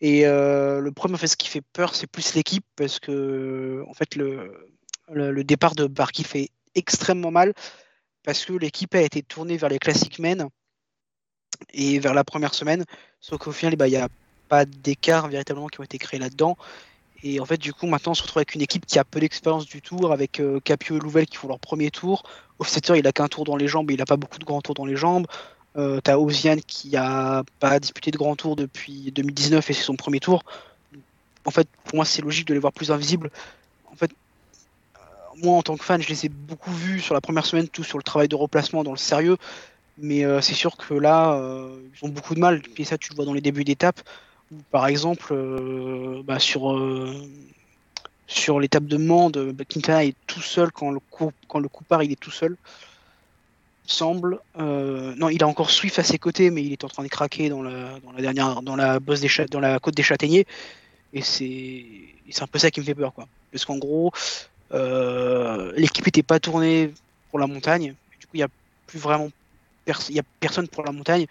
G: Et euh, le problème, en fait, ce qui fait peur, c'est plus l'équipe, parce que en fait, le, départ de Barky fait extrêmement mal parce que l'équipe a été tournée vers les Classic Men et vers la première semaine. Sauf qu'au final, bah, il n'y a pas d'écart véritablement qui ont été créés là-dedans. Et en fait, du coup, maintenant, on se retrouve avec une équipe qui a peu d'expérience du tour, avec euh, Capio et Louvel qui font leur premier tour. Offsetter, il a qu'un tour dans les jambes, mais il n'a pas beaucoup de grands tours dans les jambes. Euh, T'as Ozian qui a pas disputé de grands tours depuis 2019 et c'est son premier tour. En fait, pour moi, c'est logique de les voir plus invisibles. En fait, euh, moi, en tant que fan, je les ai beaucoup vus sur la première semaine, tout sur le travail de replacement, dans le sérieux. Mais euh, c'est sûr que là, ils ont beaucoup de mal. Et ça, tu le vois dans les débuts d'étape. Par exemple, bah, sur, sur l'étape de Mende, bah, Quintana est tout seul quand le coup, quand le coup part, il est tout seul. Semble. Euh, non, il a encore Swift à ses côtés, mais il est en train de craquer dans la, dans la dernière, dans la bosse des dans la côte des Châtaigniers. Et c'est, c'est un peu ça qui me fait peur, quoi. Parce qu'en gros, euh, l'équipe n'était pas tournée pour la montagne. Du coup, il y a plus vraiment il y a personne pour la montagne.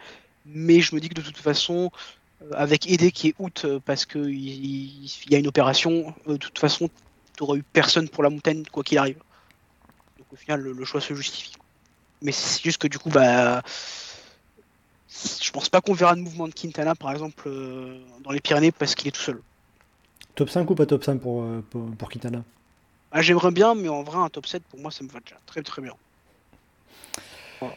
G: Mais je me dis que de toute façon, euh, avec Aidé qui est out parce qu'il il, y a une opération, de toute façon, tu n'auras eu personne pour la montagne quoi qu'il arrive. Donc au final, le choix se justifie. Mais c'est juste que du coup, bah, je pense pas qu'on verra de mouvement de Quintana, par exemple, euh, dans les Pyrénées parce qu'il est tout seul.
D: Top 5 ou pas top 5 pour, euh, pour, pour Quintana?
G: Ah, J'aimerais bien, mais en vrai, un top 7, pour moi, ça me va déjà très très bien. Voilà.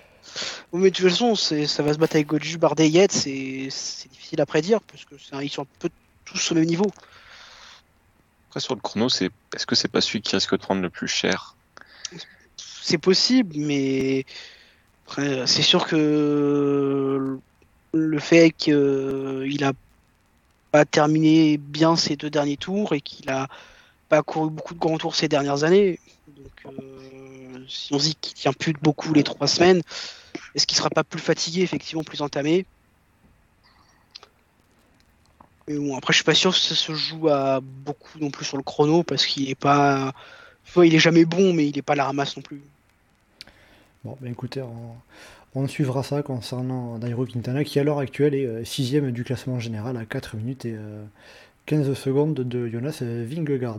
G: Bon, mais de toute façon, c'est- ça va se battre avec Goju, Bardet, Yates, c'est c'est difficile à prédire, parce que c'est un- ils sont un peu tous au même niveau.
E: Après, sur le chrono, c'est est-ce que c'est pas celui qui risque de prendre le plus cher?
G: C'est possible, mais c'est sûr que le fait qu'il a pas terminé bien ses deux derniers tours et qu'il a pas couru beaucoup de grands tours ces dernières années, donc euh, si on dit qu'il tient plus beaucoup les trois semaines, est-ce qu'il sera pas plus fatigué, effectivement, plus entamé? Bon, après, je suis pas sûr que ça se joue à beaucoup non plus sur le chrono parce qu'il est pas. vois, il est jamais bon, mais il est pas la ramasse non plus.
D: Bon, ben écoutez, on, suivra ça concernant Nairo Quintana qui à l'heure actuelle est 6 du classement général à 4 minutes et euh, 15 secondes de Jonas Vingegaard.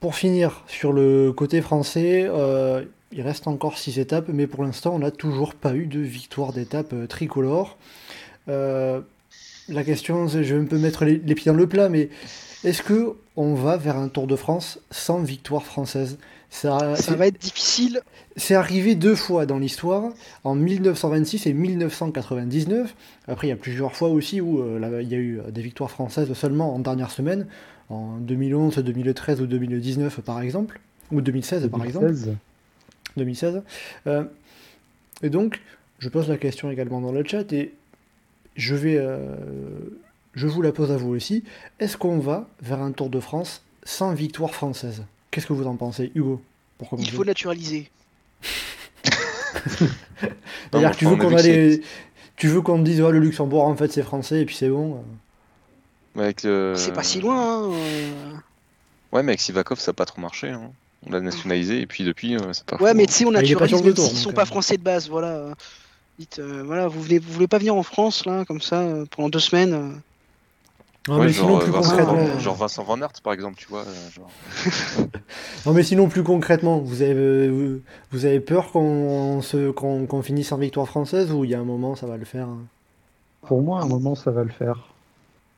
D: Pour finir, sur le côté français, euh, il reste encore 6 étapes, mais pour l'instant, on n'a toujours pas eu de victoire d'étape euh, tricolore. Euh, la question, je vais un peu mettre les, les pieds dans le plat, mais est-ce que on va vers un Tour de France sans victoire française? Ça,
G: va être difficile.
D: c'est arrivé deux fois dans l'histoire, en 1926 et 1999. Après, il y a plusieurs fois aussi où euh, là, il y a eu des victoires françaises seulement en dernière semaine, en 2011, 2013 ou 2019 par exemple, ou 2016 par exemple.
F: 2016.
D: 2016. Euh, et donc, je pose la question également dans le chat et je vais, euh, je vous la pose à vous aussi. Est-ce qu'on va vers un Tour de France sans victoire française? Qu'est-ce que vous en pensez, Hugo pour
G: Il faut naturaliser.
D: C'est-à-dire
E: Non,
D: que tu veux qu'on. Tu veux te dise, oh, le Luxembourg, en fait, c'est français, et puis c'est bon.
E: Avec le-
G: C'est pas si loin. hein, euh.
E: Ouais, mais avec Sivakov, ça n'a pas trop marché. hein. On l'a nationalisé et puis depuis, euh, c'est pas
G: Ouais,
E: fou,
G: mais
E: hein.
G: tu sais, on
D: pas
G: naturalise même s'ils sont pas
D: euh.
G: français de base. Voilà. euh. Dites, euh, voilà, vous venez, vous voulez pas venir en France là, comme ça, euh, pendant deux semaines.
D: Non,
E: Ouais,
D: mais
E: genre,
D: sinon,
E: euh,
D: plus
E: Vincent,
D: concrètement...
E: genre Vincent Van Aert, par exemple, tu vois. euh, genre.
D: Non, mais sinon, plus concrètement, vous avez, euh, vous avez peur qu'on se... qu'on qu'on finisse en victoire française, ou il y a un moment, ça va le faire hein?
F: Pour moi, à un moment, ça va le faire.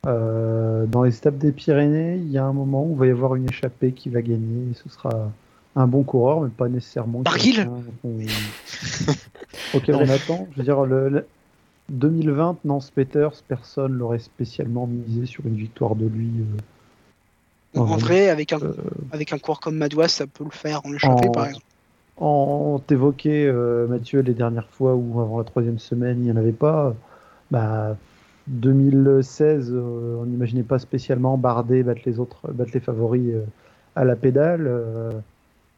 F: Euh, dans les étapes des Pyrénées, il y a un moment où il va y avoir une échappée qui va gagner. Et ce sera un bon coureur, mais pas nécessairement.
G: Barguil
F: qu'on- auquel on attend. Je veux dire, le- 2020, Nance Peters, personne l'aurait spécialement misé sur une victoire de lui. euh,
G: En vrai, avec un,
F: euh,
G: avec un coureur comme Madouas, ça peut le faire en échappée, par exemple.
F: En t'évoquait, euh, Mathieu, les dernières fois où avant la troisième semaine, il n'y en avait pas. Bah, 2016, euh, on n'imaginait pas spécialement Bardet battre les autres, battre les favoris euh, à la pédale.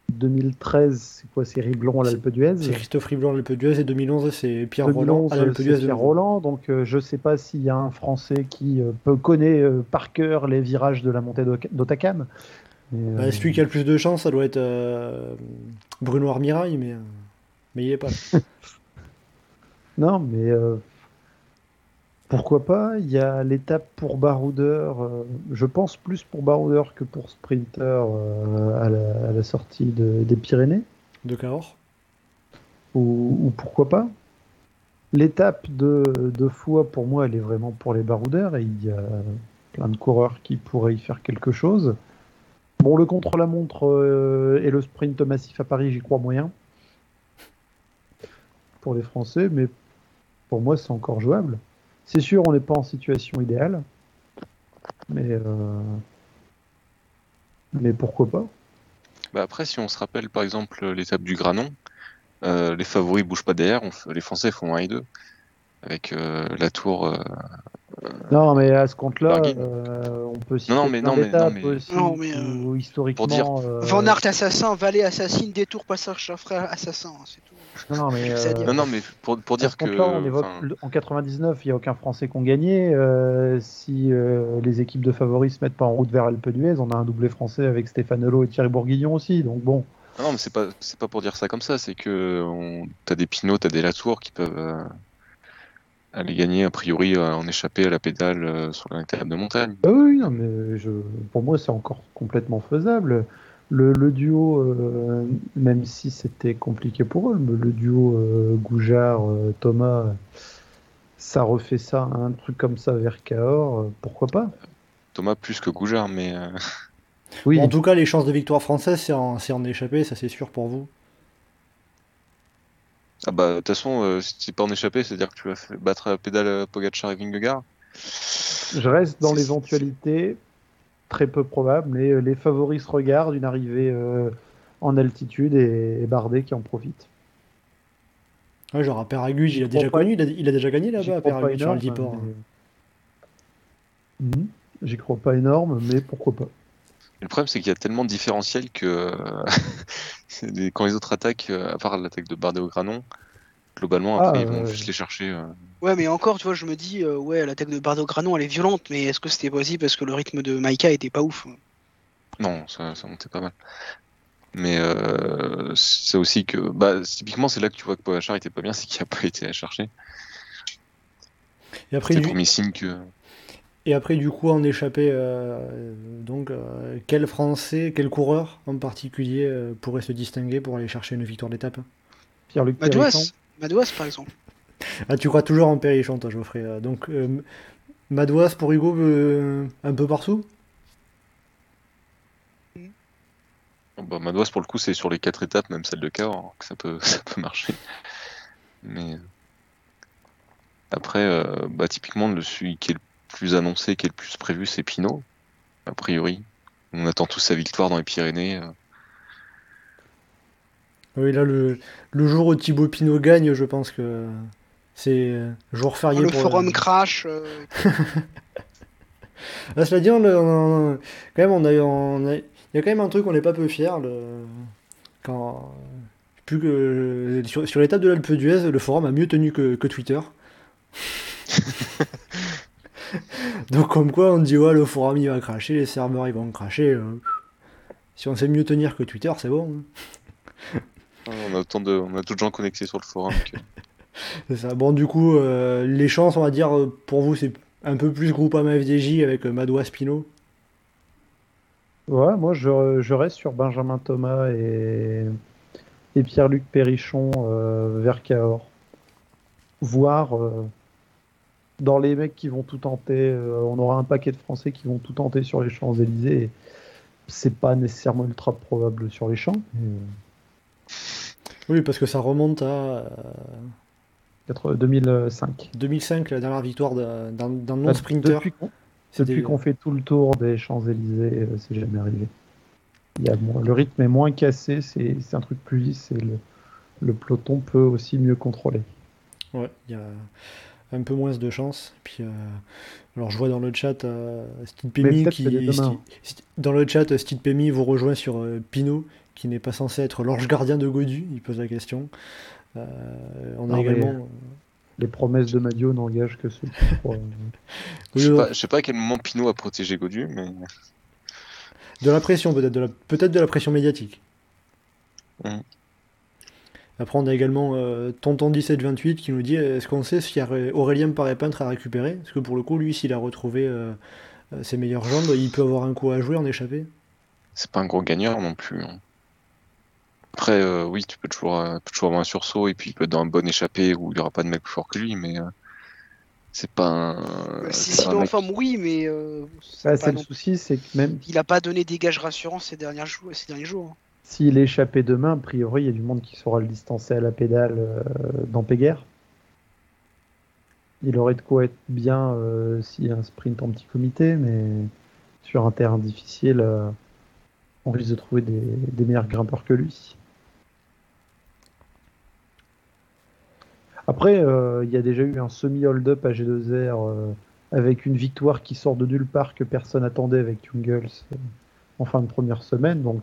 F: Euh, 2013, c'est quoi C'est Riblon à l'Alpe d'Huez.
D: C'est Christophe Riblon à l'Alpe d'Huez, et 2011, c'est Pierre Roland
F: 2011,
D: à l'Alpe d'Huez.
F: Pierre. Roland. Donc, euh, je sais pas s'il y a un Français qui euh, peut connaît euh, par cœur les virages de la montée d'Otakam.
D: Bah, celui qui a le plus de chance, ça doit être Bruno Armirail, mais, mais il est pas.
F: Non, mais Pourquoi pas? Il y a l'étape pour baroudeur, euh, je pense plus pour baroudeur que pour sprinter euh, à, la, à la sortie de- des Pyrénées.
D: De Cahors
F: ou, ou pourquoi pas? L'étape de, de pour moi, elle est vraiment pour les baroudeurs et il y a plein de coureurs qui pourraient y faire quelque chose. Bon, le contre-la-montre euh, et le sprint massif à Paris, j'y crois moyen. Pour les Français, mais pour moi, c'est encore jouable. C'est sûr, on n'est pas en situation idéale. Mais, euh, mais pourquoi pas?
E: Bah après, si on se rappelle par exemple l'étape du Granon, euh, les favoris bougent pas derrière, on les Français font 1 et 2. Avec euh, la tour. euh,
F: Non, mais à ce compte-là, euh, on peut citer
E: Non, non, mais- non, mais- non, mais-
F: aussi
G: Non, mais,
F: où, historiquement.
E: pour dire-
F: euh,
G: Van Aert assassin, Valet assassine, détour passage frère assassin, c'est tout.
F: Non, mais, euh,
E: Non, non, mais pour, dire que.
F: compte-là, on évoque
E: enfin,
F: le- en 99, il n'y a aucun Français qui ont gagné. euh, si euh, les équipes de favoris se mettent pas en route vers Alpe d'Huez, on a un doublé français avec Stéphane Hulot et Thierry Bourguignon aussi. Donc bon,
E: Non, mais c'est pas, c'est pas pour dire ça comme ça, c'est que on... t'as des Pinot, t'as des Latour qui peuvent euh, aller gagner, a priori, en échapper à la pédale euh, sur l'étape de montagne.
F: Ah oui, non, mais je, pour moi, c'est encore complètement faisable. Le, le duo, euh, même si c'était compliqué pour eux, mais le duo euh, Goujard-Thomas, ça refait ça, un truc comme ça vers Cahors, euh, pourquoi pas?
E: Thomas plus que Goujard, mais euh,
F: Oui,
D: Bon, en tout cas, les chances de victoire française, c'est en, c'est en échappé, ça c'est sûr pour vous.
E: ah bah de toute façon, euh, si c'est pas en échappé, c'est-à-dire que tu vas battre à la pédale euh, Pogacar et Vingegaard.
F: je reste dans l'éventualité très peu probable, mais euh, les favoris se regardent, une arrivée euh, en altitude et, et Bardet qui en profite.
D: Ouais, genre à Péraguge, il a
F: Je
D: déjà
F: crois pas-
D: connu, il a, il a déjà gagné là-bas à sur le Diport.
F: mais- Mhm. J'y crois pas énorme, mais pourquoi pas.
E: Le problème, c'est qu'il y a tellement de différentiels que euh, quand les autres attaquent, euh, à part l'attaque de Bardet au Granon, globalement, après,
F: Ah,
E: ils vont
F: ouais.
E: juste les chercher.
G: Ouais, mais encore, tu vois, je me dis, euh, ouais, l'attaque de Bardo Granon, elle est violente, mais est-ce que c'était possible parce que le rythme de Maïka était pas ouf?
E: Non, ça, ça montait pas mal. Mais euh, c'est aussi que, bah, typiquement, c'est là que tu vois que Pogacar était pas bien, c'est qu'il a pas été à chercher.
D: Et après,
E: C'est
D: du,
E: le premier signe que.
D: et après, du coup, en échappé, euh, donc, euh, quel Français, quel coureur en particulier euh, pourrait se distinguer pour aller chercher une victoire d'étape
F: Pierre-Luc
G: Madouas
F: Périsson.
G: Madouas, par exemple.
D: Ah, tu crois toujours en Périchon, toi, Geoffrey. euh, Donc, euh, Madouas pour Hugo, euh, un peu partout
E: Bah, Madouas, pour le coup, c'est sur les quatre étapes, même celle de Cahors, que ça peut, ça peut marcher. Mais après, euh, bah, typiquement, le celui qui est le plus annoncé, qui est le plus prévu, c'est Pinot, a priori. On attend tous sa victoire dans les Pyrénées. euh.
D: Oui, là, le, le jour où Thibaut Pinot gagne, je pense que c'est euh, jour férié
G: le
D: pour
G: forum crash. euh,
D: Ah, cela dit, on, on quand même, on a, on a- il y a quand même un truc, on n'est pas peu fier. Le, quand, plus que sur, sur l'étape de l'Alpe d'Huez, le forum a mieux tenu que, que Twitter. Donc, comme quoi, on dit ouais, le forum il va cracher, les serveurs ils vont cracher. euh. Si on sait mieux tenir que Twitter, c'est bon. hein.
E: On a autant de, on a d'autres gens connectés sur le forum. que-
D: ça. Bon, du coup, euh, les chances, on va dire, pour vous, c'est un peu plus Groupama FDJ avec euh, Madouas Pinot.
F: Ouais, moi je, je reste sur Benjamin Thomas et, et Pierre-Luc Périchon euh, vers Cahors. Voir euh, dans les mecs qui vont tout tenter, on aura un paquet de Français qui vont tout tenter sur les Champs-Élysées. et C'est pas nécessairement ultra probable sur les champs.
D: Oui, parce que ça remonte à
F: 2005.
D: 2005, la dernière victoire d'un
F: Bah,
D: non-sprinter.
F: Depuis qu'on
D: C'était-
F: depuis qu'on fait tout le tour des Champs-Élysées, euh, c'est jamais arrivé. Il y a moins- le rythme est moins cassé, c'est un truc plus lisse et le, le peloton peut aussi mieux contrôler.
D: Ouais, il y a un peu moins de chance. Puis, euh, alors, je vois dans le chat euh, Steve Pemi qui. Sti- dans le chat, Steve Pemi vous rejoint sur euh, Pinot, qui n'est pas censé être l'ange gardien de Godu. Il pose la question. Euh, on a
F: mais-
D: également.
F: Les promesses de Madio n'engagent que ceux qui croient.
D: Oui,
E: Je sais
D: euh,
E: pas, je sais pas à quel moment Pinot a protégé Godu, mais
D: De la pression, peut-être de la, peut-être de la pression médiatique.
E: Mhm.
D: Après, on a également euh, Tonton 1728 qui nous dit est-ce qu'on sait si Aurélien Paré-Peintre a récupéré Parce que pour le coup, lui, s'il a retrouvé euh, euh, ses meilleures jambes, il peut avoir un coup à jouer en échappée.
E: C'est pas un gros gagneur non plus. hein. Après, euh, oui, tu peux toujours, euh, tu peux toujours avoir un sursaut et puis il peut être dans un bon échappé où il n'y aura pas de mec plus fort que lui, mais euh, c'est pas un.
G: Euh, si en
E: mec-
G: forme, oui, mais euh, c'est
F: Bah, c'est le
G: non-
F: souci, c'est que même
G: il a pas donné des gages rassurants ces, dernières ces derniers jours. hein.
F: s'il est échappé demain, a priori, il y a du monde qui saura le distancer à la pédale euh, dans Péguerre. Il aurait de quoi être bien euh, s'il y a un sprint en petit comité, mais sur un terrain difficile, euh, on risque de trouver des, des meilleurs grimpeurs que lui. Après, euh, il y a déjà eu un semi-hold-up à G2R euh, avec une victoire qui sort de nulle part que personne attendait avec Jungles euh, en fin de première semaine, donc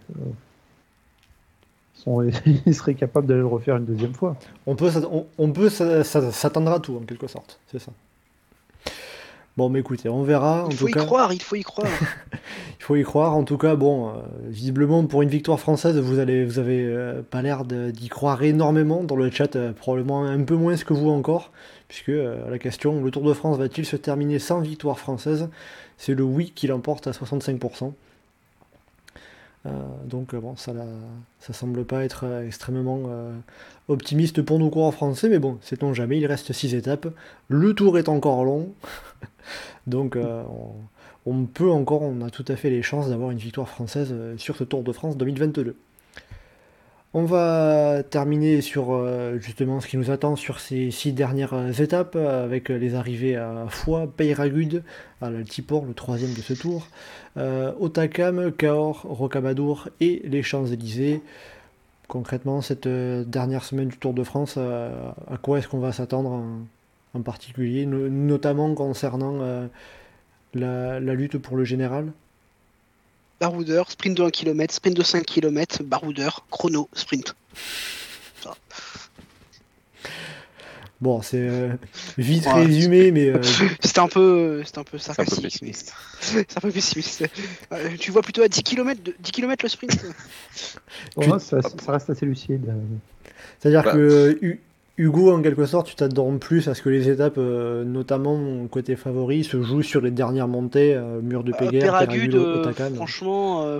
F: ils seraient capables d'aller le refaire une deuxième fois.
D: On peut, on, peut s'a- s'a- s'attendre à tout, en quelque sorte. C'est ça. Bon, mais écoutez, on verra. En
G: Il
D: tout
G: faut y
D: cas,
G: croire, il faut y croire.
D: il faut y croire. En tout cas, bon, euh, visiblement, pour une victoire française, vous allez, vous avez euh, pas l'air d'y croire énormément dans le chat, euh, probablement un peu moins que vous encore, puisque la question, le Tour de France va-t-il se terminer sans victoire française? C'est le oui qui l'emporte à 65%. Euh, donc bon, ça, ça semble pas être extrêmement optimiste pour nos coureurs français, mais bon, sait-on jamais, il reste 6 étapes. Le tour est encore long, donc euh, on, peut encore, on a tout à fait les chances d'avoir une victoire française euh, sur ce Tour de France 2022. On va terminer sur euh, justement ce qui nous attend sur ces six dernières étapes avec les arrivées à Foix, Peyragudes, à le troisième de ce tour, euh, Otakam, Cahors, Rocamadour et les Champs-Élysées. Concrètement, cette dernière semaine du Tour de France, à quoi est-ce qu'on va s'attendre en, particulier, no- notamment concernant euh, la, la lutte pour le général
G: Baroudeur, sprint de 1 km, sprint de 5 km, baroudeur, chrono, sprint.
D: Bon, c'est euh, vite
G: Ouais.
D: résumé, mais euh,
G: C'était un peu, c'était un peu
E: C'est un peu
G: sarcastique. C'est un peu pessimiste. Euh, tu vois plutôt à 10 km, de, 10 km le sprint
D: Tu-
F: ça, ça reste assez lucide.
D: c'est-à-dire
E: Bah.
D: que Hugo, en quelque sorte, tu t'attends plus à ce que les étapes, euh, notamment côté favori, se jouent sur les dernières montées, euh, mur de
G: Euh,
D: Péguerre,
G: Péragude, euh,
D: Otakam.
G: franchement, euh,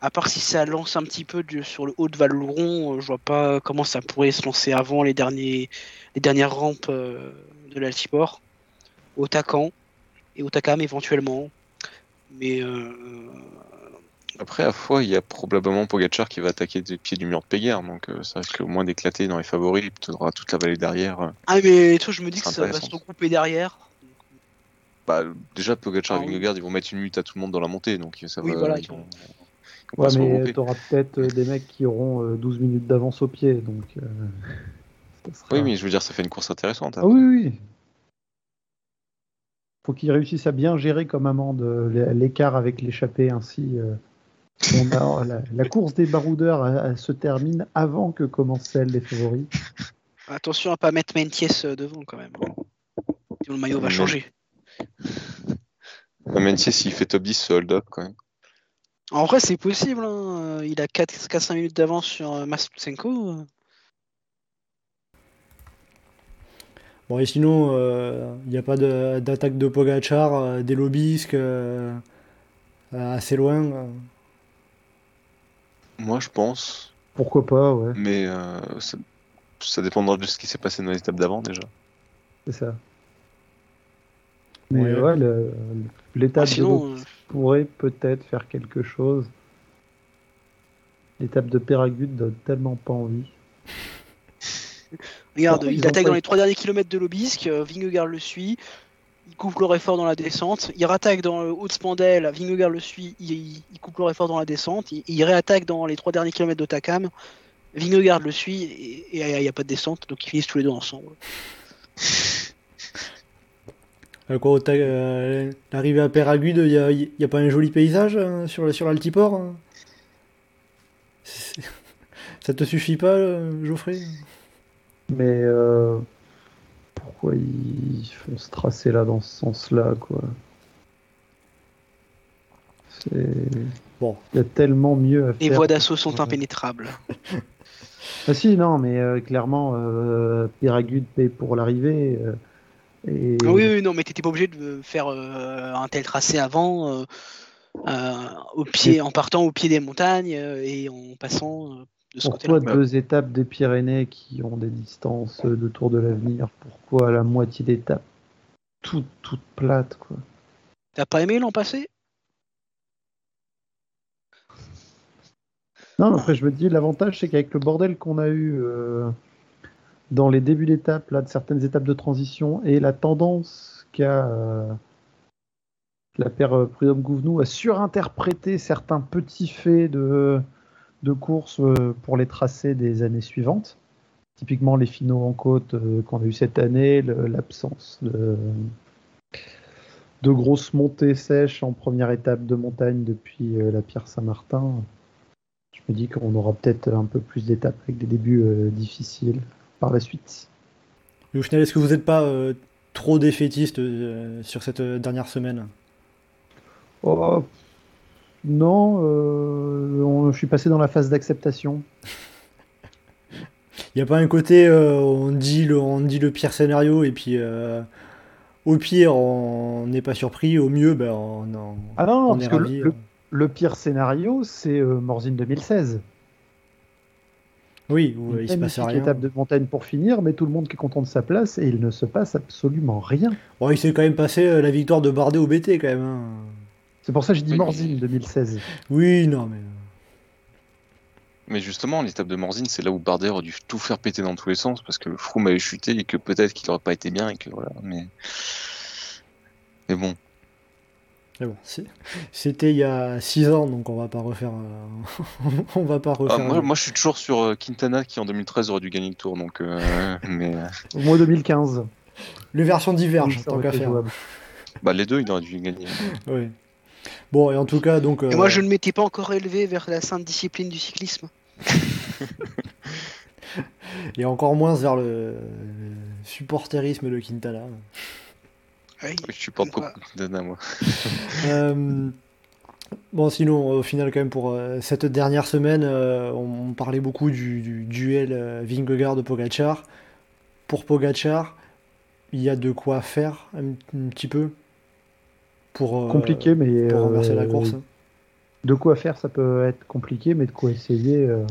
G: à part si ça lance un petit peu sur le haut de Valoron, euh, je vois pas comment ça pourrait se lancer avant les, derniers, les dernières rampes de l'Altiport. Otakan et Otakam éventuellement. Mais euh,
E: Après, à fois, il y a probablement Pogacar qui va attaquer des pieds du mur de Péguerre, donc euh, ça risque au moins d'éclater dans les favoris, tu auras toute la vallée derrière. euh.
G: ah mais toi je me dis que ça va se regrouper derrière.
E: Bah, déjà, Pogacar
G: Ah
E: et
G: oui.
E: Vingegaard, ils vont mettre une minute à tout le monde dans la montée, donc ça
G: Oui,
E: va.
G: voilà,
E: ils vont-
G: vont
F: Ouais, mais
E: regrouper.
F: tu auras peut-être euh, des mecs qui auront euh, 12 minutes d'avance au pied, donc. euh, sera-
E: Oui, mais je veux dire, ça fait une course intéressante.
F: Ah oui, oui. Faut qu'ils réussissent à bien gérer comme amende l'é- l'écart avec l'échappée ainsi. euh, on a- la, la course des baroudeurs elle- elle se termine avant que commence celle des favoris.
G: Attention à pas mettre Menties euh, devant quand même. Sinon le maillot va changer.
E: Si s'il fait top 10, ce hold-up, quand même.
G: En vrai c'est possible, hein. il a 4-5 minutes d'avance sur euh, Mastutsenko. euh.
D: Bon, et sinon, euh, il n'y a pas d'attaque de Pogachar, euh, des lobisques euh, euh, assez loin. euh.
E: Moi, je pense,
F: Pourquoi pas, ouais,
E: mais euh, ça, ça dépendra de ce qui s'est passé dans les étapes d'avant, déjà.
F: c'est ça. Mais
D: Ouais.
F: l'étape
G: Ah, sinon,
F: de
G: euh,
F: pourrait peut-être faire quelque chose. L'étape de Péragude donne tellement pas envie.
G: Regarde,
F: Pourquoi
G: il attaque dans les trois derniers kilomètres de l'Obisque, euh, Vingegaard le suit, il coupe leur effort dans la descente, il rattaque dans le haut de Spandel, Vingegaard le suit, il, il coupe leur effort dans la descente, il, il réattaque dans les trois derniers kilomètres d'Otakam, Vingegaard le suit et il n'y a pas de descente, donc ils finissent tous les deux ensemble.
D: Euh, quoi, euh, l'arrivée à Péragude, il n'y a, y a pas un joli paysage hein, sur, le- sur l'Altiport hein Ça te suffit pas, euh, Geoffrey?
F: Mais euh, pourquoi ils font se tracer là dans ce sens-là, quoi C'est-
D: Bon.
F: Il y a tellement mieux à
G: Les
F: faire.
G: voies d'assaut sont impénétrables.
F: Ah si, non, mais euh, clairement, euh, Péragude paye pour l'arrivée. euh, et...
G: Oui, oui, non, mais t'étais pas obligé de faire euh, un tel tracé avant, euh, euh, au pied, en partant au pied des montagnes euh, et en passant euh, de ce côté-là.
F: Pourquoi deux étapes des Pyrénées qui ont des distances de Tour de l'Avenir Pourquoi la moitié d'étape toute, toute plate, quoi
G: T'as pas aimé l'an passé?
F: Non, après je me dis, l'avantage c'est qu'avec le bordel qu'on a eu euh, dans les débuts d'étape, là, de certaines étapes de transition, et la tendance qu'a euh, la paire euh, Prudhomme-Gouvenou à surinterpréter certains petits faits de, de course euh, pour les tracés des années suivantes. Typiquement les finaux en côte euh, qu'on a eu cette année, l'absence de, de grosses montées sèches en première étape de montagne depuis euh, la Pierre Saint-Martin. Je me dis qu'on aura peut-être un peu plus d'étapes avec des débuts difficiles par la suite.
D: Au final, est-ce que vous n'êtes pas euh, trop défaitiste euh, sur cette dernière semaine?
F: Oh, non, euh, on- je suis passé dans la phase d'acceptation.
D: Il n'y a pas un côté, euh, on, dit le, on dit le pire scénario et puis euh, au pire, on n'est pas surpris, au mieux, ben, on, on-
F: Ah non, non,
D: on
F: parce que le,
D: ravi.
F: le- le pire scénario, c'est euh, Morzine 2016.
D: Oui, où il se passe rien.
F: étape de montagne pour finir, mais tout le monde qui est content de sa place et il ne se passe absolument rien.
D: Bon, il s'est quand même passé la victoire de Bardet au BT quand même. hein.
F: C'est pour ça que j'ai dit
E: Oui, mais-
F: Morzine 2016.
D: Oui, non, mais. euh,
E: Mais justement, l'étape de Morzine, c'est là où Bardet aurait dû tout faire péter dans tous les sens parce que Froome avait chuté et que peut-être qu'il aurait pas été bien et que voilà. Mais, mais bon,
D: mais bon, c'est- c'était il y a 6 ans, donc on va pas refaire. on va pas
E: Ah,
D: refaire.
E: moi, moi, je suis toujours sur euh, Quintana qui en 2013 aurait dû gagner le Tour. Donc, euh, mais euh,
F: Au mois 2015.
D: Les versions divergent, tant qu'à faire.
E: bah, les deux, il aurait dû gagner.
D: Oui. Bon, et en tout cas, donc.
G: Et
D: euh,
G: moi, je ne m'étais pas encore élevé vers la sainte discipline du cyclisme.
D: Et encore moins vers le supporterisme de Quintana.
G: Oui.
E: Je supporte
G: Quoi
E: beaucoup Quintana, moi.
D: Euh, bon, sinon, au final, quand même, pour euh, cette dernière semaine, euh, on, on parlait beaucoup du, du duel euh, Vingegaard-Pogacar. Pour Pogacar, il y a de quoi faire un, un petit peu pour, euh,
F: Compliqué, mais.
D: pour renverser la
F: euh,
D: course.
F: De quoi faire, ça peut être compliqué, mais de quoi essayer, euh,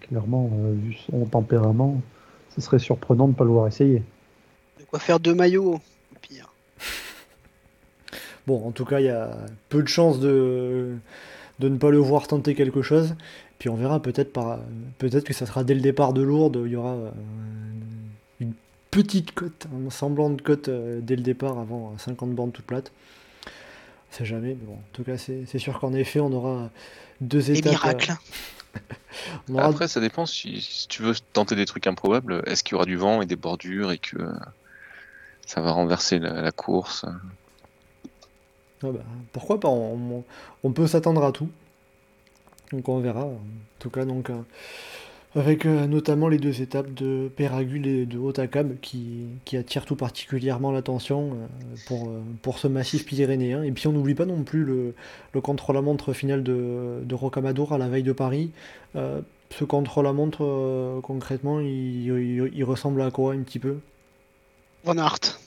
F: clairement, euh, vu son tempérament, ce serait surprenant de ne pas le voir essayer.
G: De quoi faire deux maillots, au pire.
D: Bon, en tout cas, il y a peu de chances de, de ne pas le voir tenter quelque chose. Puis on verra peut-être par peut-être que ça sera dès le départ de Lourdes, il y aura euh, une petite cote, un semblant de cote euh, dès le départ avant euh, 50 bandes toutes plates. On sait jamais, mais bon, en tout cas, c'est sûr qu'en effet, on aura deux étapes.
G: miracles.
D: euh, aura-
E: Après, ça dépend si, si tu veux tenter des trucs improbables. Est-ce qu'il y aura du vent et des bordures et que euh, ça va renverser la, la course?
D: Ah bah, pourquoi pas, on, on peut s'attendre à tout. Donc on verra. En tout cas, donc, euh, avec euh, notamment les deux étapes de Péragule et de Hautacam qui, qui attirent tout particulièrement l'attention euh, pour, euh, pour ce massif pyrénéen. Et puis on n'oublie pas non plus le, le contre-la-montre final de, de Rocamadour à la veille de Paris. Ce contre-la-montre, concrètement, il, il- il ressemble à quoi un petit peu?
G: Van Aert.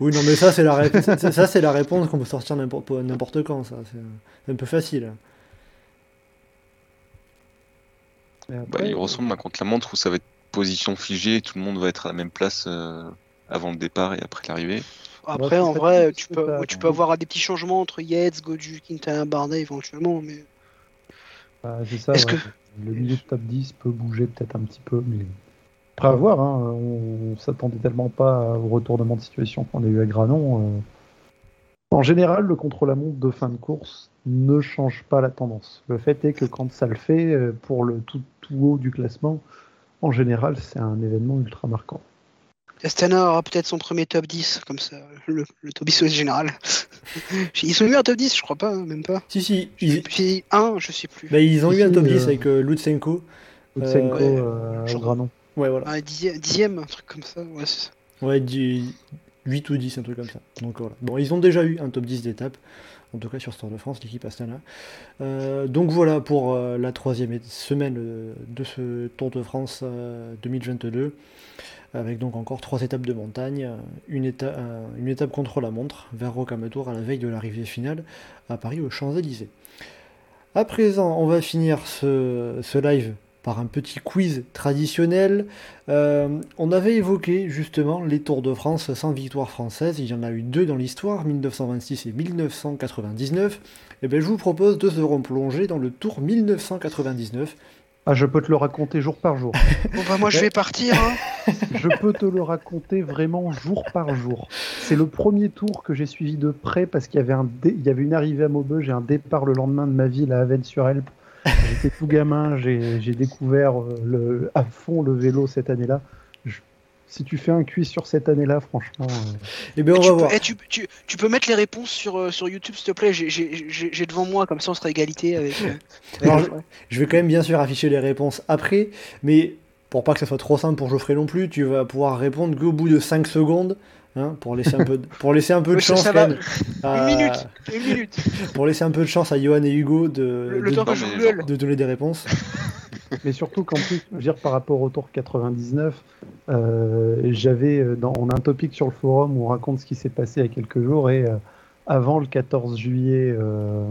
D: Oui, non, mais ça, c'est la, ré- ça, ça, c'est la réponse qu'on peut sortir n'importe n'importe quand, ça. C'est c'est un peu facile.
E: Bah, il ressemble à un contre-la-montre où ça va être position figée et tout le monde va être à la même place euh, avant le départ et après l'arrivée.
G: Après, en vrai, tu peux, tu avoir des petits changements entre Yates, Godu, Quintana, Bardet éventuellement, mais
F: bah, c'est ça,
G: Est-ce
F: ouais.
G: que-
F: Le milieu de top 10 peut bouger peut-être un petit peu, mais après à voir. Hein, on s'attendait tellement pas au retournement de situation qu'on a eu à Granon. euh. En général, le contre-la-montre de fin de course ne change pas la tendance. Le fait est que quand ça le fait, euh, pour le tout, tout haut du classement, en général, c'est un événement ultra marquant.
G: Astana aura peut-être son premier top 10, comme ça, le, le top 10 général. Ils sont eu un top 10, je crois pas, hein, même pas.
D: Si, si, ils,
G: puis un, je sais plus.
D: bah, ils ont eu un top
F: euh,
D: 10 avec euh, Lutsenko.
F: Lutsenko
D: ouais,
F: euh,
G: genre-
F: Granon.
D: Ouais, voilà.
G: Un dixième, dixième, un truc comme ça. Ouais, c'est ça.
D: Ouais, du- 8 ou 10, un truc comme ça. Donc voilà. Bon, ils ont déjà eu un top 10 d'étape, en tout cas sur Tour de France, l'équipe Astana. Euh, donc voilà pour euh, la troisième semaine euh, de ce Tour de France euh, 2022, avec donc encore trois étapes de montagne, une, éta- une étape contre la montre vers Rocamadour à la veille de l'arrivée finale à Paris aux Champs-Élysées. À présent, on va finir ce live par un petit quiz traditionnel. Euh, on avait évoqué justement les Tours de France sans victoire française. Il y en a eu deux dans l'histoire, 1926 et 1999. Et bien, je vous propose de se replonger dans le Tour 1999.
F: Ah, je peux te le raconter jour par jour.
G: Bon bah moi je vais partir. Hein.
F: je peux te le raconter vraiment jour par jour. C'est le premier tour que j'ai suivi de près parce qu'il y avait, un dé- il y avait une arrivée à Maubeuge et un départ le lendemain de ma ville à Avennes-sur-Helpe. J'étais tout gamin, j'ai découvert euh, le, à fond le vélo cette année-là. Si tu fais un quiz sur cette année-là, franchement, euh,
D: Et bien, on
G: tu,
D: va
G: peux,
D: voir.
G: eh, tu, tu- tu peux mettre les réponses sur, euh, sur YouTube s'il te plaît. J'ai- devant moi comme ça on sera égalité avec. euh.
D: Je vais quand même bien sûr afficher les réponses après, mais pour pas que ça soit trop simple pour Geoffrey non plus, tu vas pouvoir répondre qu'au bout de 5 secondes, hein, pour laisser un peu de, pour laisser un peu de chance
G: ça
D: quand
G: va.
D: même à-
G: Une minute, une minute.
D: pour laisser un peu de chance à Johan et Hugo de,
G: Le, le temps
D: donner des réponses.
F: Mais surtout qu'en plus, je veux dire, par rapport au Tour 99, euh, j'avais, euh, dans, on a un topic sur le forum où on raconte ce qui s'est passé il y a quelques jours et euh, avant le 14 juillet, euh,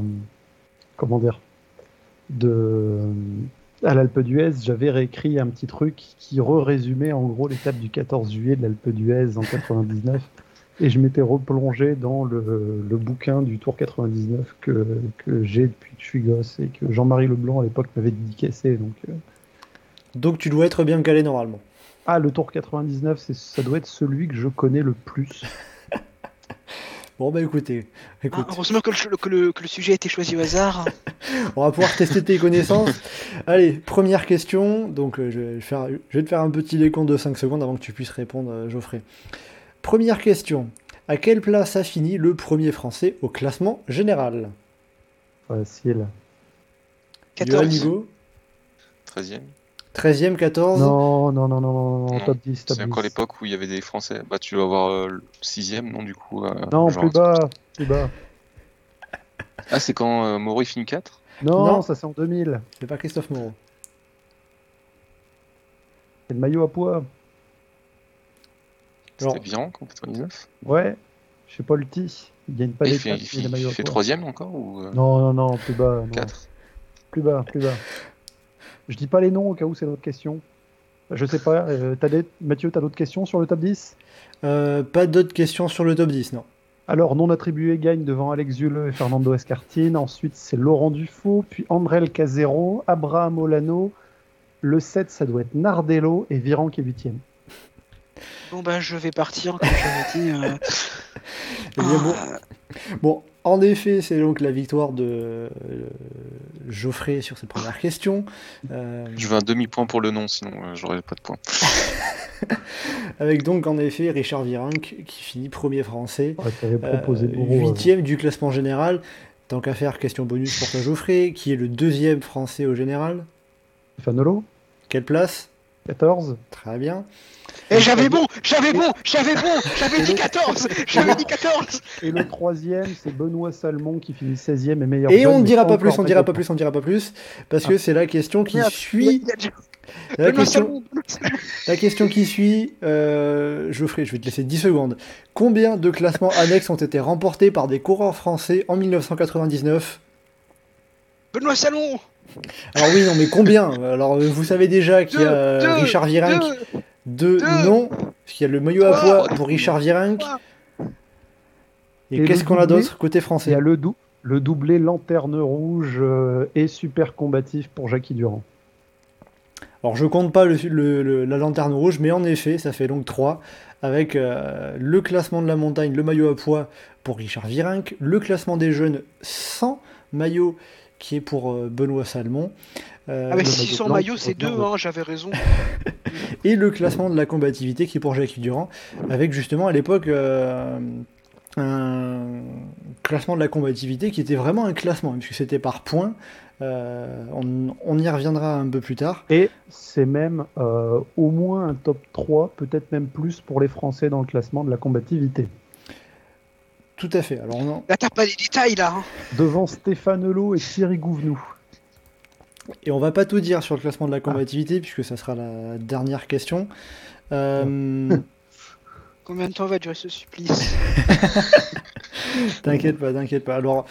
F: comment dire, de, à l'Alpe d'Huez, j'avais réécrit un petit truc qui re-résumait en gros l'étape du 14 juillet de l'Alpe d'Huez en 99. Et je m'étais replongé dans le, le bouquin du Tour 99 que, que j'ai depuis que je suis gosse et que Jean-Marie Leblanc à l'époque m'avait dédicacé. Donc, euh,
D: Donc tu dois être bien calé normalement.
F: Ah, le Tour 99, c'est, ça doit être celui que je connais le plus.
D: Bon bah écoutez,
G: Ah,
D: écoute,
G: heureusement que le, que, le, que le sujet a été choisi au hasard.
D: on va pouvoir tester tes connaissances. Allez, première question. Donc euh, je, vais faire, je vais te faire un petit décompte de 5 secondes avant que tu puisses répondre, euh, Geoffrey. Première question. À quelle place a fini le premier Français au classement général?
F: Facile.
D: Johan
G: 14.
D: Hugo
E: 13ème.
D: 13e, 14
F: Non, non, non, non, non, non,
E: Non,
F: top 10, top
E: C'est
F: 10.
E: encore l'époque où il y avait des Français? Bah, tu dois avoir euh, le 6ème, non, du coup euh,
F: Non, plus bas, plus bas.
E: Ah, c'est quand euh, Maury finit 4
F: Non,
D: Non.
F: ça c'est en 2000.
D: C'est pas Christophe Moreau.
F: C'est le maillot à poids.
E: C'était bien en 99
F: Ouais, je sais pas le T. Il gagne pas
E: Et Il fait, il
F: il
E: il. 3ème encore ou
F: Non, non, non, plus bas. non.
E: 4
F: Plus bas, plus bas. Je dis pas les noms au cas où c'est d'autres questions. Je sais pas. euh, des... Mathieu, t'as d'autres questions sur le top 10
D: Euh, pas d'autres questions sur le top 10, non.
F: Alors, non attribué gagne devant Alex Zuleux et Fernando Escartine. Ensuite, c'est Laurent Dufaux, puis André Casero, Abraham Olano. Le 7, ça doit être Nardello et Viran qui est 8
G: Bon bah je vais partir comme j'avais dit. euh.
D: Eh bien, bon,
G: Ah,
D: Bon, en effet, c'est donc la victoire de euh, Geoffrey sur cette première question. Euh,
E: Je veux un demi-point pour le nom, sinon euh, j'aurais pas de points.
D: avec donc en effet Richard Virenque qui finit premier français,
F: Ouais,
D: euh,
F: euh,
D: huitième du classement général. Tant qu'à faire, question bonus pour toi Geoffrey, qui est le deuxième français au général?
F: Fanolo,
D: Quelle place?
F: 14.
D: Très bien.
G: Eh j'avais bon, j'avais bon, j'avais bon, j'avais dit 14, j'avais dit 14.
F: Et le troisième, c'est Benoît Salmon qui finit 16e et meilleur
D: Et
F: jeune,
D: on ne dira pas plus, on dira
F: maillot
D: pas plus, on dira pas plus, parce que c'est la question qui
G: Merde,
D: suit. La
G: Benoît
D: question. La question qui suit, euh, Geoffrey, je vais te laisser 10 secondes. Combien de classements annexes ont été remportés par des coureurs français en 1999
G: Benoît Salmon.
D: Alors oui, non, mais combien? Alors vous savez déjà qu'il y a
G: deux,
D: Richard Virenque,
G: deux.
D: Deux,
G: deux.
D: non, parce qu'il y a le maillot à poids pour Richard Virenque. Et,
F: Et
D: qu'est-ce qu'on a d'autre côté
F: Il y
D: français
F: a le, dou- le doublé lanterne rouge euh, et super combatif pour Jackie Durand.
D: Alors je compte pas le, le- le- la lanterne rouge, mais en effet, ça fait donc 3, avec euh, le classement de la montagne, le maillot à poids pour Richard Virenque, le classement des jeunes sans maillot qui est pour euh, Benoît Salmon, euh,
G: Ah mais
F: le
G: si
F: maillot
G: sans
F: blanc
G: maillot
F: qui
G: c'est deux, hein, j'avais raison.
D: et le classement de la combativité qui est pour Jacques Durand, avec justement à l'époque euh, un classement de la combativité qui était vraiment un classement, puisque c'était par points. Euh, on, on y reviendra un peu plus tard.
F: Et c'est même euh, au moins un top 3, peut-être même plus pour les Français dans le classement de la combativité.
D: Tout à fait. Alors, on-
G: Là, t'as pas les détails là. hein.
F: Devant Stéphane Lelot et Thierry Gouvenou.
D: Et on va pas tout dire sur le classement de la combativité, puisque ça sera la dernière question. Euh,
G: Combien de temps va durer ce supplice
D: T'inquiète pas, t'inquiète pas. Alors,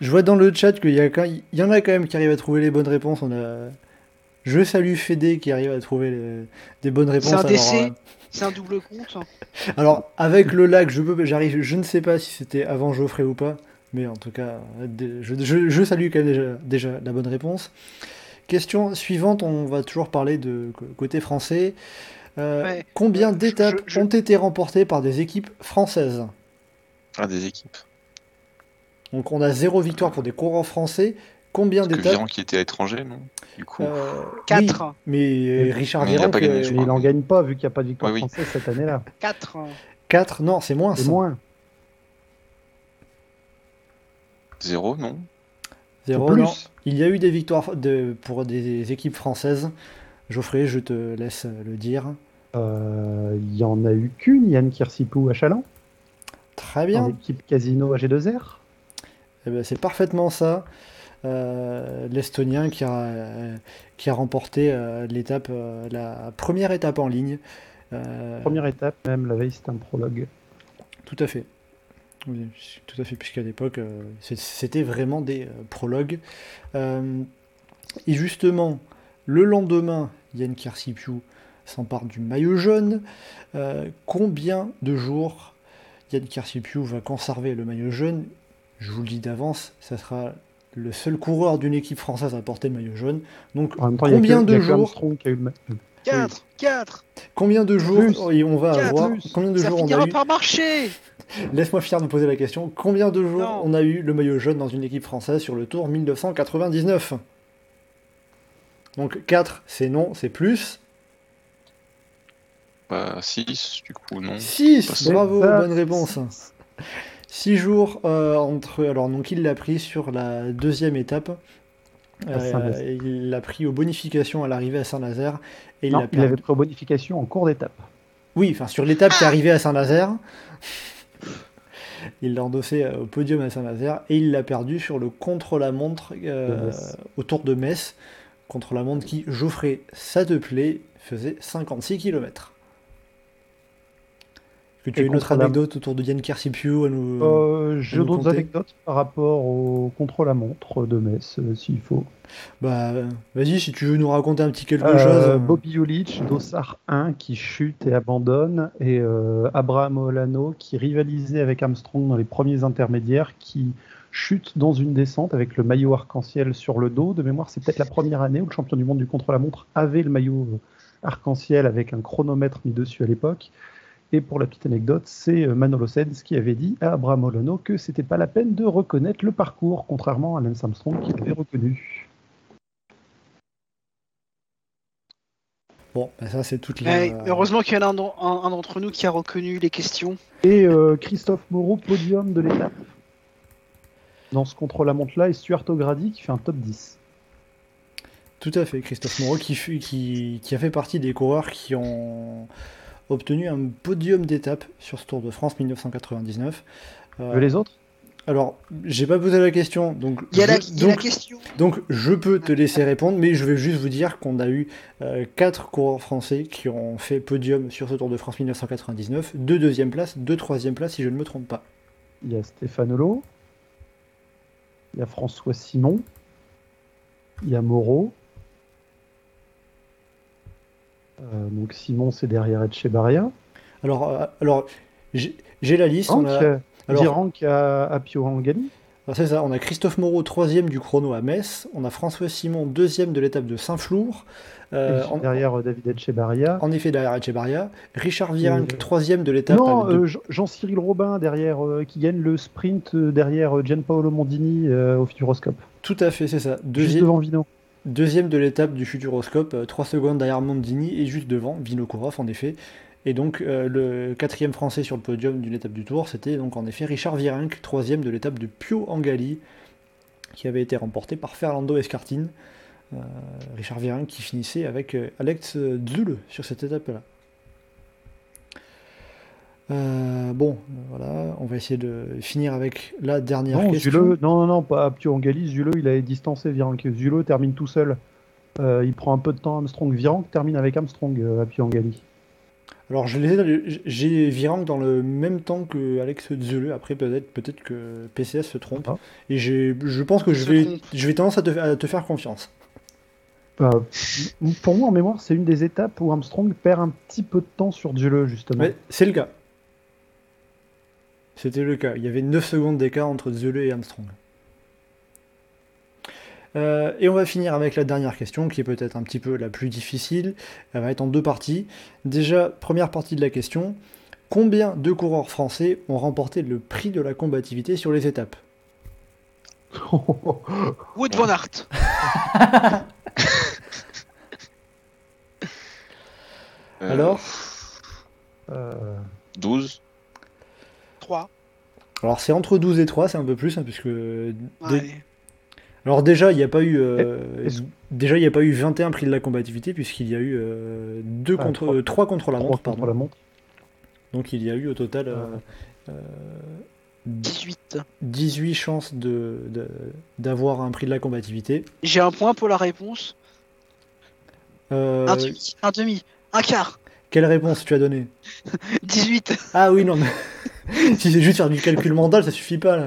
D: je vois dans le chat qu'il y, a quand- il y en a quand même qui arrivent à trouver les bonnes réponses. On a... Je salue Fédé qui arrive à trouver les- des bonnes réponses.
G: C'est un
D: Alors,
G: décès
D: euh,
G: C'est un double compte
D: Alors, avec le lag, je peux, j'arrive, je ne sais pas si c'était avant Geoffrey ou pas, mais en tout cas, euh, je, je- je salue quand même déjà, déjà la bonne réponse. Question suivante, on va toujours parler de côté français. Euh,
G: Ouais.
D: Combien
G: Euh,
D: d'étapes
G: je-
D: ont été remportées par des équipes françaises?
E: Ah, des équipes.
D: Donc, on a zéro victoire pour des coureurs français. Combien d'étapes
E: Viran qui était à l'étranger, non? Du coup.
D: Euh,
G: Quatre.
D: oui, mais Richard
E: Mais il
D: euh,
F: n'en gagne pas vu qu'il n'y a pas de victoire
E: Ouais, oui.
F: française cette année-là.
G: 4.
D: 4, non, c'est moins.
F: C'est
D: ça.
F: moins.
E: Zéro, non
D: Zéro, non. Il y a eu des victoires de, pour des équipes françaises. Geoffrey, je te laisse le dire.
F: Euh, Il y en a eu qu'une, Yann Kirsipou à Chaland,
D: Très bien.
F: l'équipe Casino AG2R.
D: Eh ben, c'est parfaitement ça. Euh, L'Estonien qui a, qui a remporté euh, l'étape, euh, la première étape en ligne. Euh,
F: Première étape, même la veille, c'était un prologue.
D: Tout à fait. Tout à fait, puisqu'à l'époque, euh, c'était vraiment des euh, prologues. Euh, et justement, le lendemain, Yann Kirsipiou s'empare du maillot jaune. Combien de jours Yann Kirsipiou va conserver le maillot jaune? Je vous le dis d'avance, ça sera le seul coureur d'une équipe française à porter le maillot jaune. Donc,
F: En même temps, il y a
D: combien
F: que- il y
D: de
F: a
D: jours
F: Armstrong qui a eu le ma-
G: 4. 4.
D: Combien de jours
F: Plus.
D: on va avoir
F: Plus.
D: Combien de
G: Ça
D: jours on a eu
G: par marcher
D: Laisse-moi finir de poser la question. Combien de jours
G: Non.
D: on a eu le maillot jaune dans une équipe française sur le Tour 1999 Donc 4, c'est non, c'est plus.
E: Bah, 6, du coup, non.
D: 6,
E: C'est
D: bravo,
F: ça.
D: bonne réponse. 6 jours euh, entre... Alors donc il l'a pris sur la deuxième étape. Euh, il l'a pris aux bonifications à l'arrivée à Saint-Nazaire. Et il
F: Non, avait pris bonification en cours d'étape.
D: Oui, enfin sur l'étape qui est arrivée à Saint-Nazaire. Il l'a endossé euh, au podium à Saint-Nazaire et il l'a perdu sur le contre-la-montre euh,
F: De Metz.
D: au Tour de Metz. Contre-la-montre qui, Geoffrey, ça te plaît, faisait 56 km. Que tu as une autre anecdote autour de Yann Kersipiu à nous...
F: Euh, J'ai d'autres anecdotes par rapport au contre-la-montre de Metz, euh, s'il faut.
D: Bah, vas-y, si tu veux nous raconter un petit quelque
F: Euh,
D: chose.
F: Bobby Ulic, Dossard 1 qui chute et abandonne, et euh, Abraham Olano qui rivalisait avec Armstrong dans les premiers intermédiaires, qui chute dans une descente avec le maillot arc-en-ciel sur le dos. De mémoire, c'est peut-être la première année où le champion du monde du contre-la-montre avait le maillot arc-en-ciel avec un chronomètre mis dessus à l'époque. Et pour la petite anecdote, c'est euh, Manolo Sens qui avait dit à Abraham Olano que c'était pas la peine de reconnaître le parcours, contrairement à Lance Armstrong qui l'avait reconnu.
D: Bon, bah, ça c'est toute la...
G: Ouais, heureusement qu'il y en a un, d'en- un- un d'entre nous qui a reconnu les questions.
F: Et euh, Christophe Moreau, podium de l'étape. Dans ce contre-la-montre-là, et Stuart O'Grady qui fait un top 10.
D: Tout à fait, Christophe Moreau qui, fut- qui, qui a fait partie des coureurs qui ont obtenu un podium d'étape sur ce Tour de France 1999. Euh,
F: Les autres?
D: alors, j'ai pas posé la question, donc
G: Il y a, la,
D: je,
G: il y a la question.
D: donc je peux te laisser répondre, mais je vais juste vous dire qu'on a eu euh, quatre coureurs français qui ont fait podium sur ce Tour de France 1999, deux deuxième places, deux troisième places si je ne me trompe pas.
F: Il y a Stéphane Holo. Il y a François Simon. Il y a Moreau. Euh, donc Simon, c'est derrière Etchebarria.
D: Alors, euh, alors j'ai la liste. on a-
F: Rank,
D: alors-
F: à, à Pio Angali.
D: Alors, c'est ça, on a Christophe Moreau, troisième du chrono à Metz. On a François Simon, deuxième de l'étape de Saint-Flour. Euh, en,
F: derrière euh, David Etchebarria.
D: en effet, derrière Echebarria. Richard Virenque,
F: Euh,
D: troisième de l'étape.
F: Non,
D: deux-
F: euh, Jean- Jean-Cyril Robin derrière, euh, qui gagne le sprint euh, derrière euh, Gianpaolo Mondini euh, au Futuroscope.
D: Tout à fait, c'est ça.
F: Juste
D: Deuxième,
F: devant Vino.
D: Deuxième de l'étape du Futuroscope, 3 secondes derrière Mondini et juste devant Vinokourov, en effet. Et donc, euh, le quatrième français sur le podium d'une étape du Tour, c'était donc en effet Richard Virenque, troisième de l'étape de Pio Angali. qui avait été remporté par Fernando Escartin. Euh, Richard Virenque qui finissait avec euh, Alex Zule sur cette étape-là. Euh, bon, voilà, on va essayer de finir avec la dernière
F: Non,
D: question.
F: Zule, non, non, non, pas Aptuangali. Zule, il a distancé Virenque. Zule termine tout seul. Euh, il prend un peu de temps Armstrong. Virenque termine avec Armstrong, euh, Aptuangali.
D: Alors je les- j'ai Virenque dans le même temps que Alex Zule. Après peut-être peut-être que PCS se trompe.
F: Ah.
D: Et je pense que je vais, je vais tendance à te, à te faire confiance.
F: Euh, pour moi, en mémoire, c'est une des étapes où Armstrong perd un petit peu de temps sur Zule, justement.
D: C'est le cas. C'était le cas. Il y avait 9 secondes d'écart entre Zule et Armstrong. Euh, et on va finir avec la dernière question, qui est peut-être un petit peu la plus difficile. Elle va être en deux parties. Déjà, première partie de la question. Combien de coureurs français ont remporté le prix de la combativité sur les étapes?
G: Wood Van Aert.
E: Euh,
D: Alors?
F: Euh,
E: 12.
G: 3.
D: Alors c'est entre 12 et 3, c'est un peu plus, hein, puisque... dé-. Alors déjà, il n'y a pas eu... euh,
F: Est-ce-
D: Déjà, il n'y a pas eu 21 prix de la combativité, puisqu'il y a eu euh, deux
F: Ah,
D: contre,
F: trois.
D: euh, contre la montre.
F: contre
D: pardon.
F: la montre.
D: Donc il y a eu au total euh, euh,
G: 18.
D: 18 chances de, de- d'avoir un prix de la combativité.
G: J'ai un point pour la réponse.
D: Euh,
G: Un demi. Un demi. Un quart.
D: quelle réponse tu as donné
G: 18.
D: Ah oui, non, mais si c'est juste faire du calcul mental, ça suffit pas là.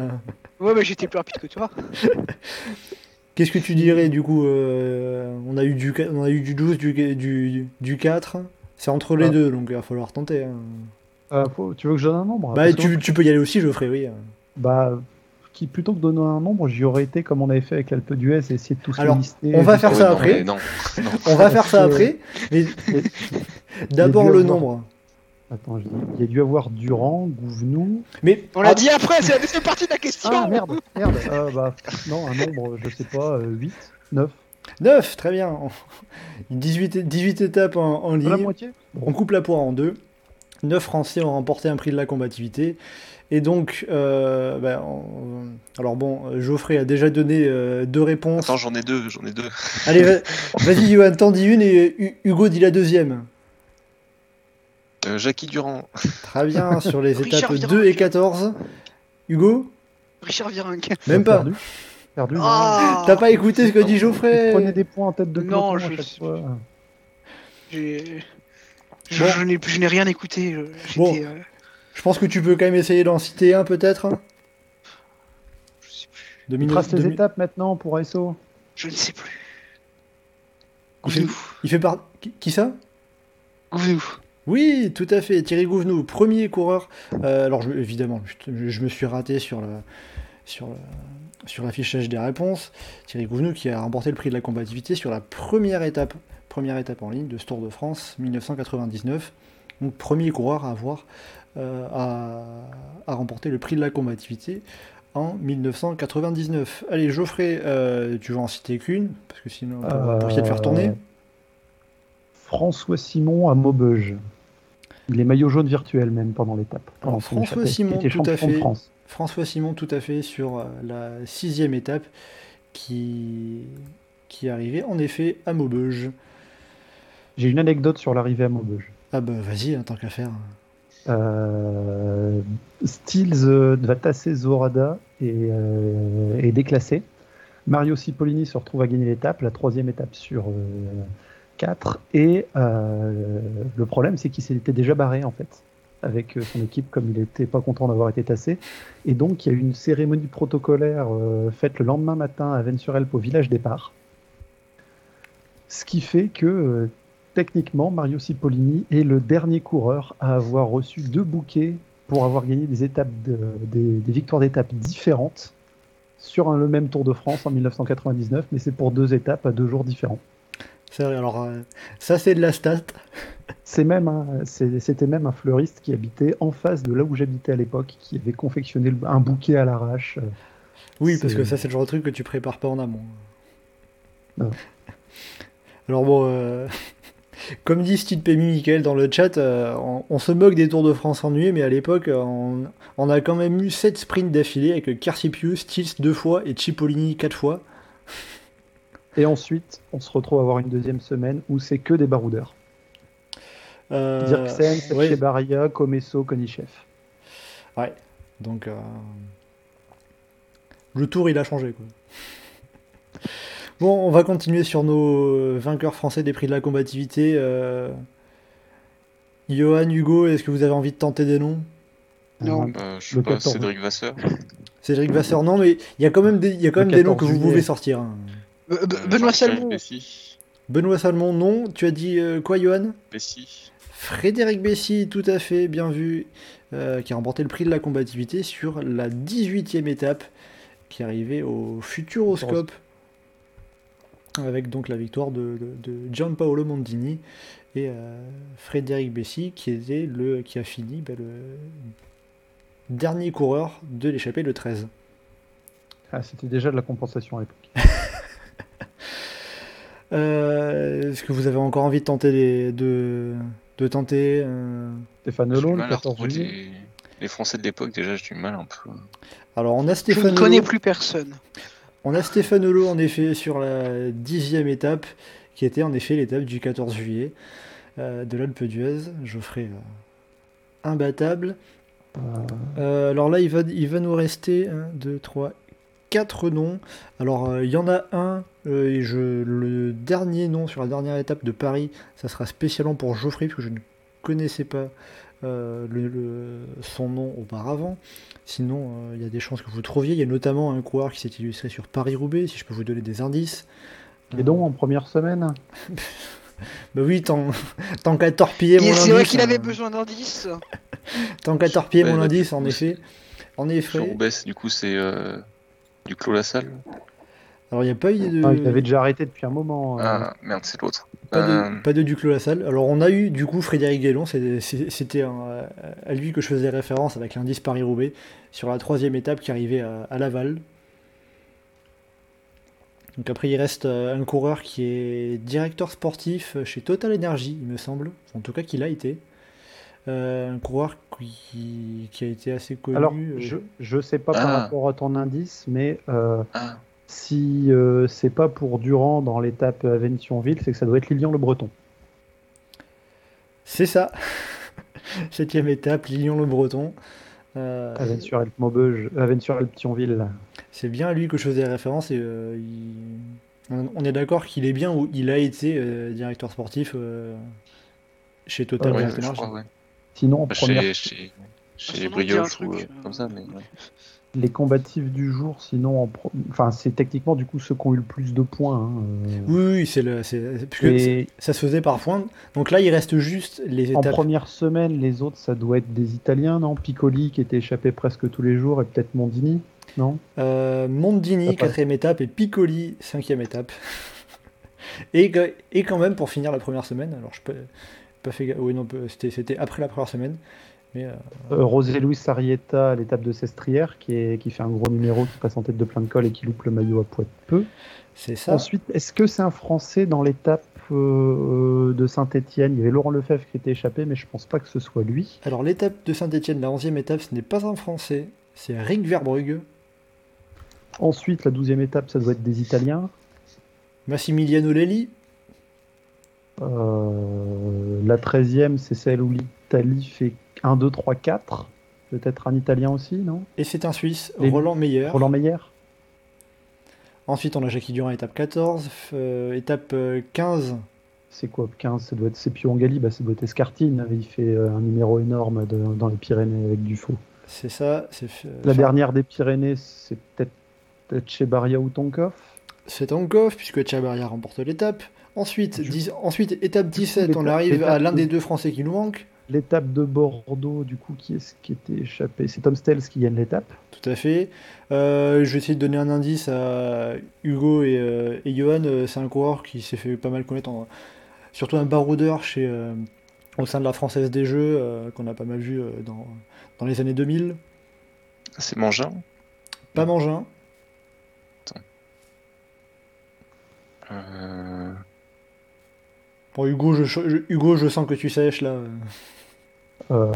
G: Ouais, mais j'étais plus rapide que toi.
D: Qu'est-ce que tu dirais du coup euh, on, a eu du, on a eu du 12, du, du, du 4. C'est entre les
F: Ah.
D: deux, donc il va falloir tenter. hein.
F: Euh, faut- tu veux que je donne un nombre?
D: Bah, tu, tu peux y aller aussi, je le ferai, oui.
F: Bah, qui, plutôt que de donner un nombre, j'y aurais été comme on avait fait avec l'Alpe d'Huez et essayer de tous
D: Alors,
F: les lister.
D: on va faire ça après. On va faire ça après, d'abord le nombre.
F: Attends, je dis- il y a dû avoir Durand, Gouvenou.
D: Mais
G: On l'a dit après, c'est la deuxième partie de la question.
F: Ah merde, merde. Euh, bah, non, un nombre, je sais pas, euh, 8, 9,
D: 9, très bien. 18, é- 18 étapes en, en
F: la
D: ligne.
F: moitié.
D: On coupe la poire en deux. 9 Français ont remporté un prix de la combativité. Et donc, euh, ben, on- alors bon, Geoffrey a déjà donné euh, deux réponses.
E: Attends, j'en ai deux, j'en ai deux.
D: Allez, va- vas-y, Johan, t'en dis une et Hu- Hugo dit la deuxième.
E: Euh, Jackie Durand.
D: Très bien, sur les étapes
G: Virenque.
D: 2 et 14. Hugo?
G: Richard Virenque.
D: Même pas.
F: Perdu. Perdu.
G: Ah
D: T'as pas écouté ce que dit Geoffrey?
F: Prenez des points en tête de
G: Non, je-. J'ai- Je,
D: Bon.
G: je n'ai je n'ai rien écouté. je-
D: Bon.
G: euh,
D: Je pense que tu peux quand même essayer d'en citer un, peut-être
G: je sais plus.
F: Trace les étapes maintenant pour ASO.
G: Je ne sais plus.
D: Il fait, il fait par... Qui, qui ça?
G: Gouvenou.
D: Oui, tout à fait. Thierry Gouvenou, premier coureur. Euh, alors, je- évidemment, je, je me suis raté sur le, sur le- sur l'affichage des réponses. Thierry Gouvenou qui a remporté le prix de la combativité sur la première étape, première étape en ligne de ce Tour de France 1999. Donc, premier coureur à avoir euh, à, à remporter le prix de la combativité en 1999. Allez, Geoffrey, euh, tu vas en citer qu'une parce que sinon, pour, pour essayer de faire tourner.
F: Euh, François Simon à Maubeuge. Les maillots jaunes virtuels même pendant l'étape.
D: François Simon, tout à fait.
F: France.
D: François Simon, tout à fait, sur euh, la sixième étape qui, qui arrivait en effet à Maubeuge.
F: J'ai une anecdote sur l'arrivée à Maubeuge.
D: Ah bah vas-y, hein, tant qu'à faire.
F: Euh, Stills euh, va tasser Zorada et euh, est déclassé. Mario Cipollini se retrouve à gagner l'étape, la troisième étape sur 4. Et euh, le problème, c'est qu'il s'était déjà barré en fait avec euh, son équipe, comme il n'était pas content d'avoir été tassé. Et donc, il y a eu une cérémonie protocolaire euh, faite le lendemain matin à Vennes-sur-Helpe au village départ. Ce qui fait que techniquement, Mario Cipollini est le dernier coureur à avoir reçu deux bouquets pour avoir gagné des, étapes de- des, victoires d'étapes différentes sur le même Tour de France en 1999, mais c'est pour deux étapes à deux jours différents.
D: C'est vrai, alors euh, ça c'est de la stat.
F: C'est même un- c'était même un fleuriste qui habitait en face de là où j'habitais à l'époque, qui avait confectionné un bouquet à l'arrache.
D: Oui, parce que ça c'est le genre de truc que tu prépares pas en amont.
F: Non.
D: Alors bon, euh, Comme dit Steve Pemi Michael dans le chat, euh, on, on se moque des Tours de France ennuyés, mais à l'époque, on, on a quand même eu 7 sprints d'affilée avec Carcipius, Stills deux fois et Cipollini quatre fois.
F: Et ensuite, on se retrouve à avoir une deuxième semaine où c'est que des baroudeurs.
D: Euh,
F: Dirksen,
D: ouais,
F: Chebaria, Comesso, Konichev.
D: ouais. Donc, euh, le tour, il a changé. Quoi. Bon, on va continuer sur nos vainqueurs français des prix de la combativité. Euh... Johan, Hugo, est-ce que vous avez envie de tenter des noms?
G: Non.
E: Bah, je sais pas,
F: 14.
E: Cédric Vasseur.
D: Cédric Vasseur, non, mais il y a quand même des, il y a quand
F: Le
D: même des noms que
F: 14
D: vous pouvez sortir. hein.
G: Be-
E: Euh,
G: Benoît Salmon.
E: Bessy.
D: Benoît Salmon, non. Tu as dit euh, quoi, Johan?
E: Bessy.
D: Frédéric Bessy, tout à fait, bien vu, euh, qui a remporté le prix de la combativité sur la 18e étape qui arrivait au Futuroscope, avec donc la victoire de, de, de Gianpaolo Mondini et euh, Frédéric Bessy qui, était le, qui a fini bah, le dernier coureur de l'échappée le 13.
F: Ah, C'était déjà de la compensation à l'époque.
D: Euh, Est-ce que vous avez encore envie de tenter les, de, de tenter euh,
F: Stéphane Holo, le
E: mal à
F: 14
E: retrouver
F: juillet.
E: les... les Français de l'époque, déjà, j'ai du mal un peu.
D: Alors on a
G: Je
D: Stéphane
G: ne connais
D: Holo.
G: plus personne.
D: On a Stéphane Holo en effet sur la dixième étape, qui était en effet l'étape du 14 juillet euh, de l'Alpe d'Huez. Geoffrey euh, imbattable.
F: Euh,
D: alors là, il va, il va nous rester 1, 2, 3, 4 noms. Alors euh, il y en a un, euh, et je, le dernier nom sur la dernière étape de Paris, ça sera spécialement pour Geoffrey, parce que je ne connaissais pas euh, le- le- son nom auparavant. Sinon, euh, il y a des chances que vous trouviez. Il y a notamment un coureur qui s'est illustré sur Paris-Roubaix, si je peux vous donner des indices.
F: Et donc, en première semaine,
D: Bah oui, tant, tant qu'à torpiller mon indice.
G: C'est vrai qu'il avait
D: hein.
G: besoin d'indices.
D: Tant qu'à torpiller
E: Ouais,
D: mon
E: bah,
D: indice, en effet. En
E: Sur
D: effet.
E: Roubaix, du coup, c'est euh, du Clos Lassalle.
D: Alors il n'y a pas eu de.
F: ah, il avait déjà arrêté depuis un moment. euh,
E: Ah, merde, c'est l'autre.
D: Pas de,
E: Euh,
D: pas de Duclos la salle. Alors on a eu du coup Frédéric Guélon, c'était un- à lui que je faisais référence avec l'indice Paris-Roubaix sur la troisième étape qui arrivait à, à Laval. Donc après il reste euh, un coureur qui est directeur sportif chez Total Energy, il me semble, en tout cas qu'il a été. Euh, un coureur qui, qui a été assez connu.
F: Alors,
D: euh,
F: je, je sais pas par
E: Ah.
F: rapport à ton indice, mais euh,
E: Ah,
F: si euh, c'est pas pour Durand dans l'étape à Ventionville, c'est que ça doit être Lilian le Breton.
D: C'est ça. Septième étape, Lilian le Breton. Euh,
F: À Vennes-sur-Elpe Maubeuge, à Vennes-sur-Elpe Thionville.
D: C'est bien à lui que je faisais référence et euh, il- on est d'accord qu'il est bien où il a été euh, directeur sportif euh, chez Total
F: ouais,
E: je crois, ouais.
F: Sinon, en
E: Bah,
F: première,
E: Chez, chez,
G: un
E: Brioche ou
G: truc,
E: euh,
G: euh.
E: comme ça, mais ouais.
F: les combatifs du jour, sinon, en pro- enfin, c'est techniquement du coup ceux qui ont eu le plus de points. hein, euh.
D: Oui, oui, c'est le, c'est- parce que
F: Et
D: ça se faisait par points. Donc là, il reste juste les
F: en
D: étapes.
F: première semaine, les autres, ça doit être des Italiens, non? Piccoli qui était échappé presque tous les jours et peut-être Mondini, non?
D: Euh, Mondini,
F: passe.
D: quatrième étape, et Piccoli, cinquième étape. et, et quand même, pour finir la première semaine, alors je peux pas fait. ga- Oui, non, c'était c'était après la première semaine. Mais euh,
F: Euh, José Luis Arrieta à l'étape de Sestrière qui, est, qui fait un gros numéro, qui passe en tête de plein de cols et qui loupe le maillot à poids de peu.
D: c'est ça.
F: Ensuite, est-ce que c'est un Français dans l'étape euh, de Saint-Etienne Il y avait Laurent Lefebvre qui était échappé, mais je pense pas que ce soit lui.
D: Alors l'étape de Saint-Etienne, la 11e étape, ce n'est pas un Français, c'est Rick Verbrugge,
F: Ensuite, la douzième étape, ça doit être des Italiens.
D: Massimiliano Lelli,
F: la treizième, c'est celle où l'Italie fait 1, 2, 3, 4. Peut-être un Italien aussi, non?
D: Et c'est un Suisse,
F: Les-
D: Roland Meyer.
F: Roland Meyer
D: Ensuite, on a Jackie Durand, étape 14. euh, étape euh, 15,
F: C'est quoi 15 Ça doit être Sepio Angali, bah, ça doit être Escartine. Il fait euh, un numéro énorme de- dans les Pyrénées avec du faux.
D: c'est ça. C'est euh,
F: La dernière des Pyrénées, c'est peut-être peut chez Baria ou Tonkov?
D: C'est Ankov, puisque Chabaria remporte l'étape. Ensuite,
F: Du-
D: dix- ensuite, étape 17, on arrive à l'un
F: de-
D: des deux Français qui nous manque.
F: L'étape de Bordeaux, du coup, qui est-ce qui était échappé? C'est Tom Stels qui gagne l'étape.
D: Tout à fait. Euh, je vais essayer de donner un indice à Hugo et, euh, et Johan. Euh, C'est un coureur qui s'est fait pas mal connaître, en- surtout un baroudeur chez, euh, au sein de la Française des Jeux, euh, qu'on a pas mal vu euh, dans, dans les années 2000.
E: C'est Mangin?
D: Pas Mangin.
E: Euh...
D: Bon, Hugo, je, je- Hugo, je sens que tu sèches là.
F: Euh,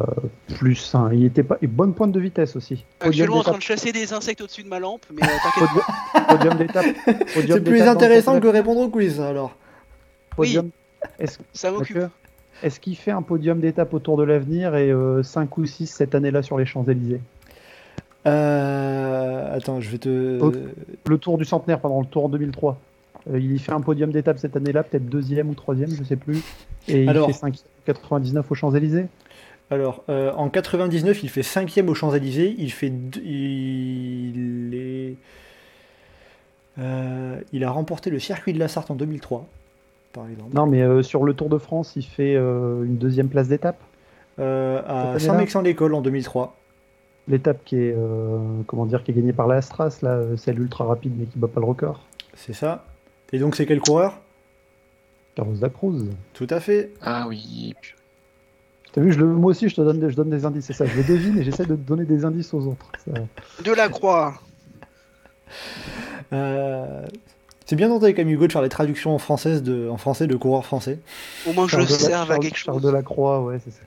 F: plus 1. Il était pas. Et bonne pointe de vitesse aussi.
G: Actuellement en train de chasser des insectes au-dessus de ma lampe, mais euh, t'inquiète pas.
F: Podium, d'étape.
D: C'est plus intéressant que répondre au quiz, alors.
F: Podium. Est-ce
G: Ça m'occupe.
F: Est-ce qu'il fait un podium d'étape au Tour de l'Avenir et 5 ou 6 cette année-là sur les Champs-Élysées?
D: Euh, Attends, je vais te.
F: Le Tour du Centenaire pendant le Tour en 2003. Euh, il y fait un podium d'étape cette année-là, peut-être deuxième ou troisième, je sais plus. Et il
D: Alors.
F: fait 5 99 aux Champs-Élysées.
D: Alors, euh, en 99, il fait 5ème aux Champs-Élysées. Il fait. Il est. Euh, il a remporté le circuit de la Sarthe en 2003, par exemple.
F: Non, mais euh, sur le Tour de France, il fait une deuxième place d'étape.
D: À Saint-Mexan-l'École en 2003.
F: L'étape qui est, comment dire, qui est gagnée par la Astras, là, celle ultra rapide mais qui bat pas le record.
D: C'est ça. Et donc, c'est quel coureur?
F: Carlos da Cruz.
D: Tout à fait.
E: Ah oui.
F: T'as vu, je le, moi aussi, je te donne, des- je donne des indices, c'est ça. Je le devine et j'essaie de donner des indices aux autres. Ça-
G: De la croix.
D: Euh, C'est bien tenté, comme Hugo, de faire les traductions en, française de... en français de coureurs français.
G: Au moins je
F: Charles la-
G: serve à quelque
F: Charles
G: chose.
F: de la Croix, ouais, c'est ça.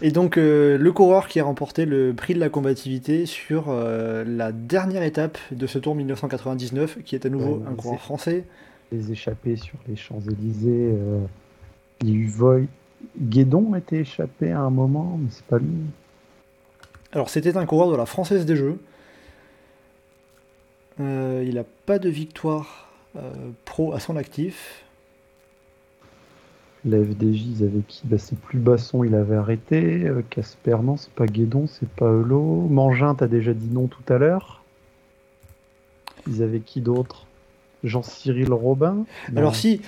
D: Et donc, euh, le coureur qui a remporté le prix de la combativité sur euh, la dernière étape de ce tour 1999, qui est à nouveau
F: Ouais,
D: un coureur français.
F: Les échappés sur les Champs-Élysées. euh, Il y a eu Voy. Guédon était échappé à un moment, mais c'est pas lui.
D: Alors, c'était un coureur de la Française des Jeux. Il n'a pas de victoire pro à son actif.
F: La FDJ, ils avaient qui bah, C'est plus Basson, il avait arrêté. Euh, Casper, non, c'est pas Guédon, c'est pas Eulot. Mangin, t'as déjà dit non tout à l'heure. Ils avaient qui d'autre? Jean-Cyril Robin? Non.
D: Alors si,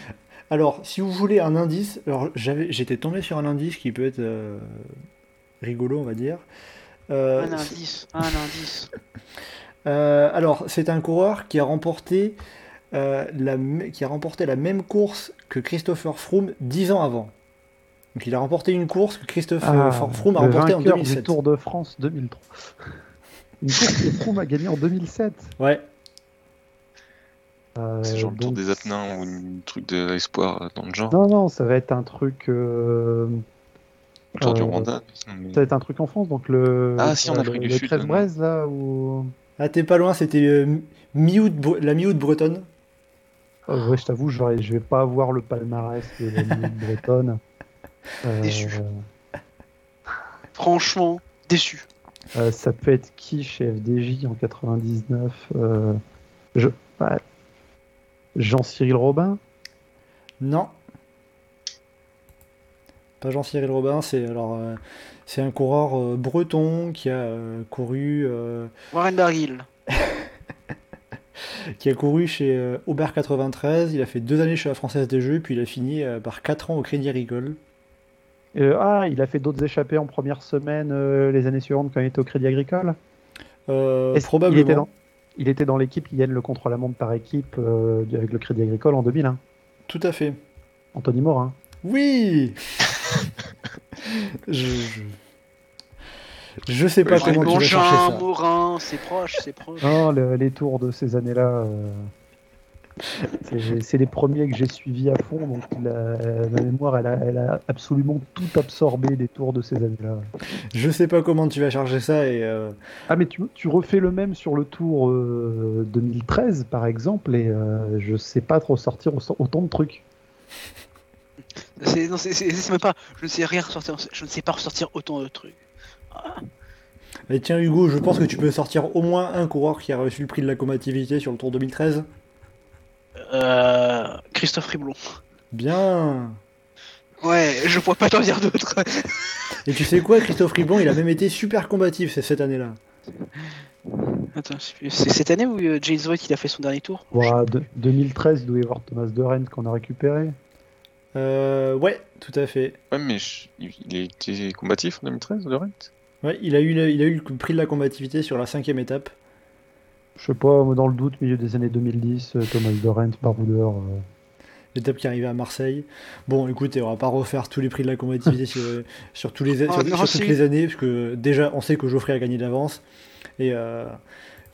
D: alors si vous voulez un indice, alors j'avais, j'étais tombé sur un indice qui peut être euh, rigolo, on va dire. Euh,
G: Un indice, un indice.
D: euh, alors c'est un coureur qui a remporté euh, la, qui a remporté la même course que Christopher Froome dix ans avant. Donc il a remporté une course que Christopher
F: Ah,
D: Froome a
F: le
D: remportée en
F: vainqueur
D: 2007.
F: du Tour de France 2003. Une course que Froome a gagnée en 2007.
D: Ouais.
F: Euh,
E: C'est genre le tour des Apennins ou un truc d'espoir dans le genre.
F: Non, non, ça va être un truc. euh,
E: Le tour du
F: euh,
E: Rwanda. mais-
F: Ça va être un truc en France, donc le.
E: Ah, si, en
F: le-
E: Afrique du
F: le
E: Sud,
F: 13 Brest, là, où.
D: Ah t'es pas loin, c'était euh, la mi-août bretonne.
F: Ouais, je t'avoue, je vais pas avoir le palmarès de la minute bretonne. Euh,
G: Déçu. Franchement, déçu.
F: euh, ça peut être qui chez FDJ en 99 euh, je... ouais. Jean-Cyril Robin?
D: Non. Pas Jean-Cyril Robin, c'est alors euh, c'est un coureur euh, breton qui a euh, couru euh,
G: Warren Barguil.
D: qui a couru chez euh, Aubert 93, il a fait deux années chez la Française des Jeux, puis il a fini euh, par quatre ans au Crédit Agricole.
F: Euh, Ah, il a fait d'autres échappées en première semaine euh, les années suivantes quand il était au Crédit Agricole?
D: Euh, probablement.
F: était dans, il était dans l'équipe qui gagne le contre-la-montre par équipe avec le Crédit Agricole en 2001.
D: Tout à fait.
F: Anthony Morin.
D: Oui je, je... je sais pas comment tu vas chercher ça.
G: Morin, c'est proche, c'est proche.
F: Non, le- les tours de ces années-là, euh, c'est- les premiers que j'ai suivis à fond, donc la, ma mémoire, elle a, elle a absolument tout absorbé les tours de ces années-là.
D: Je sais pas comment tu vas chercher ça et euh,
F: Ah, mais tu, tu refais le même sur le tour euh, 2013, par exemple, et euh, je sais pas trop sortir au- autant de trucs.
G: C'est même pas. Je ne sais rien ressortir. Je ne sais pas ressortir autant de trucs.
D: Et tiens Hugo, je pense que tu peux sortir au moins un coureur qui a reçu le prix de la combativité sur le Tour 2013.
G: Euh, Christophe Riblon.
D: Bien.
G: Ouais, je pourrais pas t'en dire d'autres.
D: Et tu sais quoi, Christophe Riblon, il a même été super combatif cette année-là.
G: Attends, c'est cette année où euh, James White il a fait son dernier tour?
F: De- 2013, il doit y avoir Thomas de Rennes qu'on a récupéré.
D: Euh, ouais, tout à fait.
E: Ouais, mais je- il a été combatif en 2013, Laurent
D: Ouais, il a eu le, il a eu le prix de la combativité sur la cinquième étape.
F: Je sais pas, moi, dans le doute, milieu des années 2010, euh, Thomas de Rennes, baroudeur. euh,
D: L'étape qui arrivait à Marseille. Bon, écoutez, on va pas refaire tous les prix de la combativité sur, sur tous les,
G: Oh,
D: sur,
G: non,
D: sur
G: si.
D: toutes les années, parce que déjà, on sait que Geoffrey a gagné d'avance. Et euh,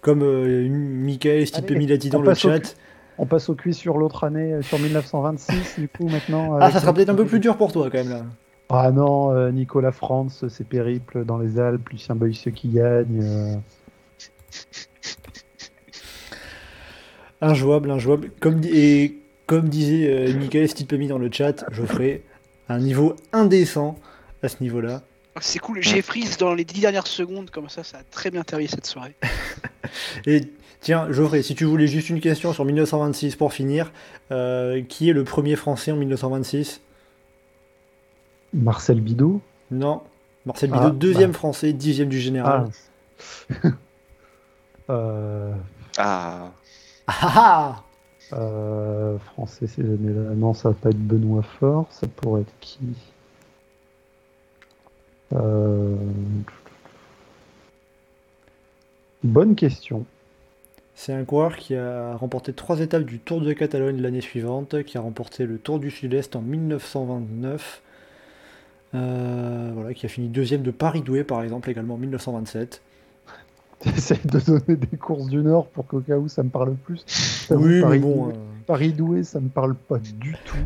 D: comme euh, Michael estime
F: Allez,
D: Milati dans
F: on
D: le
F: passe au
D: chat,
F: On passe au quiz sur l'autre année, sur 1926, du coup, maintenant.
D: Ah, ça sera peut-être un peu plus dur pour toi quand même là.
F: Ah non, euh, Nicolas France, ses périples dans les Alpes, Lucien Boyce qui gagne. euh,
D: Injouable, injouable. Comme, et comme disait euh, Michael Stipemi dans le chat, je ferai un niveau indécent à ce niveau-là.
H: C'est cool, j'ai freeze dans les 10 dernières secondes, comme ça, ça a très bien terminé cette soirée.
D: Et tiens, Geoffrey, si tu voulais juste une question sur 1926 pour finir, euh, qui est le premier français en 1926
F: Marcel Bidot.
D: Non. Marcel
F: Ah,
D: Bidot, deuxième
F: bah.
D: français, dixième du général.
F: Ah. Euh,
E: Ah,
D: Ah ah
F: euh, français ces années-là. Non, ça va pas être Benoît Fort, ça pourrait être qui? Euh, Bonne question.
D: C'est un coureur qui a remporté trois étapes du Tour de Catalogne l'année suivante, qui a remporté le Tour du Sud-Est en 1929, euh, voilà, qui a fini deuxième de Paris-Douai par exemple également en 1927.
F: J'essaie de donner des courses du Nord pour qu'au cas où ça me parle plus.
D: Oui, mais
F: Paris,
D: bon, euh,
F: Paris-Douai, ça me parle pas du tout.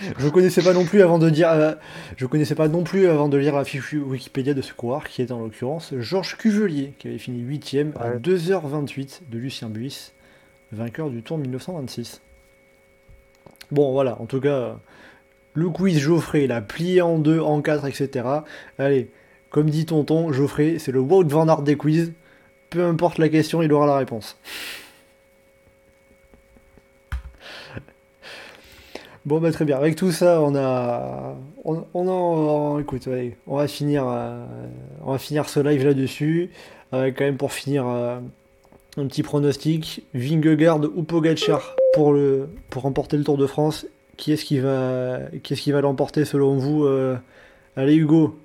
D: je connaissais pas non plus avant de dire, euh, je connaissais pas non plus avant de lire la fiche Wikipédia de ce coureur, qui est en l'occurrence Georges Cuvelier, qui avait fini huitième à
F: Ouais.
D: 2h28 de Lucien Buis, vainqueur du Tour 1926. Bon, voilà, en tout cas, le quiz Geoffrey, l'a plié en deux, en quatre, etc. Allez, comme dit Tonton, Geoffrey, c'est le Wout Van Aert des quiz. Peu importe la question, il aura la réponse. Bon, bah très bien. Avec tout ça, on a. On, en. Écoute, allez, on va finir, euh, on va finir ce live là-dessus. Avec quand même pour finir euh, un petit pronostic. Vingegaard ou Pogacar pour, le, pour remporter le Tour de France. Qui est-ce qui va, qui est-ce qui va l'emporter selon vous euh, Allez, Hugo.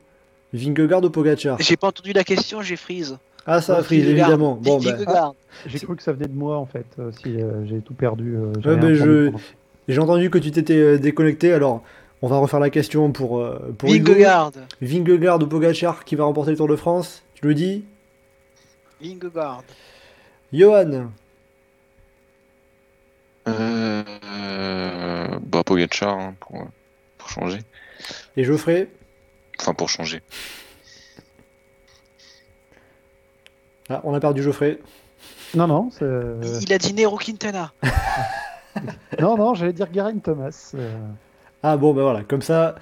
D: Vingegaard ou Pogacar?
H: J'ai pas entendu la question, j'ai freeze.
D: Ah, ça a
H: Vingegaard.
D: évidemment. Bon, bah,
H: Vingegaard.
F: J'ai cru que ça venait de moi en fait. euh, si euh, j'ai tout perdu. euh, j'ai
D: Ouais,
F: rien
D: mais
F: entendu
D: je-
F: pendant-
D: j'ai entendu que tu t'étais euh, déconnecté, alors on va refaire la question pour, euh, pour Hugo.
H: Vingegaard.
D: Vingegaard ou Pogacar qui va remporter le Tour de France? Tu le dis?
H: Vingegaard.
D: Johan
E: euh, bah Pogacar hein, pour, pour changer.
D: et Geoffrey?
E: Enfin pour changer.
D: Ah, on a perdu Geoffrey.
F: Non, non, c'est-
H: Il a dit Nero Quintana.
F: non, non, j'allais dire Geraint Thomas. euh,
D: Ah bon, bah voilà, comme ça,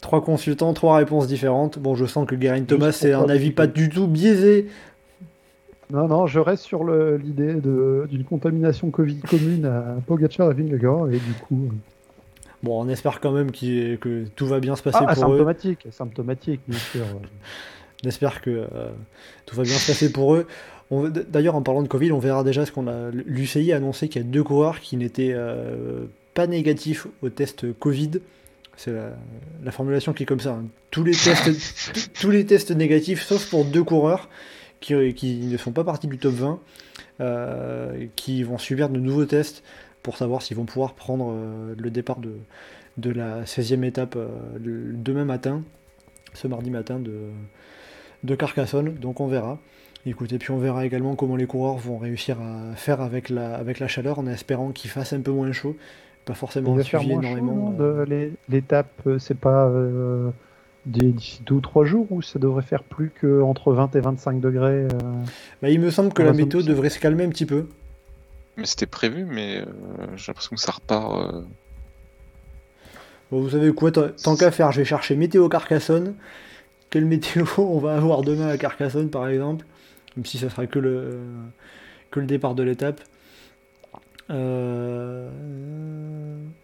D: trois consultants, trois réponses différentes. Bon, je sens que Geraint Thomas, c'est un avis pas du tout biaisé.
F: Non, non, je reste sur l'idée de- d'une contamination Covid commune à Pogacar et Vingegaard et du coup. euh,
D: Bon, on espère quand même que tout va bien se passer
F: Ah,
D: pour eux.
F: asymptomatique, asymptomatique, bien sûr.
D: On espère que euh, tout va bien se passer pour eux. D'ailleurs, en parlant de Covid, on verra déjà ce qu'on a. L'UCI a annoncé qu'il y a deux coureurs qui n'étaient euh, pas négatifs au test Covid. C'est la, la formulation qui est comme ça. hein. Tous les tests, tous les tests négatifs, sauf pour deux coureurs qui, qui ne font pas partie du top 20, euh, qui vont subir de nouveaux tests pour savoir s'ils vont pouvoir prendre euh, le départ de, de la 16e étape euh, le- demain matin, ce mardi matin de, de Carcassonne. Donc on verra. Écoutez, puis on verra également comment les coureurs vont réussir à faire avec la, avec la chaleur en espérant qu'il fasse un peu moins chaud. Pas forcément suivi énormément. euh,
F: L'étape, euh, c'est pas euh, des- d'ici deux ou trois jours ou ça devrait faire plus que entre 20 et 25 degrés euh,
D: bah, il me semble que la météo devrait se calmer un petit peu.
E: Mais c'était prévu, mais euh, j'ai l'impression que ça repart. euh,
D: Bon, vous savez quoi, tant qu'à faire, je vais chercher météo Carcassonne. Quelle météo on va avoir demain à Carcassonne par exemple? Même si ça sera que le, que le départ de l'étape. Euh,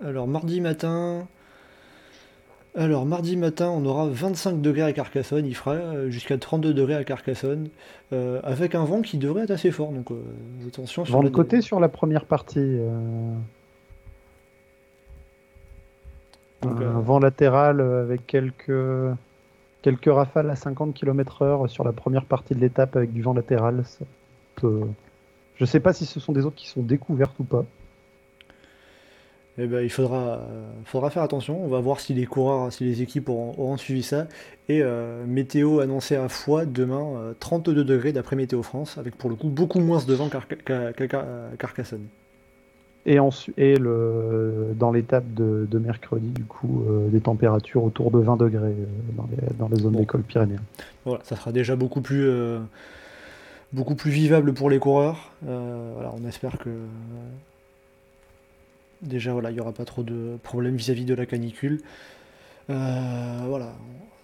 D: alors mardi matin. Alors mardi matin, on aura 25 degrés à Carcassonne, il fera euh, jusqu'à 32 degrés à Carcassonne, euh, avec un vent qui devrait être assez fort. Donc euh, attention sur
F: Vent de côté sur la première partie. euh,
D: Donc,
F: un vent latéral avec quelques, quelques rafales à 50 km/h sur la première partie de l'étape avec du vent latéral. ça peut- Je sais pas si ce sont des autres qui sont découvertes ou pas.
D: Eh ben, il faudra, euh, faudra faire attention. On va voir si les coureurs, si les équipes auront, auront suivi ça. Et euh, météo annoncé à Foix demain, euh, 32 degrés d'après Météo France, avec pour le coup beaucoup moins de vent qu'à Carcassonne.
F: Et, ensuite, et le, dans l'étape de, de mercredi, du coup, euh, des températures autour de 20 degrés euh, dans, les, dans les zones
D: Bon.
F: d'école pyrénéenne.
D: Voilà, ça sera déjà beaucoup plus, euh, beaucoup plus vivable pour les coureurs. Euh, voilà, on espère que euh, déjà voilà, il n'y aura pas trop de problèmes vis-à-vis de la canicule. Euh, voilà,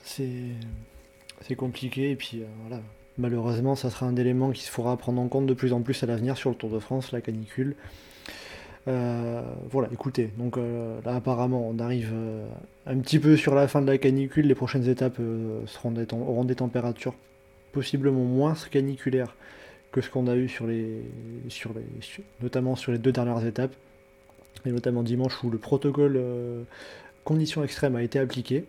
D: c'est compliqué et puis euh, malheureusement, ça sera un élément qui se fera prendre en compte de plus en plus à l'avenir sur le Tour de France, la canicule. Euh, voilà, écoutez, donc là apparemment on arrive un petit peu sur la fin de la canicule, les prochaines étapes seront des auront des températures possiblement moins caniculaires que ce qu'on a eu sur les, notamment sur les deux dernières étapes, et notamment dimanche où le protocole euh, conditions extrêmes a été appliqué.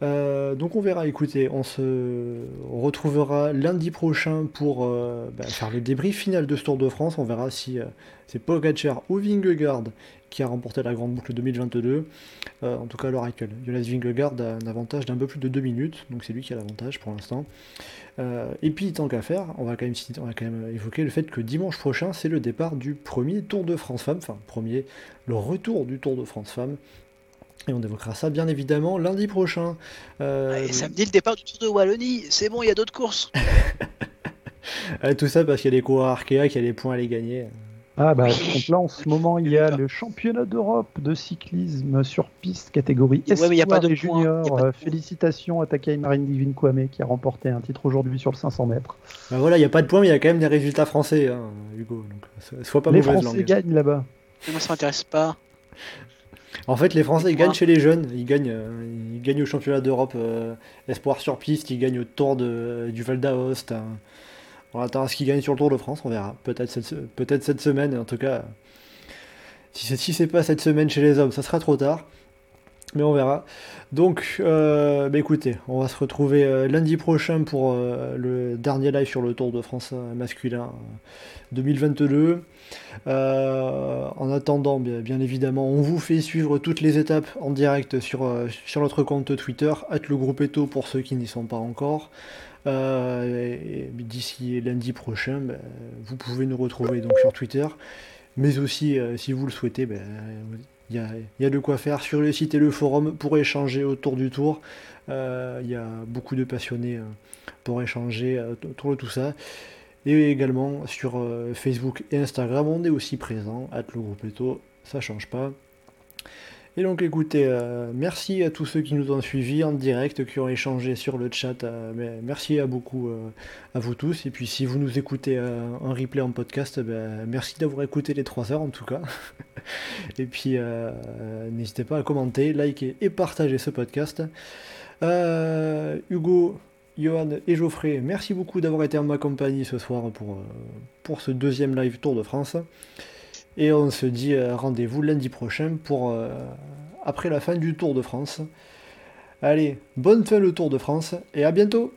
D: Euh, donc on verra, écoutez, on se retrouvera lundi prochain pour euh, bah, faire le débrief final de ce Tour de France. On verra si c'est Pogacar ou Vingegaard qui a remporté la grande boucle 2022. Euh, en tout cas à l'heure actuelle. Jonas Vingegaard a un avantage d'un peu plus de 2 minutes, donc c'est lui qui a l'avantage pour l'instant. Euh, et puis tant qu'à faire, on va, quand même, citer- on va quand même évoquer le fait que dimanche prochain c'est le départ du premier Tour de France Femmes, enfin premier, le retour du Tour de France Femmes. Et on évoquera ça bien évidemment lundi prochain. Euh,
H: Et samedi, le départ du Tour de Wallonie. C'est bon, il y a d'autres courses.
D: euh, tout ça parce qu'il y a des coureurs Arkea qui a des points à les gagner.
F: Ah bah donc là en ce moment il y a le championnat d'Europe de cyclisme sur piste catégorie
H: Ouais, mais il y a pas
F: espoir
H: de
F: et
H: points, il y a
F: junior.
H: pas de
F: Euh, Félicitations à Takai Marine Divine Kwame qui a remporté un titre aujourd'hui sur le 500 mètres.
D: Bah voilà, il n'y a pas de points, mais il y a quand même des résultats français, hein, Hugo. Donc, so- sois pas
F: Les Français
D: langue.
F: gagnent là-bas.
H: Moi, ça m'intéresse pas.
D: En fait, les Français ils gagnent chez les jeunes, ils gagnent, euh, ils gagnent au championnat d'Europe euh, Espoir sur piste, ils gagnent au Tour de, du Val d'Aoste. hein. On attend à ce qu'ils gagnent sur le Tour de France, on verra. Peut-être cette, semaine, en tout cas. Si si c'est pas cette semaine chez les hommes, ça sera trop tard. Mais on verra. Donc, euh, bah écoutez, on va se retrouver euh, lundi prochain pour euh, le dernier live sur le Tour de France masculin euh, 2022. Euh, en attendant, bien, évidemment, on vous fait suivre toutes les étapes en direct sur, notre compte Twitter, le groupe Eto pour ceux qui n'y sont pas encore. Euh, D'ici lundi prochain, ben, vous pouvez nous retrouver donc sur Twitter, mais aussi, euh, si vous le souhaitez, ben, il y, a, de quoi faire sur le site et le forum pour échanger autour du tour. Euh, Il y a beaucoup de passionnés pour échanger autour de tout ça. Et également sur Facebook et Instagram, on est aussi présent, at le groupe Eto, ça change pas. Et donc écoutez, euh, merci à tous ceux qui nous ont suivis en direct, qui ont échangé sur le chat. euh, merci à beaucoup euh, à vous tous. Et puis si vous nous écoutez en replay en podcast, ben, merci d'avoir écouté les 3 heures en tout cas. et puis n'hésitez pas à commenter, liker et partager ce podcast. Hugo, Johan et Geoffrey, merci beaucoup d'avoir été en ma compagnie ce soir pour, pour ce deuxième live Tour de France. Et on se dit euh, rendez-vous lundi prochain pour euh, après la fin du Tour de France. Allez, bonne fin le Tour de France et à bientôt